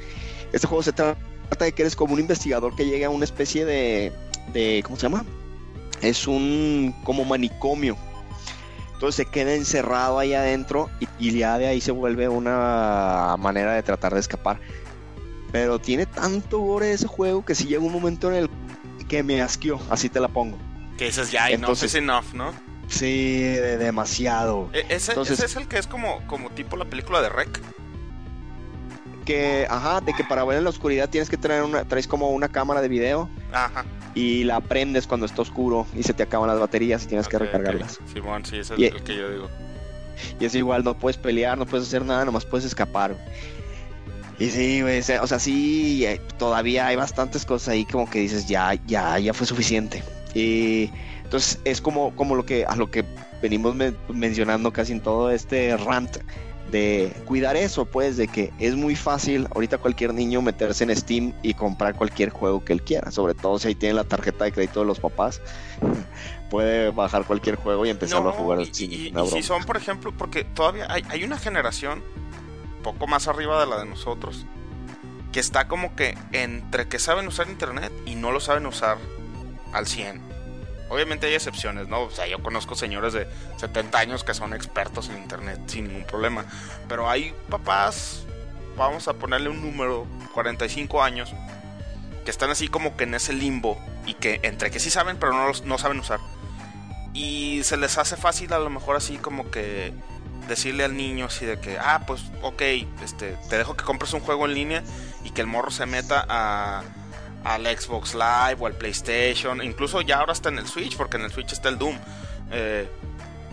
Este juego se trata de que eres como un investigador que llega a una especie de, de ¿cómo se llama? es un como manicomio. Entonces se queda encerrado ahí adentro y, ya de ahí se vuelve una manera de tratar de escapar. Pero tiene tanto gore ese juego que si llega un momento en el que me asqueó, así te la pongo. Que dices ya, Entonces, enough, ¿no? Sí, demasiado. E, ese, es el que es como, como tipo la película de Rec. Que, ajá, de que para ver en la oscuridad tienes que tener una, traes como una cámara de video. Ajá y la prendes cuando está oscuro y se te acaban las baterías y tienes que recargarlas. Simón, sí, ese es el que yo digo. Y es igual, no puedes pelear, no puedes hacer nada, nomás puedes escapar. Y sí, o sea, sí, eh, todavía hay bastantes cosas ahí como que dices, ya, ya, ya fue suficiente. Y entonces es como, como lo que, a lo que venimos mencionando casi en todo este rant de cuidar eso, pues, de que es muy fácil ahorita cualquier niño meterse en Steam y comprar cualquier juego que él quiera, sobre todo si ahí tiene la tarjeta de crédito de los papás, *laughs* puede bajar cualquier juego y empezar a jugar. Y, y, si son, por ejemplo, porque todavía hay, hay una generación poco más arriba de la de nosotros que está como que entre que saben usar internet y no lo saben usar al 100. Obviamente hay excepciones, ¿no? O sea, yo conozco señores de 70 años que son expertos en internet sin ningún problema. Pero hay papás, vamos a ponerle un número, 45 años, que están así como que en ese limbo y que entre que sí saben, pero no, no saben usar. Y se les hace fácil a lo mejor así como que decirle al niño así de que, ah, pues ok, este, te dejo que compres un juego en línea y que el morro se meta a al Xbox Live o al PlayStation, incluso ya ahora está en el Switch, porque en el Switch está el Doom. Eh,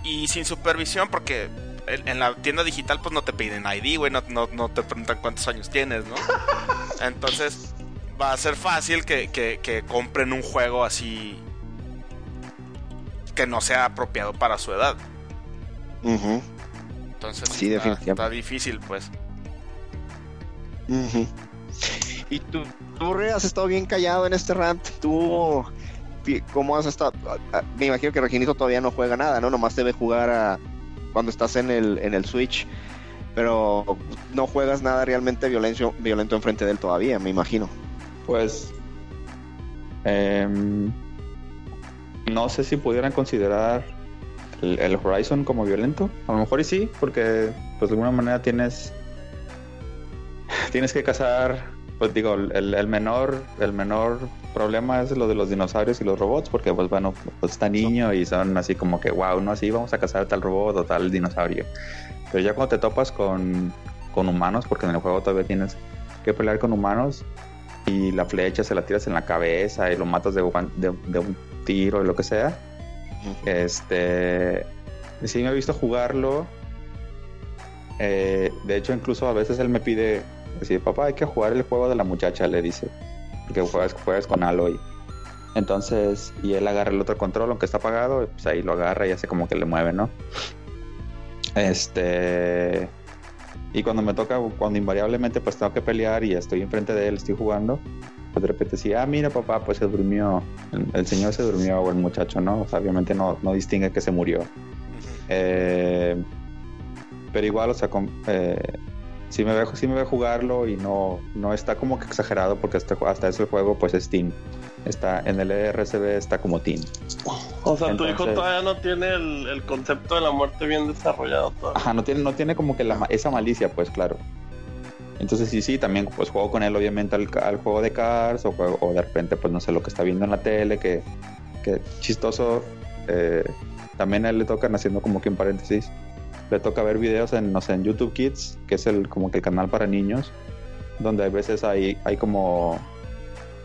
y sin supervisión, porque en la tienda digital pues no te piden ID, güey, no, no, te preguntan cuántos años tienes, ¿no? *laughs* Entonces va a ser fácil que, compren un juego así que no sea apropiado para su edad. Entonces sí, está, está, difícil, pues. Y tú, tú has estado bien callado en este rant. Tú, ¿cómo has estado? Me imagino que Reginito todavía no juega nada, ¿no? Nomás debe jugar a, cuando estás en el, en el Switch. Pero no juegas nada realmente violento, violento enfrente de él todavía, me imagino. Pues. Em, no sé si pudieran considerar el, Horizon como violento. A lo mejor y sí, porque pues de alguna manera tienes. Tienes que cazar pues digo, el, menor, el menor problema es lo de los dinosaurios y los robots, porque pues bueno, pues está niño y son así como que, wow, no así vamos a cazar tal robot o tal dinosaurio. Pero ya cuando te topas con, humanos, porque en el juego todavía tienes que pelear con humanos y la flecha se la tiras en la cabeza y lo matas de, de, un tiro y lo que sea. Este, sí me he visto jugarlo. Eh, de hecho, incluso a veces él me pide Dice, papá, hay que jugar el juego de la muchacha, le dice. Porque juegas, juegas con Aloy. Entonces, y él agarra el otro control, aunque está apagado, pues ahí lo agarra y hace como que le mueve, ¿no? Este. Y cuando me toca, cuando invariablemente pues tengo que pelear y estoy enfrente de él, estoy jugando, pues de repente decía, ah, mira papá, pues se durmió, el, señor se durmió o el muchacho, ¿no? O sea, obviamente no, no distingue que se murió. Eh, pero igual, o sea, con, eh, sí, me ve, sí me ve jugarlo y no, no está como que exagerado porque hasta, hasta ese juego pues es Team. Está, en el RCB está como Team. O sea, tu hijo Entonces- todavía no tiene el, el concepto de la muerte bien desarrollado todavía. Ajá, no tiene, no tiene como que la, esa malicia, pues claro. Entonces sí, sí, también pues juego con él obviamente al, al juego de Cars o, o de repente pues no sé lo que está viendo en la tele, que, que chistoso. eh, también a él le tocan haciendo como que un paréntesis. Le toca ver videos en, no sé, en YouTube Kids, que es el como que el canal para niños, donde a veces hay, hay como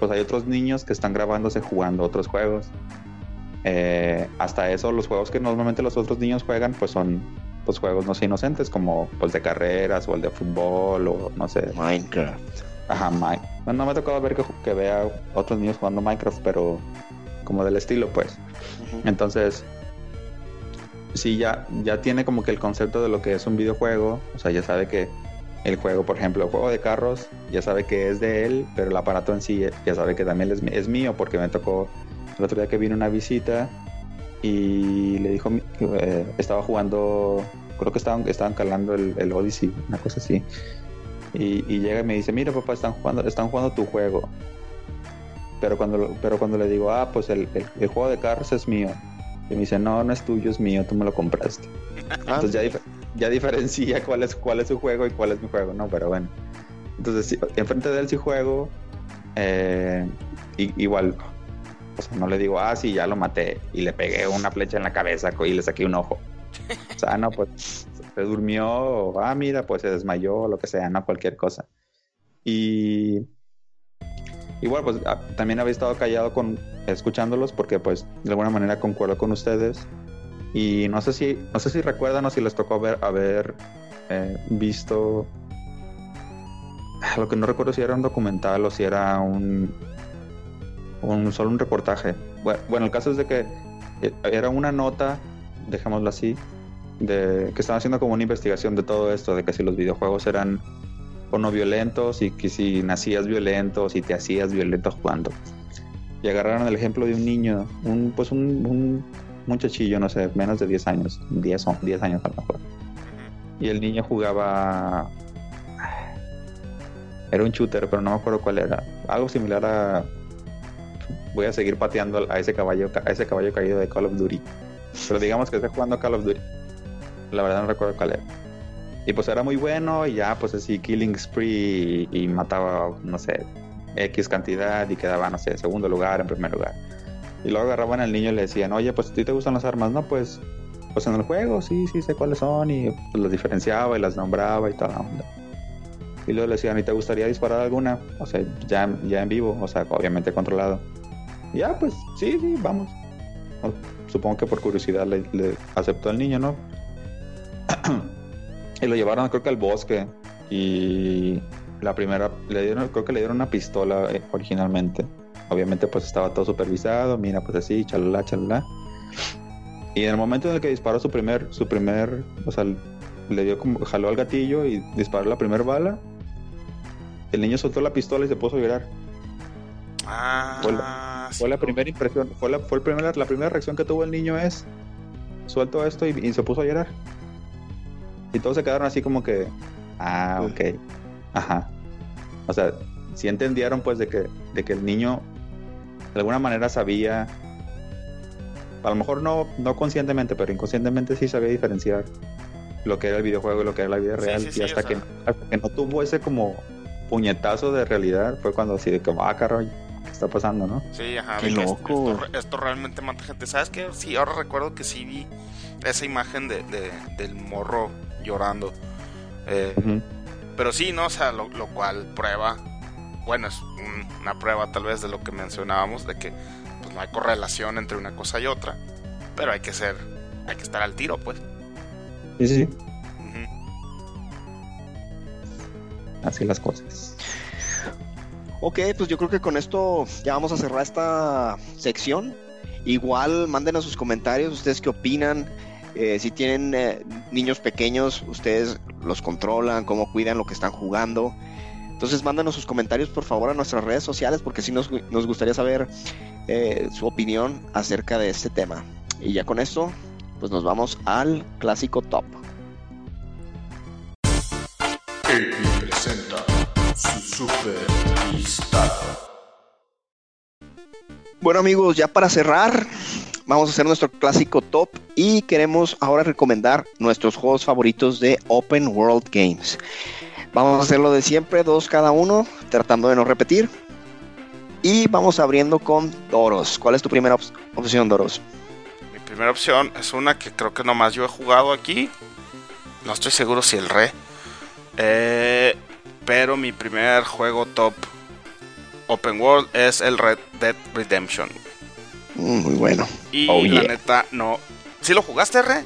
pues hay otros niños que están grabándose jugando otros juegos. Eh, hasta eso, los juegos que normalmente los otros niños juegan, pues son pues juegos no sé inocentes, como pues de carreras o el de fútbol o no sé. Minecraft. Ajá, Mike. No, no me ha tocado ver que, que vea otros niños jugando Minecraft, pero como del estilo, pues. Entonces, sí, ya, ya tiene como que el concepto de lo que es un videojuego. O sea, ya sabe que el juego, por ejemplo, el juego de carros, ya sabe que es de él, pero el aparato en sí ya sabe que también es, es mío, porque me tocó el otro día que vino una visita y le dijo, eh, estaba jugando, creo que estaban, estaban calando el, el Odyssey, una cosa así. Y, y llega y me dice, mira papá, están jugando, están jugando tu juego. Pero cuando, pero cuando le digo, ah, pues el, el- el juego de carros es mío. Y me dice, no, no es tuyo, es mío, tú me lo compraste. *laughs* Entonces ya, dif- ya diferencia cuál es, cuál es su juego y cuál es mi juego, ¿no? Pero bueno. Entonces, sí, enfrente de él sí juego. eh, y- igual, no le digo, ah, sí, ya lo maté. Y le pegué una flecha en la cabeza y le saqué un ojo. O sea, no, pues se durmió, o, ah, mira, pues se desmayó, lo que sea, no, cualquier cosa. Y igual, pues ah, también había estado callado con escuchándolos porque, pues, de alguna manera concuerdo con ustedes. Y no sé si, no sé si recuerdan o si les tocó ver, haber eh, visto. ah, Lo que no recuerdo si era un documental o si era un, un solo un reportaje. Bueno, el caso es de que eh, era una nota, dejémoslo así, de que estaban haciendo como una investigación de todo esto, de que si los videojuegos eran o no violentos y que si nacías violento, si te hacías violento jugando. Y agarraron el ejemplo de un niño, un pues un, un muchachillo, no sé, menos de 10 años, 10 o 10 años a lo mejor. Y el niño jugaba *sighs* era un shooter, pero no me acuerdo cuál era. Algo similar a voy a seguir pateando a ese caballo a ese caballo caído de Call of Duty. Pero digamos que esté jugando Call of Duty. La verdad no recuerdo cuál era. Y pues era muy bueno y ya pues así killing spree y, mataba, no sé, X cantidad y quedaba, no sé, segundo lugar, en primer lugar. Y luego agarraban al niño y le decían, oye, pues a ti te gustan las armas, ¿no? Pues, pues en el juego sí, sí sé cuáles son y pues las diferenciaba y las nombraba y toda onda. Y luego le decían, ¿y te gustaría disparar alguna? O sea, ya, ya en vivo, o sea, obviamente controlado. Ya, pues sí, sí, vamos. O- Supongo que por curiosidad le, le aceptó el niño, ¿no? *clears throat* y lo llevaron, creo que al bosque. Y la primera, le dieron, creo que le dieron una pistola eh, originalmente. Obviamente, pues estaba todo supervisado. Mira, pues así, chalala, chalala. Y en el momento en el que disparó su primer, su primer, o sea, le dio como, jaló al gatillo y disparó la primera bala. El niño soltó la pistola y se puso a llorar. Ah, Fue sí, Fue la no. primera impresión, fue la, fue el primer- la primera reacción que tuvo el niño es suelto esto y, y se puso a llorar. Y todos se quedaron así como que, ah, ok, ajá. O sea, sí entendieron pues de que, de que el niño de alguna manera sabía, a lo mejor no, no conscientemente, pero inconscientemente sí sabía diferenciar lo que era el videojuego y lo que era la vida real. sí, sí, y hasta, que, sea. hasta que no tuvo ese como puñetazo de realidad, fue cuando así de que, ah, carajo, ¿qué está pasando, no? Sí, ajá. Qué que esto- loco. Esto, esto realmente mata gente. ¿Sabes qué? Sí, ahora recuerdo que sí vi esa imagen de, de- del morro llorando. Eh, pero sí, ¿no? O sea, lo, lo cual prueba, bueno, es un- una prueba tal vez de lo que mencionábamos, de que pues no hay correlación entre una cosa y otra, pero hay que ser, hay que estar al tiro, pues. Sí, sí, sí. Así las cosas. Ok, pues yo creo que con esto ya vamos a cerrar esta sección. Igual manden a sus comentarios, ustedes qué opinan. Eh, si tienen eh, niños pequeños, ustedes los controlan, cómo cuidan lo que están jugando. Entonces mándanos sus comentarios por favor a nuestras redes sociales porque sí nos, nos gustaría saber eh, su opinión acerca de este tema. Y ya con esto, pues nos vamos al clásico top. presenta su super Bueno amigos, ya para cerrar, vamos a hacer nuestro clásico top y queremos ahora recomendar nuestros juegos favoritos de Open World Games. Vamos a hacerlo de siempre, dos cada uno, tratando de no repetir. Y vamos abriendo con Doros. ¿Cuál es tu primera op opción, Doros? Mi primera opción es una que creo que nomás yo he jugado aquí. No estoy seguro si el re. Eh, pero mi primer juego top Open World es el Red Dead Redemption. Mm, muy bueno. Y Oh, la yeah. neta, no. ¿Sí lo jugaste, re?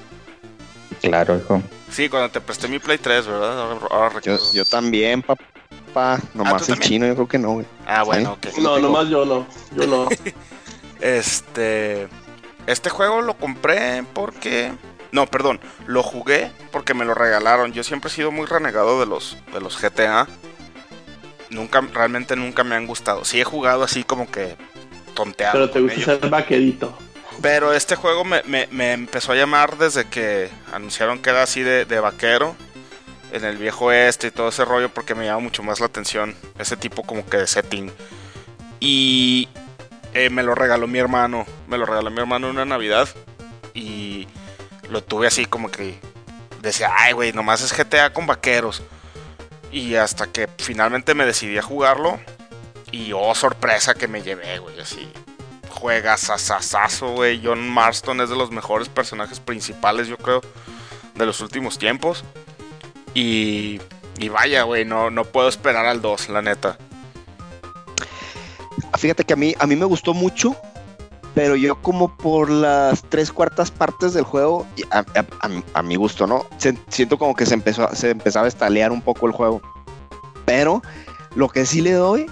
Claro, hijo. Sí, cuando te presté mi Play 3, ¿verdad? Ahora, Yo, recuerdo. yo también, papá. Nomás ¿tú el también? chino, yo creo que no, güey. Ah, bueno, ok. No, tengo. nomás yo no. Yo no. *laughs* Este. Este juego lo compré porque. No, perdón. Lo jugué porque me lo regalaron. Yo siempre he sido muy renegado de los, de los GTA. Nunca, realmente nunca me han gustado. Sí he jugado así como que tonteado. Pero te gusta ellos. ser vaquerito. Pero este juego me, me- me empezó a llamar desde que anunciaron que era así de, de vaquero. En el viejo oeste y todo ese rollo porque me llama mucho más la atención. Ese tipo como que de setting. Y eh, me lo regaló mi hermano. Me lo regaló mi hermano en una Navidad. Y lo tuve así como que decía, ay güey, nomás es GTA con vaqueros. Y hasta que finalmente me decidí a jugarlo. Y oh, sorpresa que me llevé, güey, así juega sasasazo, güey. John Marston es de los mejores personajes principales, yo creo, de los últimos tiempos. Y, y vaya, güey, no, no puedo esperar al 2, la neta. Fíjate que a mí, a mí me gustó mucho, pero yo como por las tres cuartas partes del juego, a, a- a mi- a mi gusto, ¿no? Se- siento como que se, empezó, a- se empezaba a estalear un poco el juego. Pero lo que sí le doy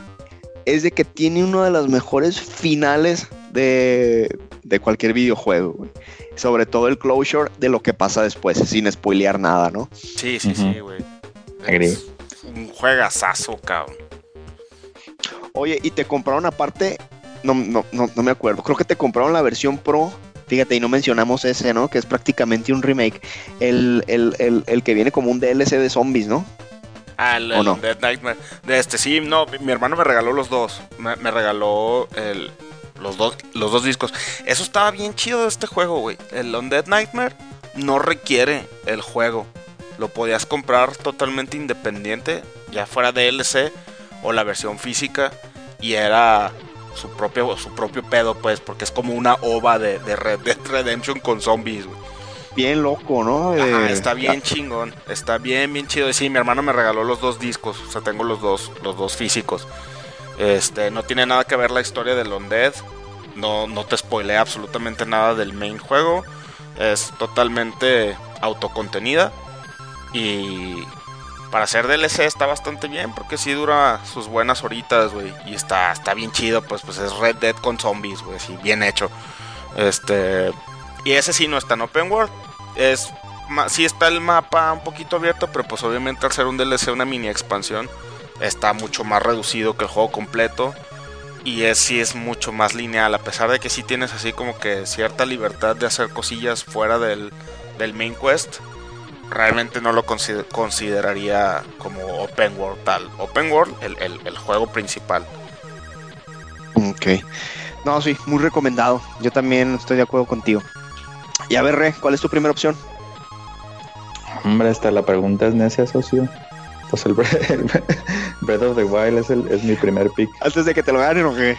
es de que tiene uno de los mejores finales de, de cualquier videojuego, güey. Sobre todo el closure de lo que pasa después, sin spoilear nada, ¿no? Sí, sí, sí, güey. Es un juegazazo, cabrón. Oye, y te compraron aparte, no, no, no, no me acuerdo, creo que te compraron la versión Pro, fíjate, y no mencionamos ese, ¿no? Que es prácticamente un remake, el, el, el, el que viene como un DLC de zombies, ¿no? Ah, el, ¿O no? Dead Nightmare. De este, sí, no, mi- mi hermano me regaló los dos. Me, me regaló el, los, dos, los dos discos. Eso estaba bien chido de este juego, güey. El Undead Nightmare no requiere el juego. Lo podías comprar totalmente independiente, ya fuera DLC o la versión física. Y era su propio, su propio pedo, pues, porque es como una ova de, de Red Dead Redemption con zombies, güey. Bien loco, ¿no? Ajá, Eh, está bien chingón, está bien, bien chido. Y sí, mi hermano me regaló los dos discos, o sea, tengo los dos, los dos físicos. Este, no tiene nada que ver la historia del Undead, no, no te spoilea absolutamente nada del main juego, es totalmente autocontenida y para hacer DLC está bastante bien porque sí dura sus buenas horitas, güey, y está, está bien chido, pues, pues es Red Dead con zombies, güey, sí, bien hecho. Este, y ese sí no está en Open World, es sí está el mapa un poquito abierto, pero pues obviamente al ser un DLC, una mini expansión, está mucho más reducido que el juego completo. Y es, sí es mucho más lineal, a pesar de que sí tienes así como que cierta libertad de hacer cosillas fuera del, del main quest. Realmente no lo consider- consideraría como open world tal. Open world, el, el- el juego principal. Ok. No, sí, muy recomendado. Yo también estoy de acuerdo contigo. Y a ver, Re, ¿cuál es tu primera opción? Hombre, hasta la pregunta es necia, socio. Pues el, Bre- el Breath of the Wild es, el, es mi primer pick. Antes de que te lo ganen o qué?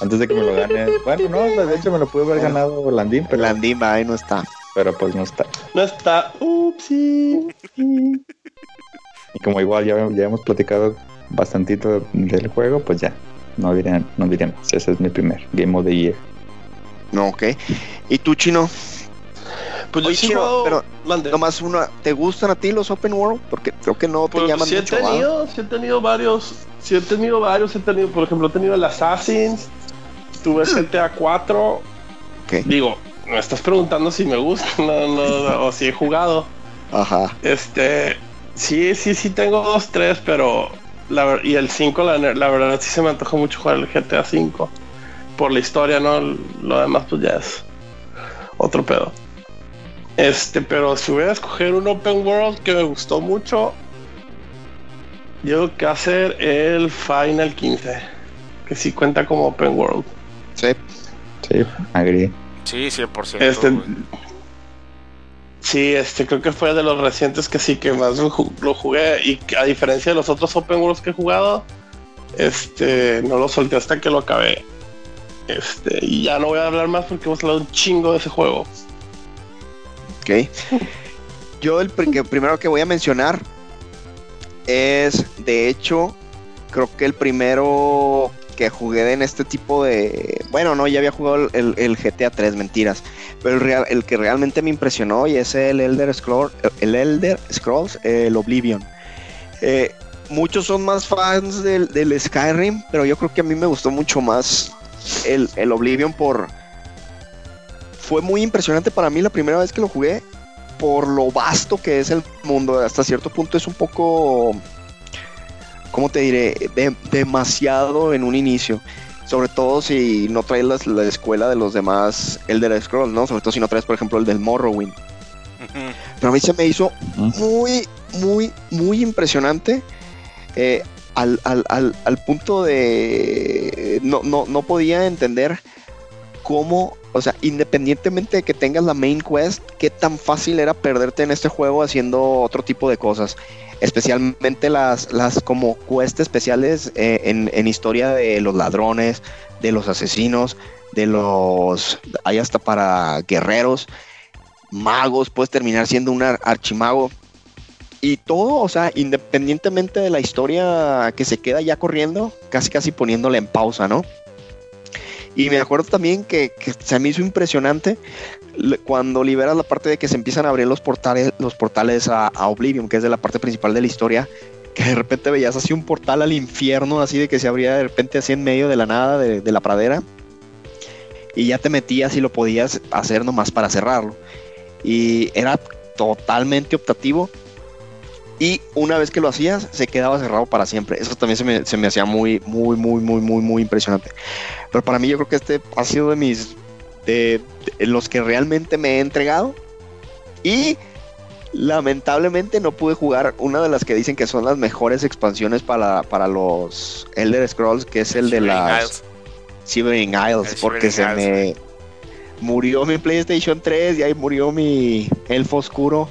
Antes de que me lo gane. Bueno, no, de hecho me lo pude haber ganado Landín, pero, Landín va, ahí no está. Pero pues no está. No está. Upsi. Y como igual ya, ya hemos platicado bastantito del juego, pues ya, no diré, no diremos. Ese es mi primer Game of the Year. No, ok. ¿Y tú, Chino? Pues yo Oye, sí he Chino, pero Mande. Nomás una, ¿te gustan a ti los open world? Porque creo que no te Pues, llaman sí he mucho. ¿va? tenido, sí he tenido varios, sí he tenido varios, he tenido, por ejemplo, he tenido el Assassins, tuve GTA 4, Ok. digo, me estás preguntando si me gusta *laughs* no, no, o si he jugado, Ajá. este, sí, sí, sí tengo dos, tres, pero la y el 5, la, la verdad sí se me antojó mucho jugar el GTA 5. Por la historia, ¿no? Lo demás pues ya es otro pedo. Este, pero si voy a escoger un open world que me gustó mucho, yo creo que ser el Final 15, que sí cuenta como open world. Sí. Sí, agree. Sí, 100%. Este, sí, este creo que fue de los recientes que sí que más lo, ju- lo jugué y a diferencia de los otros open worlds que he jugado, este no lo solté hasta que lo acabé. Este, y ya no voy a hablar más porque hemos hablado un chingo de ese juego. Ok. Yo el que primero que voy a mencionar es, de hecho, creo que el primero que jugué en este tipo de... Bueno, no, ya había jugado el, GTA 3, mentiras. Pero el, real- el que realmente me impresionó y es el Elder Scrolls, el Elder Scrolls, el Oblivion. Eh, muchos son más fans del, del Skyrim, pero yo creo que a mí me gustó mucho más el, el Oblivion por... Fue muy impresionante para mí la primera vez que lo jugué por lo vasto que es el mundo. Hasta cierto punto es un poco, ¿cómo te diré? De- demasiado en un inicio. Sobre todo si no traes la escuela de los demás Elder Scrolls, ¿no? Sobre todo si no traes, por ejemplo, el del Morrowind. Pero a mí se me hizo muy, muy, muy impresionante. eh, al, al- al- al punto de... No, no, no podía entender cómo, o sea, independientemente de que tengas la main quest, qué tan fácil era perderte en este juego haciendo otro tipo de cosas. Especialmente las, las como quest especiales eh, en, en historia de los ladrones, de los asesinos, de los... Hay hasta para guerreros, magos, puedes terminar siendo un ar- archimago. Y todo, o sea, independientemente de la historia que se queda ya corriendo, casi casi poniéndole en pausa, ¿no? Y me acuerdo también que, que se me hizo impresionante cuando liberas la parte de que se empiezan a abrir los portales, los portales a, a Oblivion, que es de la parte principal de la historia, que de repente veías así un portal al infierno, así de que se abría de repente así en medio de la nada, de, de la pradera, y ya te metías y lo podías hacer nomás para cerrarlo. Y era totalmente optativo. Y una vez que lo hacías, se quedaba cerrado para siempre. Eso también se me, se me hacía muy, muy, muy, muy, muy, muy impresionante. Pero para mí yo creo que este ha sido de mis... de, de los que realmente me he entregado. Y lamentablemente no pude jugar una de las que dicen que son las mejores expansiones para, para los Elder Scrolls, que es el de las Isles. Shivering Isles, El porque se me murió mi PlayStation 3 y ahí murió mi Elfo Oscuro,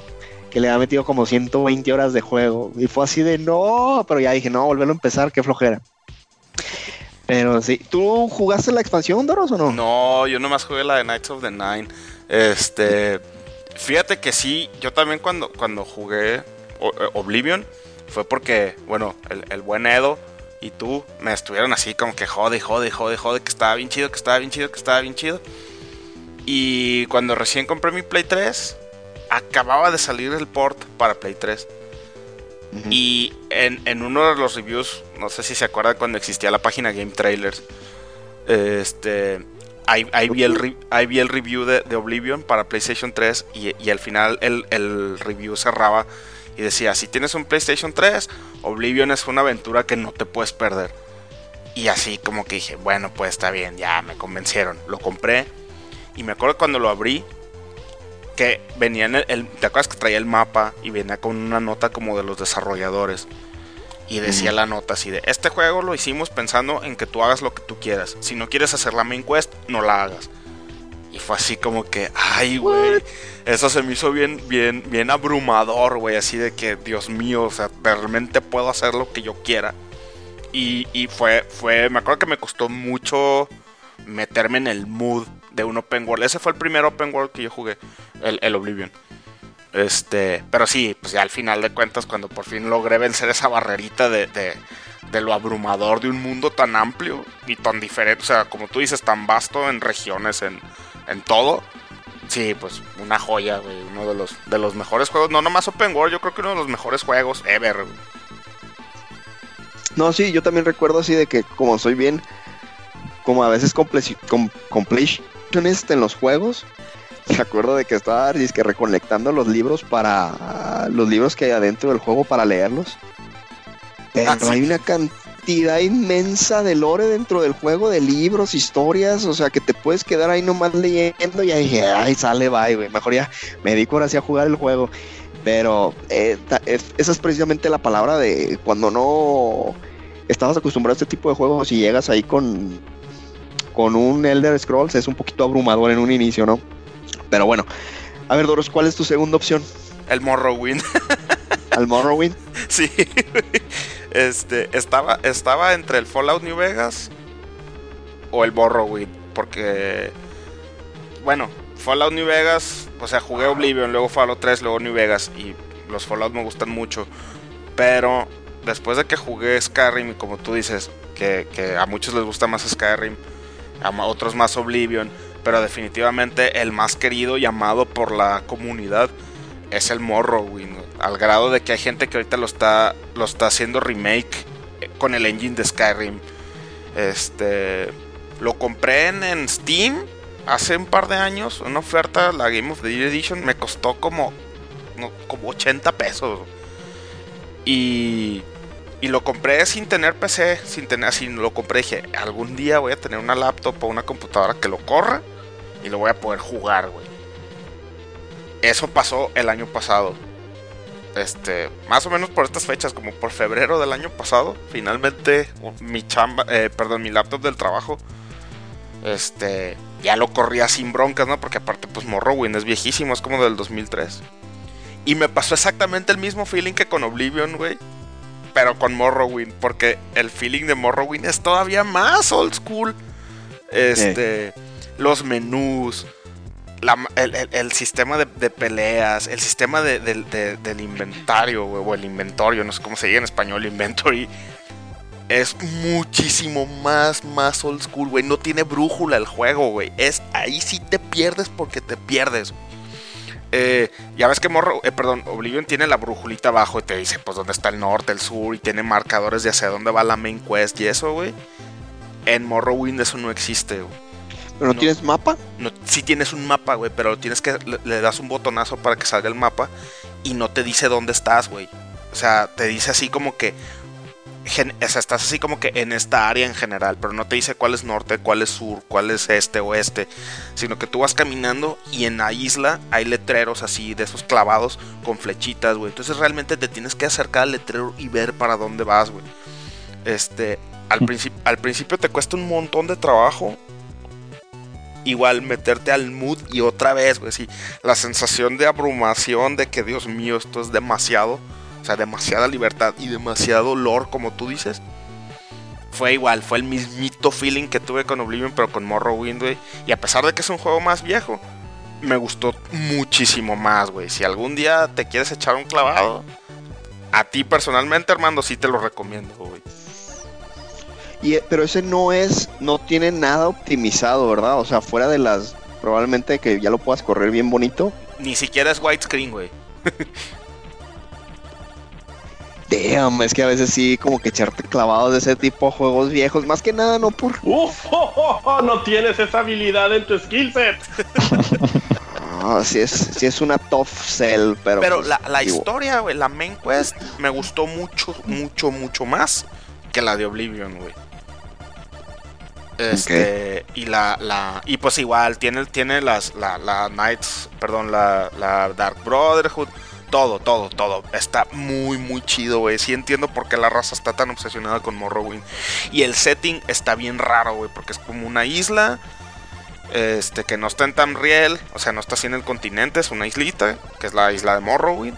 que le ha metido como 120 horas de juego. Y fue así de no, pero ya dije, no, volverlo a empezar, qué flojera. Pero sí, ¿tú jugaste la expansión, Doros, o no? No, yo nomás jugué la de Knights of the Nine. Este, fíjate que sí, yo también cuando, cuando jugué eh, Oblivion fue porque, bueno, el, el buen Edo y tú me estuvieron así como que jode, jode, jode, jode, que estaba bien chido, que estaba bien chido, que estaba bien chido. Y cuando recién compré mi Play 3, acababa de salir el port para Play 3. Ujú. Y en, en uno de los reviews, no sé si se acuerdan cuando existía la página Game Trailers, este, ahí, ahí vi, el ahí vi el review de, de Oblivion para PlayStation 3 y, y al final el, el review cerraba y decía, si tienes un PlayStation 3, Oblivion es una aventura que no te puedes perder. Y así como que dije, bueno, pues está bien, ya me convencieron. Lo compré y me acuerdo cuando lo abrí, que venía en el, el- ¿te acuerdas que traía el mapa y venía con una nota como de los desarrolladores? Y decía la nota así de, este juego lo hicimos pensando en que tú hagas lo que tú quieras. Si no quieres hacer la main quest, no la hagas. Y fue así como que, ay, güey. Eso se me hizo bien, bien, bien abrumador, güey. Así de que, Dios mío, o sea, realmente puedo hacer lo que yo quiera. Y, y fue, fue, me acuerdo que me costó mucho meterme en el mood de un open world. Ese fue el primer open world que yo jugué, el, el Oblivion. Este, pero sí, pues ya al final de cuentas, cuando por fin logré vencer esa barrerita de, de, lo abrumador de un mundo tan amplio y tan diferente, o sea, como tú dices, tan vasto en regiones, en, en todo. Sí, pues una joya, uno de los, de los mejores juegos, no nomás Open World, yo creo que uno de los mejores juegos ever. No, sí, yo también recuerdo así de que como soy bien, como a veces comple- com- completionist en los juegos, me acuerdo de que estaba que recolectando los libros para los libros que hay adentro del juego para leerlos. Pero Ah, sí. hay una cantidad inmensa de lore dentro del juego, de libros, historias, o sea que te puedes quedar ahí nomás leyendo y ahí dije, ay, sale, bye, güey. Mejor ya me dedico ahora sí a jugar el juego. Pero eh, ta- es- esa es precisamente la palabra de cuando no estabas acostumbrado a este tipo de juegos y llegas ahí con, con un Elder Scrolls, es un poquito abrumador en un inicio, ¿no? Pero bueno, a ver, Doros, ¿cuál es tu segunda opción? El Morrowind. ¿Al Morrowind? *laughs* Sí, este, estaba, estaba entre el Fallout New Vegas o el Morrowind, porque, bueno, Fallout New Vegas, o sea, jugué Oblivion, luego Fallout 3, luego New Vegas, y los Fallout me gustan mucho, pero después de que jugué Skyrim, y como tú dices, que, que a muchos les gusta más Skyrim, a otros más Oblivion, pero definitivamente el más querido y amado por la comunidad es el Morrowind, al grado de que hay gente que ahorita lo está lo está haciendo remake eh, con el engine de Skyrim. Este lo compré en, en Steam hace un par de años, una oferta, la Game of the Year Edition me costó como no, como 80 pesos. Y y lo compré sin tener PC, sin tener así, lo compré dije, algún día voy a tener una laptop o una computadora que lo corra y lo voy a poder jugar, güey. Eso pasó el año pasado. Este, más o menos por estas fechas, como por febrero del año pasado, finalmente mi chamba, eh, perdón, mi laptop del trabajo, este, ya lo corría sin broncas, ¿no? Porque aparte, pues Morrowind es viejísimo, es como del 2003. Y me pasó exactamente el mismo feeling que con Oblivion, güey. Pero con Morrowind, porque el feeling de Morrowind es todavía más old school. Este, los menús, la- el, el- el sistema de, de peleas, el sistema de- del- de- del inventario, o el inventorio, no sé cómo se dice en español, inventory. Es muchísimo más, más old school, güey. No tiene brújula el juego, güey. Es ahí sí te pierdes porque te pierdes. Eh, ya ves que Morro, eh, perdón, Oblivion tiene la brújulita abajo y te dice pues dónde está el norte, el sur y tiene marcadores de hacia dónde va la main quest y eso, güey. En Morrowind eso no existe, güey. ¿Pero no, No. tienes mapa? No, sí tienes un mapa, güey, pero tienes que le, le das un botonazo para que salga el mapa y no te dice dónde estás, güey. O sea, te dice así como que o sea, estás así como que en esta área en general, pero no te dice cuál es norte, cuál es sur, cuál es este, oeste, sino que tú vas caminando y en la isla hay letreros así de esos clavados con flechitas, güey. Entonces realmente te tienes que acercar al letrero y ver para dónde vas, güey. Este, al, princip- al principio te cuesta un montón de trabajo. Igual meterte al mood y otra vez, güey, sí, la sensación de abrumación de que Dios mío, esto es demasiado, sea, demasiada libertad y demasiado lore, como tú dices. Fue igual, fue el mismito feeling que tuve con Oblivion, pero con Morrowind, güey. Y a pesar de que es un juego más viejo, me gustó muchísimo más, güey. Si algún día te quieres echar un clavado, a ti personalmente, Armando, sí te lo recomiendo, güey. Y, eh, pero ese no es, no tiene nada optimizado, ¿verdad? O sea, fuera de las, probablemente que ya lo puedas correr bien bonito. Ni siquiera es widescreen, güey. *laughs* Damn, es que a veces sí, como que echarte clavados de ese tipo de juegos viejos, más que nada, no por... *laughs* ¡Uf! oh, oh, oh, no tienes esa habilidad en tu skill set. *laughs* Ah, sí es, sí es una tough sell, pero... Pero pues, la, la digo, historia, güey, la main quest, me gustó mucho, mucho, mucho más que la de Oblivion, güey. Este, y la, la, y pues igual, tiene, tiene las, la, la Knights, perdón, la, la Dark Brotherhood, todo, todo, todo. Está muy, muy chido, güey. Sí entiendo por qué la raza está tan obsesionada con Morrowind. Y el setting está bien raro, güey, porque es como una isla, este, que no está en Tamriel, o sea, no está así en el continente, es una islita, que es la isla de Morrowind.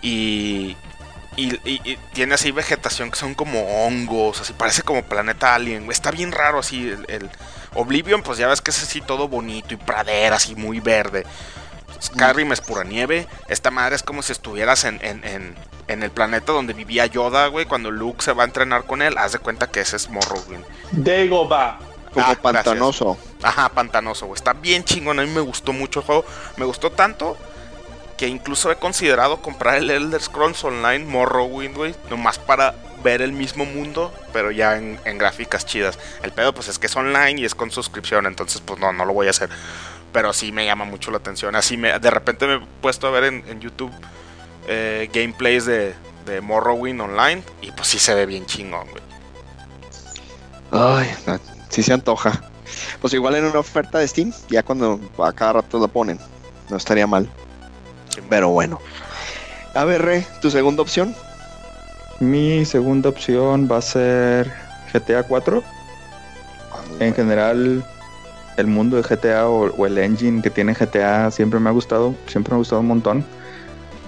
Y, y, y- y tiene así vegetación que son como hongos, así parece como planeta alien. Está bien raro así el, el Oblivion, pues ya ves que es así todo bonito y pradera, así muy verde. Skyrim es pura nieve. Esta madre es como si estuvieras en, en, en, en el planeta donde vivía Yoda, güey, cuando Luke se va a entrenar con él. Haz de cuenta que ese es Morrowind. Dagobah. como Ah, pantanoso. Ajá, pantanoso, güey. Está bien chingón. A mí me gustó mucho el juego. Me gustó tanto que incluso he considerado comprar el Elder Scrolls Online Morrowind, güey. Nomás para ver el mismo mundo, pero ya en, en gráficas chidas. El pedo, pues es que es online y es con suscripción. Entonces, pues no, no lo voy a hacer. Pero sí me llama mucho la atención. Así me, de repente me he puesto a ver en, en YouTube eh, gameplays de, de Morrowind Online. Y pues sí se ve bien chingón, güey. Ay, no, sí se antoja. Pues igual en una oferta de Steam, ya cuando a cada rato la ponen. No estaría mal. Pero bueno. A ver, Re, tu segunda opción. Mi segunda opción va a ser GTA 4. En general, el mundo de GTA o, o el engine que tiene GTA siempre me ha gustado. Siempre me ha gustado un montón.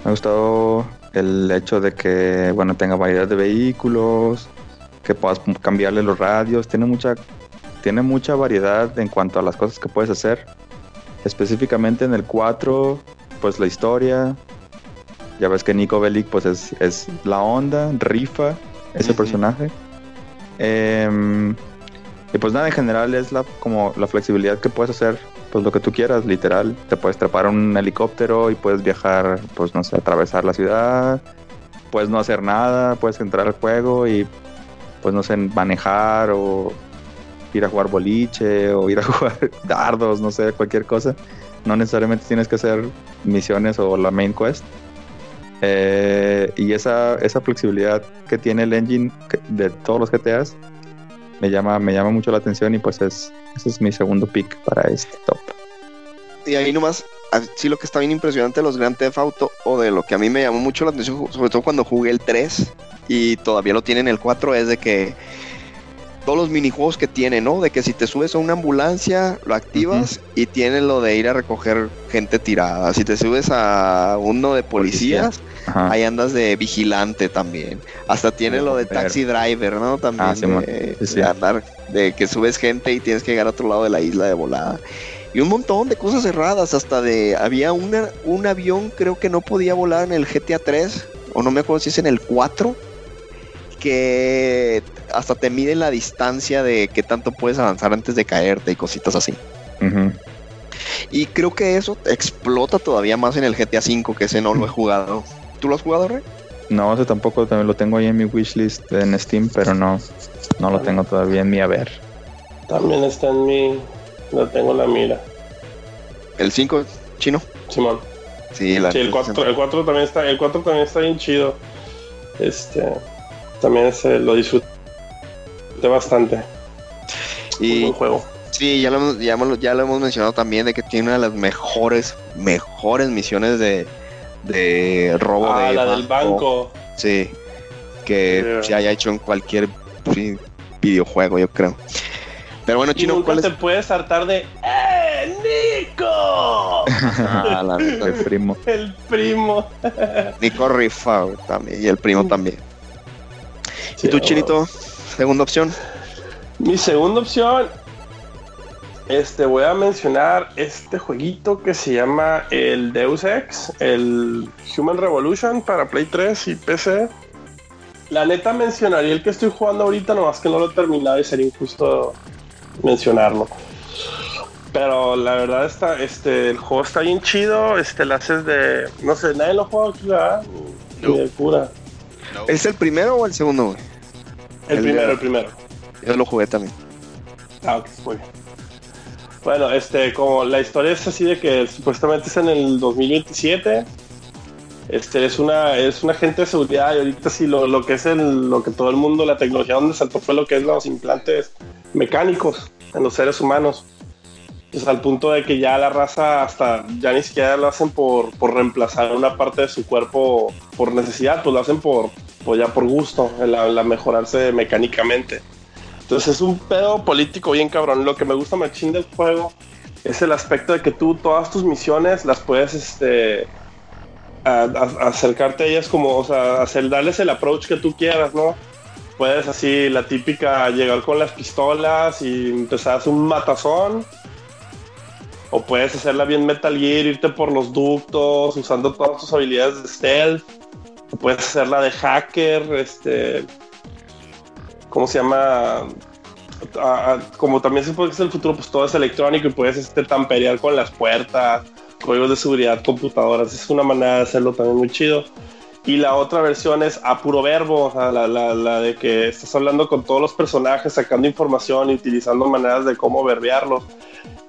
Me ha gustado el hecho de que, bueno, tenga variedad de vehículos, que puedas cambiarle los radios. Tiene mucha, tiene mucha variedad en cuanto a las cosas que puedes hacer. Específicamente en el 4, pues la historia. Ya ves que Nico Bellic pues es, es la onda, rifa ese personaje. Em, y pues nada, en general es la como la flexibilidad que puedes hacer, pues lo que tú quieras, literal. Te puedes trepar un helicóptero y puedes viajar, pues no sé, atravesar la ciudad. Puedes no hacer nada, puedes entrar al juego y pues no sé, manejar o ir a jugar boliche o ir a *laughs* jugar dardos, no sé, cualquier cosa. No necesariamente tienes que hacer misiones o la main quest. Eh, y esa, esa flexibilidad que tiene el engine de todos los GTAs me llama, me llama mucho la atención y pues es, ese es mi segundo pick para este top. Y ahí nomás, sí lo que está bien impresionante de los Grand Theft Auto, o de lo que a mí me llamó mucho la atención, sobre todo cuando jugué el 3 y todavía lo tiene en el 4, es de que todos los minijuegos que tiene, ¿no? De que si te subes a una ambulancia, lo activas y tiene lo de ir a recoger gente tirada. Si te subes a uno de policías, Ajá. ahí andas de vigilante también. Hasta tiene lo de taxi driver, ¿no? También Ah, de, Sí, de andar, de que subes gente y tienes que llegar a otro lado de la isla de volada. Y un montón de cosas cerradas, hasta de, había una, un avión creo que no podía volar en el GTA 3, o no me acuerdo si es en el 4, que hasta te miden la distancia de qué tanto puedes avanzar antes de caerte y cositas así. Y creo que eso explota todavía más en el GTA 5, que ese no lo he jugado. ¿Tú lo has jugado, Rey? No, ese tampoco también lo tengo ahí en mi wishlist en Steam, pero no, no lo tengo todavía en mi haber. También está en mi. No tengo la mira. El 5, chino. Simón. Sí, la Sí, el 4, el 4 también está, el 4 también está bien chido. Este también ese lo disfruté bastante. Y buen juego. sí, ya lo, ya lo hemos mencionado también de que tiene una de las mejores, mejores misiones de, de robo Ah, de la del banco. Sí, que se haya hecho en cualquier sí, videojuego, yo creo. Pero bueno, Y chino, nunca ¿cuál te es? puedes hartar de ¡Eh, Nico! Ah, la neta, El primo. *laughs* El primo. Nico Rifa también, y el primo también. Sí, ¿Y tú, Chinito? Segunda opción. Mi segunda opción, este, voy a mencionar este jueguito que se llama el Deus Ex, el Human Revolution para Play 3 y PC. La neta mencionaría el que estoy jugando ahorita, nomás que no lo he terminado y sería injusto mencionarlo. Pero la verdad está, este, el juego está bien chido, este, lo haces de, no sé, nadie lo juega aquí, ¿verdad? Ni No. de cura. ¿Es el primero o el segundo, güey? El, El- primero, el primero. Yo lo jugué también. Ah, ok, muy bien. Bueno, este, como la historia es así de que supuestamente es en el 2027. Este es una, es un agente de seguridad y ahorita sí lo, lo que es el, lo que todo el mundo, la tecnología donde saltó fue lo que es los implantes mecánicos en los seres humanos. Pues al punto de que ya la raza hasta ya ni siquiera lo hacen por, por reemplazar una parte de su cuerpo por necesidad, pues lo hacen por, pues ya por gusto, la, la mejorarse mecánicamente. Entonces es un pedo político bien cabrón. Lo que me gusta machín del juego es el aspecto de que tú todas tus misiones las puedes este acercarte a ellas como, o sea, hacer, darles el approach que tú quieras, ¿no? Puedes así, la típica, llegar con las pistolas y empezar a hacer un matazón. O puedes hacerla bien Metal Gear, irte por los ductos, usando todas tus habilidades de stealth. O puedes hacerla de hacker, este... ¿Cómo se llama? a- a- como también se puede que es el futuro, pues todo es electrónico y puedes este, tamperear con las puertas, códigos de seguridad, computadoras. Es una manera de hacerlo también muy chido. Y la otra versión es a puro verbo, o sea, la, la- la de que estás hablando con todos los personajes, sacando información y utilizando maneras de cómo verbearlos.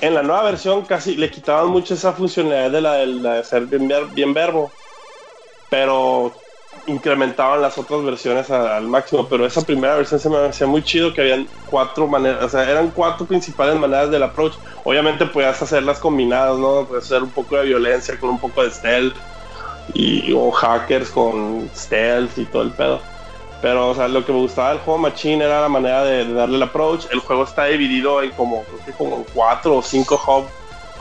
En la nueva versión casi le quitaban mucho esa funcionalidad de la, de la de ser bien, bien verbo. Pero incrementaban las otras versiones al máximo, pero esa primera versión se me hacía muy chido que habían cuatro maneras, o sea, eran cuatro principales maneras del approach. Obviamente podías hacerlas combinadas, ¿no? Puedes hacer un poco de violencia con un poco de stealth y o hackers con stealth y todo el pedo. Pero, o sea, lo que me gustaba del juego Machine era la manera de, de darle el approach. El juego está dividido en como, creo que como cuatro o cinco hub,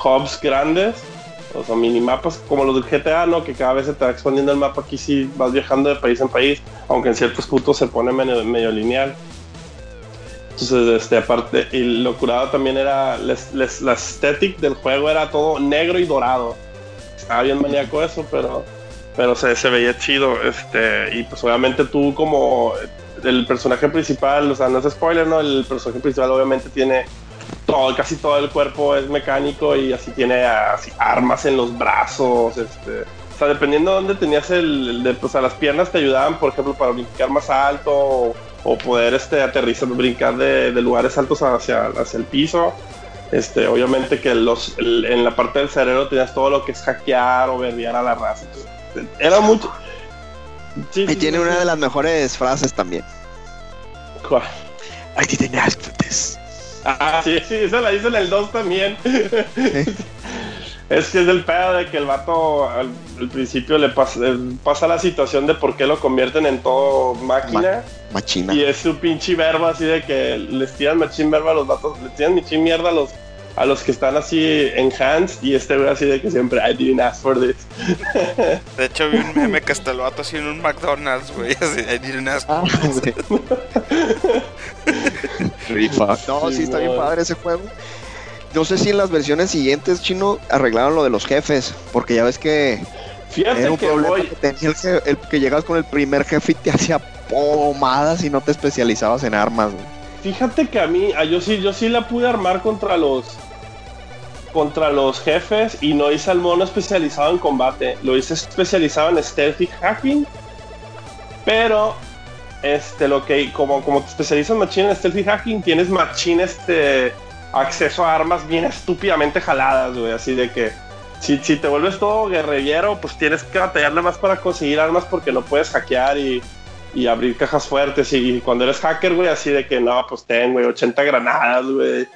hubs grandes. O sea, minimapas como los del GTA, ¿no? Que cada vez se te va expandiendo el mapa. Aquí sí vas viajando de país en país, aunque en ciertos puntos se pone medio, lineal. Entonces, este, aparte, y lo curado también era, la aesthetic del juego era todo negro y dorado. Estaba bien maníaco eso, pero, pero se, se veía chido. Este, y pues obviamente tú como el personaje principal, o sea, no es spoiler, ¿no? El personaje principal obviamente tiene todo, casi todo el cuerpo es mecánico y así tiene así, armas en los brazos, este, o sea, dependiendo de dónde tenías el, el de, pues a las piernas te ayudaban, por ejemplo, para brincar más alto o, o poder este, aterrizar, brincar de, de lugares altos hacia, hacia el piso. Este, obviamente que los, el- en la parte del cerebro tenías todo lo que es hackear o verdear a la raza. Era mucho. Sí, Y sí, tiene sí, una de las mejores frases también. ¿Cuál? I didn't ask for this. Ah, sí, sí, esa la hice en el 2 también. es que es el pedo de que el vato al, al principio le pasa, eh, pasa la situación de por qué lo convierten en todo máquina. Machina. Y es su pinche verbo así de que les tiran machín verbo a los vatos, le tiran machín mierda a los, a los que están así en hands. Y este güey así de que siempre, I didn't ask for this. *laughs* De hecho, vi un meme que hasta el vato así en un McDonald's, güey. Así, I didn't ask. Ah, güey. *laughs* Rifa. No, sí, Sí, está bien padre ese juego. No sé si en las versiones siguientes, chino, arreglaron lo de los jefes, porque ya ves que Fíjate era un que problema voy, que tenía el, je- el que llegabas con el primer jefe y te *laughs* hacía pomadas y no te especializabas en armas. güey. Fíjate que a mí, a yo sí, yo sí la pude armar contra los contra los jefes y no hice al mono especializado en combate, lo hice especializado en stealth y hacking, pero este lo que como como te especializas machine en stealth y hacking tienes machine este acceso a armas bien estúpidamente jaladas, güey, así de que si, si te vuelves todo guerrillero, pues tienes que batallarle más para conseguir armas porque no puedes hackear y y abrir cajas fuertes. Y cuando eres hacker, güey, así de que no, pues ten, güey, 80 granadas, güey.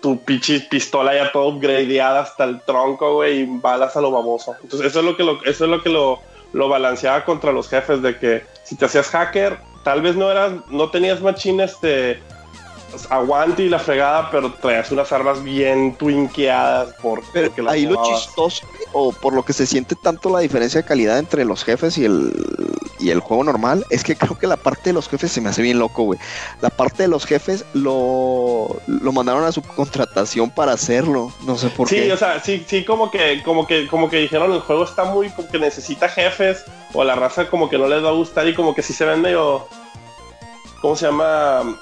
Tu pinche pistola ya todo upgradeada hasta el tronco, güey, y balas a lo baboso. Entonces, eso es lo que lo, eso es lo, que lo, lo balanceaba contra los jefes, de que si te hacías hacker, tal vez no eras, no tenías machine este aguante y la fregada, pero traías unas armas bien twinkeadas por, ahí lo chistoso, o por lo que se siente tanto la diferencia de calidad entre los jefes y el, y el juego normal, es que creo que la parte de los jefes se me hace bien loco, güey. La parte de los jefes lo, lo mandaron a subcontratación para hacerlo. No sé por sí, qué. o sea, sí, sí, como que, como que, como que dijeron el juego está muy, como que necesita jefes, o la raza como que no les va a gustar, y como que sí se ven medio, ¿cómo se llama?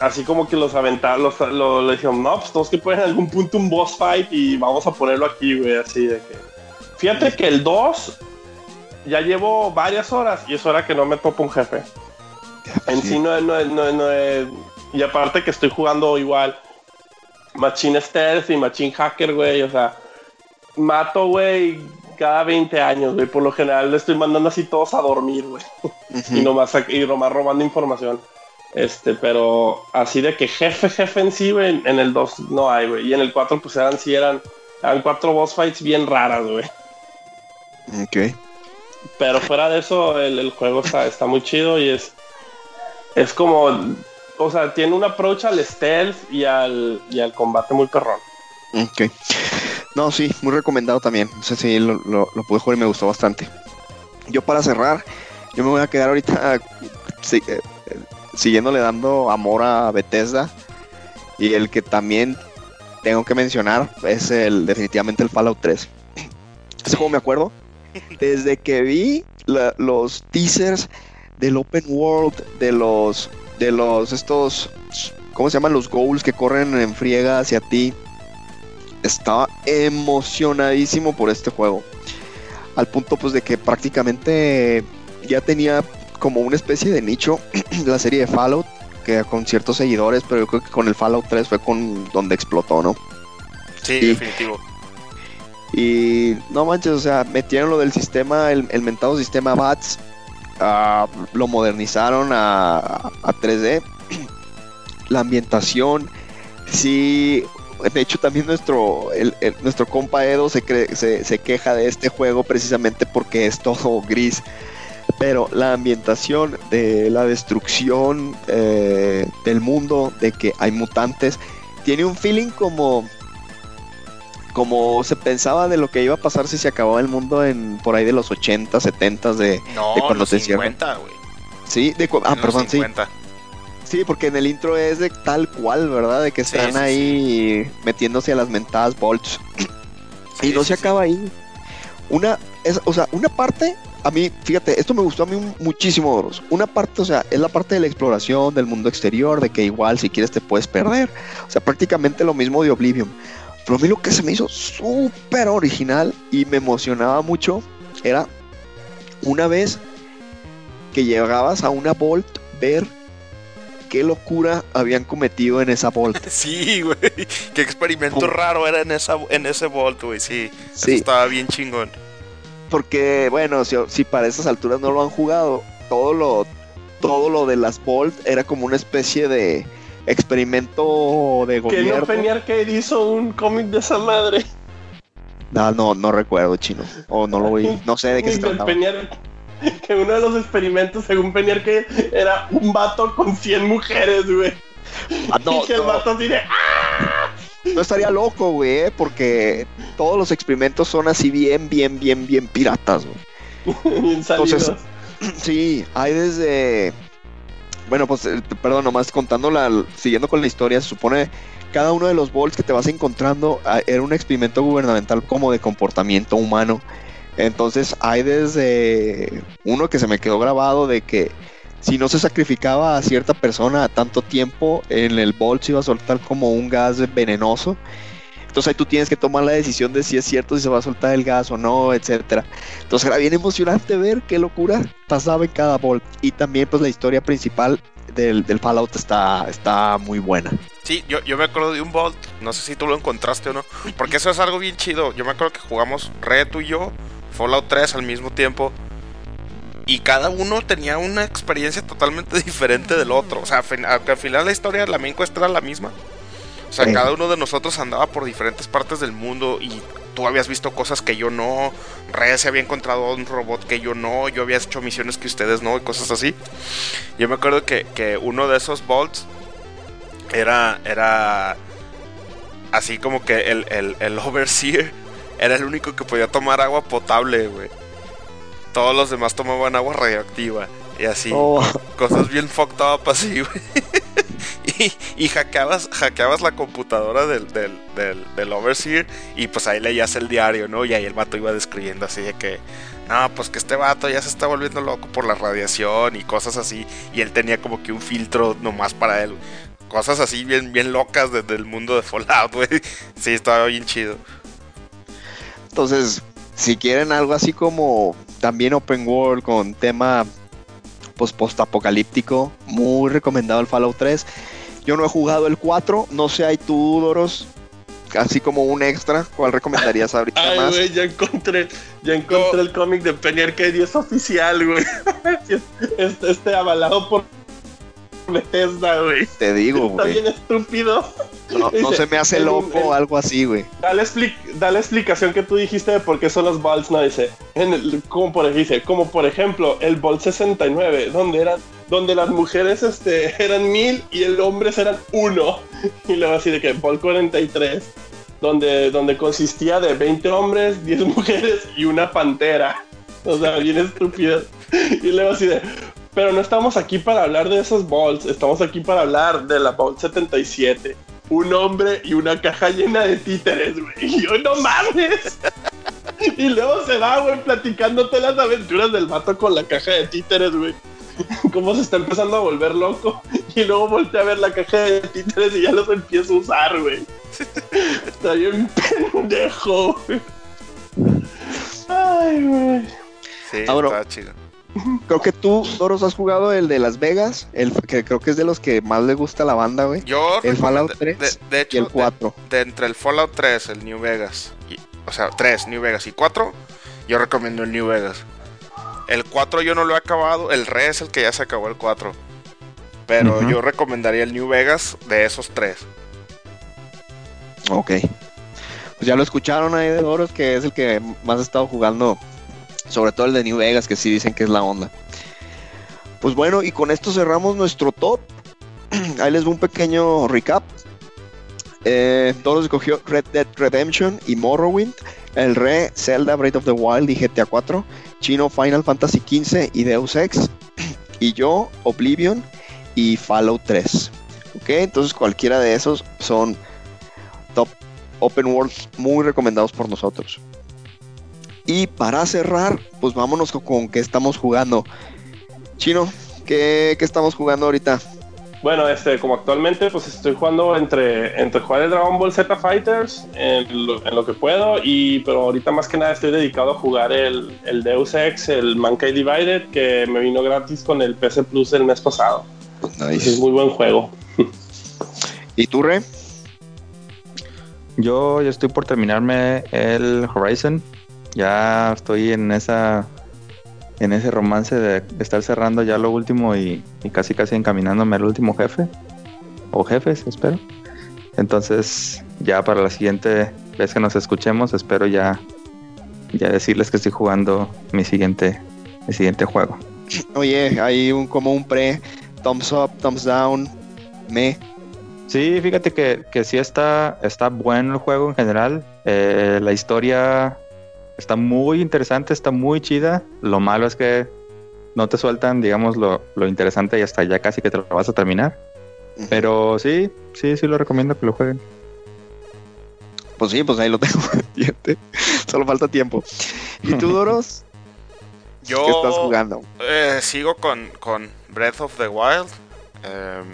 Así como que los aventaron, los, lo, le dijeron, no, pues tenemos que poner en algún punto un boss fight y vamos a ponerlo aquí, güey, así de que. Fíjate que el 2 ya llevo varias horas y es hora que no me topo un jefe. En sí, no, es- no, no, no es- Y aparte que estoy jugando igual Machine Stealth y Machine Hacker, güey. O sea, mato, güey, cada 20 años, güey. Por lo general le estoy mandando así todos a dormir, güey. Y nomás, y nomás robando información. Este, pero así de que jefe, jefe en sí, güey, en el 2 no hay, güey. Y en el 4, pues eran, sí, eran, eran cuatro boss fights bien raras, güey. Ok. Pero fuera de eso, el, el juego está, está muy chido y es, es como, o sea, tiene un approach al stealth y al, y al combate muy perrón. Ok. No, sí, muy recomendado también. O sea, sí, lo, lo, lo pude jugar y me gustó bastante. Yo para cerrar, yo me voy a quedar ahorita sí, eh, eh, siguiéndole dando amor a Bethesda. Y el que también tengo que mencionar es el definitivamente el Fallout 3. Ese juego me acuerdo. *laughs* Desde que vi la- los teasers del open world, de los de los estos ¿cómo se llaman? los goals que corren en friega hacia ti. Estaba emocionadísimo por este juego. Al punto pues de que prácticamente ya tenía como una especie de nicho *clears throat* la serie de Fallout que con ciertos seguidores, pero yo creo que con el Fallout 3 fue con donde explotó, ¿no? Sí, Y- definitivo. Y no manches, o sea, metieron lo del sistema, el, el mentado sistema BATS, ah, lo modernizaron a, a 3D. *clears throat* La ambientación, sí. De hecho, también nuestro, el- el- nuestro compa Edo se, se, se queja de este juego precisamente porque es todo gris. Pero la ambientación de la destrucción eh, del mundo, de que hay mutantes, tiene un feeling como como se pensaba de lo que iba a pasar si se acababa el mundo en por ahí de los 80, 70 de No, de cuando los te cierran. 50, güey. sí, de ah, En perdón, sí. 50. Sí, porque en el intro es de tal cual, ¿verdad? De que están sí, ahí metiéndose a las mentadas bolts y no se acaba ahí. Una es, o sea, una parte a mí, fíjate, esto me gustó a mí muchísimo, Doros. Una parte, o sea, es la parte de la exploración del mundo exterior, de que igual si quieres te puedes perder. O sea, prácticamente lo mismo de Oblivion. Pero a mí lo que se me hizo súper original y me emocionaba mucho era una vez que llegabas a una Vault, ver qué locura habían cometido en esa Vault. *laughs* Sí, güey. Qué experimento raro era en esa en ese Vault, güey. Sí. Eso Sí, estaba bien chingón. Porque bueno, si, si para esas alturas no lo han jugado, todo lo, todo lo de las Vault era como una especie de experimento de Que gobierno. no Penny Arcade hizo un cómic de esa madre. No, no, no recuerdo, chino. O no lo vi. No sé de qué se trataba. Que uno de los experimentos, según Arcade, era un vato con 100 mujeres, güey. Ah, no, y que el no. vato de, ¡ah! No estaría loco, güey, ¿eh? porque todos los experimentos son así bien, bien, bien, bien piratas, güey. *laughs* Bien. Entonces- *clears throat* Sí, hay desde. Bueno, pues, eh, perdón, nomás contando la. Siguiendo con la historia, se supone. Cada uno de los bolts que te vas encontrando ah, era un experimento gubernamental como de comportamiento humano. Entonces hay desde uno que se me quedó grabado de que si no se sacrificaba a cierta persona a tanto tiempo, en el bolt se iba a soltar como un gas venenoso. Entonces ahí tú tienes que tomar la decisión de si es cierto si se va a soltar el gas o no, etcétera. Entonces era bien emocionante ver qué locura pasaba en cada Bolt. Y también pues la historia principal del, del Fallout está, está muy buena. Sí, yo, yo me acuerdo de un Vault. No sé si tú lo encontraste o no. Porque eso es algo bien chido. Yo me acuerdo que jugamos Red, tú y yo, Fallout 3 al mismo tiempo. Y cada uno tenía una experiencia totalmente *laughs* diferente del otro. O sea, aunque al final la historia, la main quest era la misma. O sea, Sí. cada uno de nosotros andaba por diferentes partes del mundo y tú habías visto cosas que yo no. Red se había encontrado un robot que yo no. Yo había hecho misiones que ustedes no y cosas así. Yo me acuerdo que, que uno de esos Vaults era, era así como que el, el, el *laughs* overseer era el único que podía tomar agua potable, güey. Todos los demás tomaban agua radioactiva y así. Oh, Cosas bien fucked up así, güey. *laughs* y, y hackeabas, hackeabas la computadora del, del, del, del overseer y pues ahí leías el diario, ¿no? Y ahí el vato iba describiendo así de que... No, pues que este vato ya se está volviendo loco por la radiación y cosas así. Y él tenía como que un filtro nomás para él. Cosas así bien, bien locas desde el mundo de Fallout, güey. Sí, estaba bien chido. entonces, si quieren algo así como también open world con tema pues post-apocalíptico, muy recomendado el Fallout 3. Yo no he jugado el 4, no sé, hay tú, Doros, así como un extra, ¿cuál recomendarías ahorita Ay, más? ya encontré, ya encontré No. el cómic de Penny Arcade y es oficial, güey. *laughs* Es- Este, este avalado por *laughs* Bethesda, güey. Te digo, Está güey. bien estúpido. No, se me hace loco en- algo así, güey. Da la, expli- da la explicación que tú dijiste de por qué son los Balls, no dice. En el, como, por, dice como por ejemplo el Ball 69, donde eran donde las mujeres este, *laughs* eran mil y el hombres eran uno. *laughs* Y luego así de que Ball 43, donde, donde consistía de 20 hombres, 10 mujeres y una pantera. O sea, bien estúpido. Y luego así de. Pero no estamos aquí para hablar de esos balls, estamos aquí para hablar de la Ball 77 un hombre y una caja llena de títeres, güey. Y yo, no mames. *laughs* Y luego se va, güey, platicándote las aventuras del vato con la caja de títeres, güey. *laughs* Cómo se está empezando a volver loco. Y luego voltea a ver la caja de títeres y ya los empieza a usar, güey. *laughs* Está bien pendejo, güey. Ay, güey. Sí, Ah, bueno. estaba chido. Creo que tú, Doros, has jugado el de Las Vegas, el que creo que es de los que más le gusta a la banda, güey. Yo El Fallout recomendé- 3 de, de hecho, Y el de- 4. de entre el Fallout 3, el New Vegas, y- o sea, 3, New Vegas y 4, yo recomiendo el New Vegas. El 4 yo no lo he acabado, el Re es el que ya se acabó el 4. Pero Ujú. yo recomendaría el New Vegas de esos tres. Ok. Pues ya lo escucharon ahí de Doros, que es el que más ha estado jugando. Sobre todo el de New Vegas, que sí dicen que es la onda. Pues bueno, y con esto cerramos nuestro top. *clears throat* Ahí les voy un pequeño recap. Eh, Doros escogió Red Dead Redemption y Morrowind. El Re, Zelda, Breath of the Wild y GTA 4. Chino, Final Fantasy XV y Deus Ex. *clears throat* Y yo, Oblivion y Fallout 3. Ok, entonces cualquiera de esos son top open world muy recomendados por nosotros. Y para cerrar, pues vámonos con, con qué estamos jugando. Chino, ¿qué, qué estamos jugando ahorita? Bueno, este, como actualmente pues estoy jugando entre, entre jugar el Dragon Ball Z Fighters en lo, en lo que puedo, y pero ahorita más que nada estoy dedicado a jugar el, el Deus Ex, el Mankind Divided, que me vino gratis con el PC Plus el mes pasado. Entonces, es muy buen juego. *laughs* ¿Y tú, Re? Yo ya estoy por terminarme el Horizon. Ya estoy en esa en ese romance de estar cerrando ya lo último y, y casi casi encaminándome al último jefe. O jefes, espero. Entonces, ya para la siguiente vez que nos escuchemos, espero ya, ya decirles que estoy jugando mi siguiente, mi siguiente juego. Oye, hay un, como un pre, thumbs up, thumbs down, me. Sí, fíjate que, que sí está, está bueno el juego en general. Eh, la historia está muy interesante, está muy chida. Lo malo es que no te sueltan, digamos, lo, lo interesante y hasta ya casi que te lo vas a terminar. Pero sí, sí, sí lo recomiendo que lo jueguen. Pues sí, pues ahí lo tengo *laughs* pendiente. Solo falta tiempo. ¿Y tú, Doros? Yo *laughs* ¿Qué estás jugando? eh, sigo con, con Breath of the Wild. Em,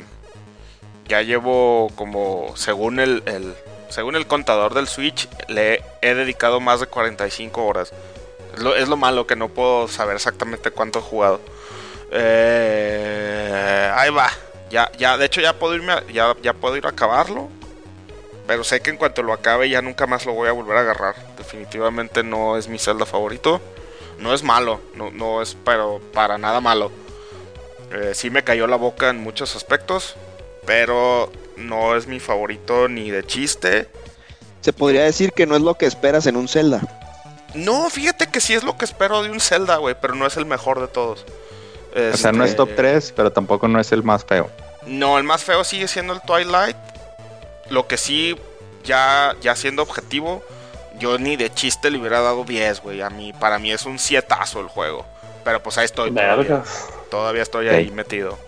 ya llevo como, según el, el- según el contador del Switch, le he dedicado más de 45 horas. Es lo, malo que no puedo saber exactamente cuánto he jugado. Eh, ahí va. Ya, ya, de hecho ya puedo irme, a- ya, ya puedo ir a acabarlo. Pero sé que en cuanto lo acabe ya nunca más lo voy a volver a agarrar. Definitivamente no es mi Zelda favorito. No es malo, no, no es pero para nada malo. Eh, sí me cayó la boca en muchos aspectos, pero no es mi favorito ni de chiste. Se podría decir que no es lo que esperas en un Zelda. No, fíjate que sí es lo que espero de un Zelda, güey, pero no es el mejor de todos. O sea, no es Este, top 3, pero tampoco no es el más feo. No, el más feo sigue siendo el Twilight. Lo que sí, ya, ya siendo objetivo, yo ni de chiste le hubiera dado 10, güey. A mí, para mí es un sietazo el juego. Pero pues ahí estoy. Todavía, todavía estoy ahí metido.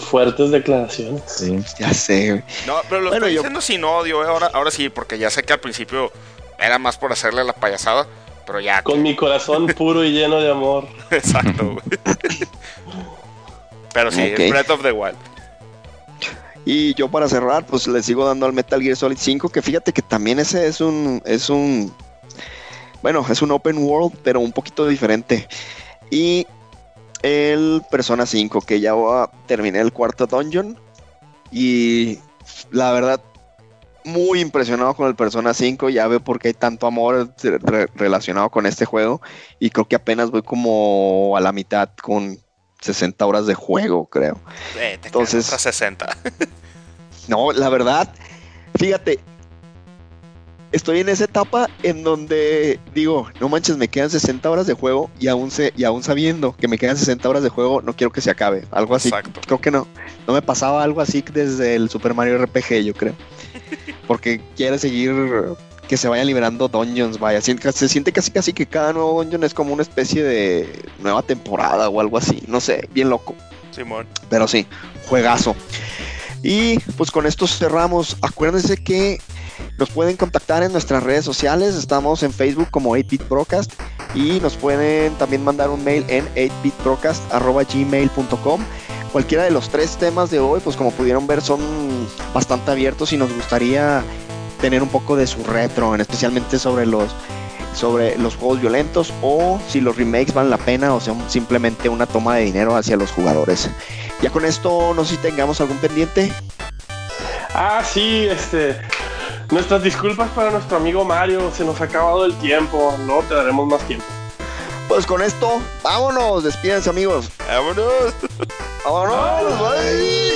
Fuertes declaraciones. Sí. Ya sé, güey. No, pero lo Bueno, estoy yo- diciendo sin odio, eh, ahora, ahora sí, porque ya sé que al principio era más por hacerle la payasada. Pero ya. Con mi corazón *laughs* puro y lleno de amor. Exacto, güey. Pero sí, Breath of the Wild. Y yo para cerrar, pues le sigo dando al Metal Gear Solid 5, que fíjate que también ese es un, es un, bueno, es un open world, pero un poquito diferente. Y el Persona 5, que ya terminé el cuarto dungeon. Y la verdad, muy impresionado con el Persona 5. Ya veo por qué hay tanto amor re- relacionado con este juego. Y creo que apenas voy como a la mitad con 60 horas de juego, creo. Eh, te Entonces- Entonces... otras 60. *laughs* No, la verdad, fíjate, estoy en esa etapa en donde digo, no manches, me quedan 60 horas de juego y aún, se, y aún sabiendo que me quedan 60 horas de juego, no quiero que se acabe. Algo así. Exacto. Creo que no. No me pasaba algo así desde el Super Mario RPG, yo creo. *laughs* Porque quiere seguir que se vayan liberando dungeons, vaya. Se siente casi casi que cada nuevo dungeon es como una especie de nueva temporada o algo así. No sé, bien loco. Simón. Pero sí, juegazo. Y pues con esto cerramos. Acuérdense que nos pueden contactar en nuestras redes sociales. Estamos en Facebook como 8bit Procast y nos pueden también mandar un mail en 8bitprocast.gmail.com. Cualquiera de los tres temas de hoy, pues como pudieron ver, son bastante abiertos y nos gustaría tener un poco de su retro, en especialmente sobre los sobre los juegos violentos o si los remakes valen la pena o son simplemente una toma de dinero hacia los jugadores. Ya con esto no sé si tengamos algún pendiente. Ah, sí, este. Nuestras disculpas para nuestro amigo Mario. Se nos ha acabado el tiempo. No te daremos más tiempo. Pues con esto, vámonos. Despídense, amigos. Vámonos. Vámonos. Bye.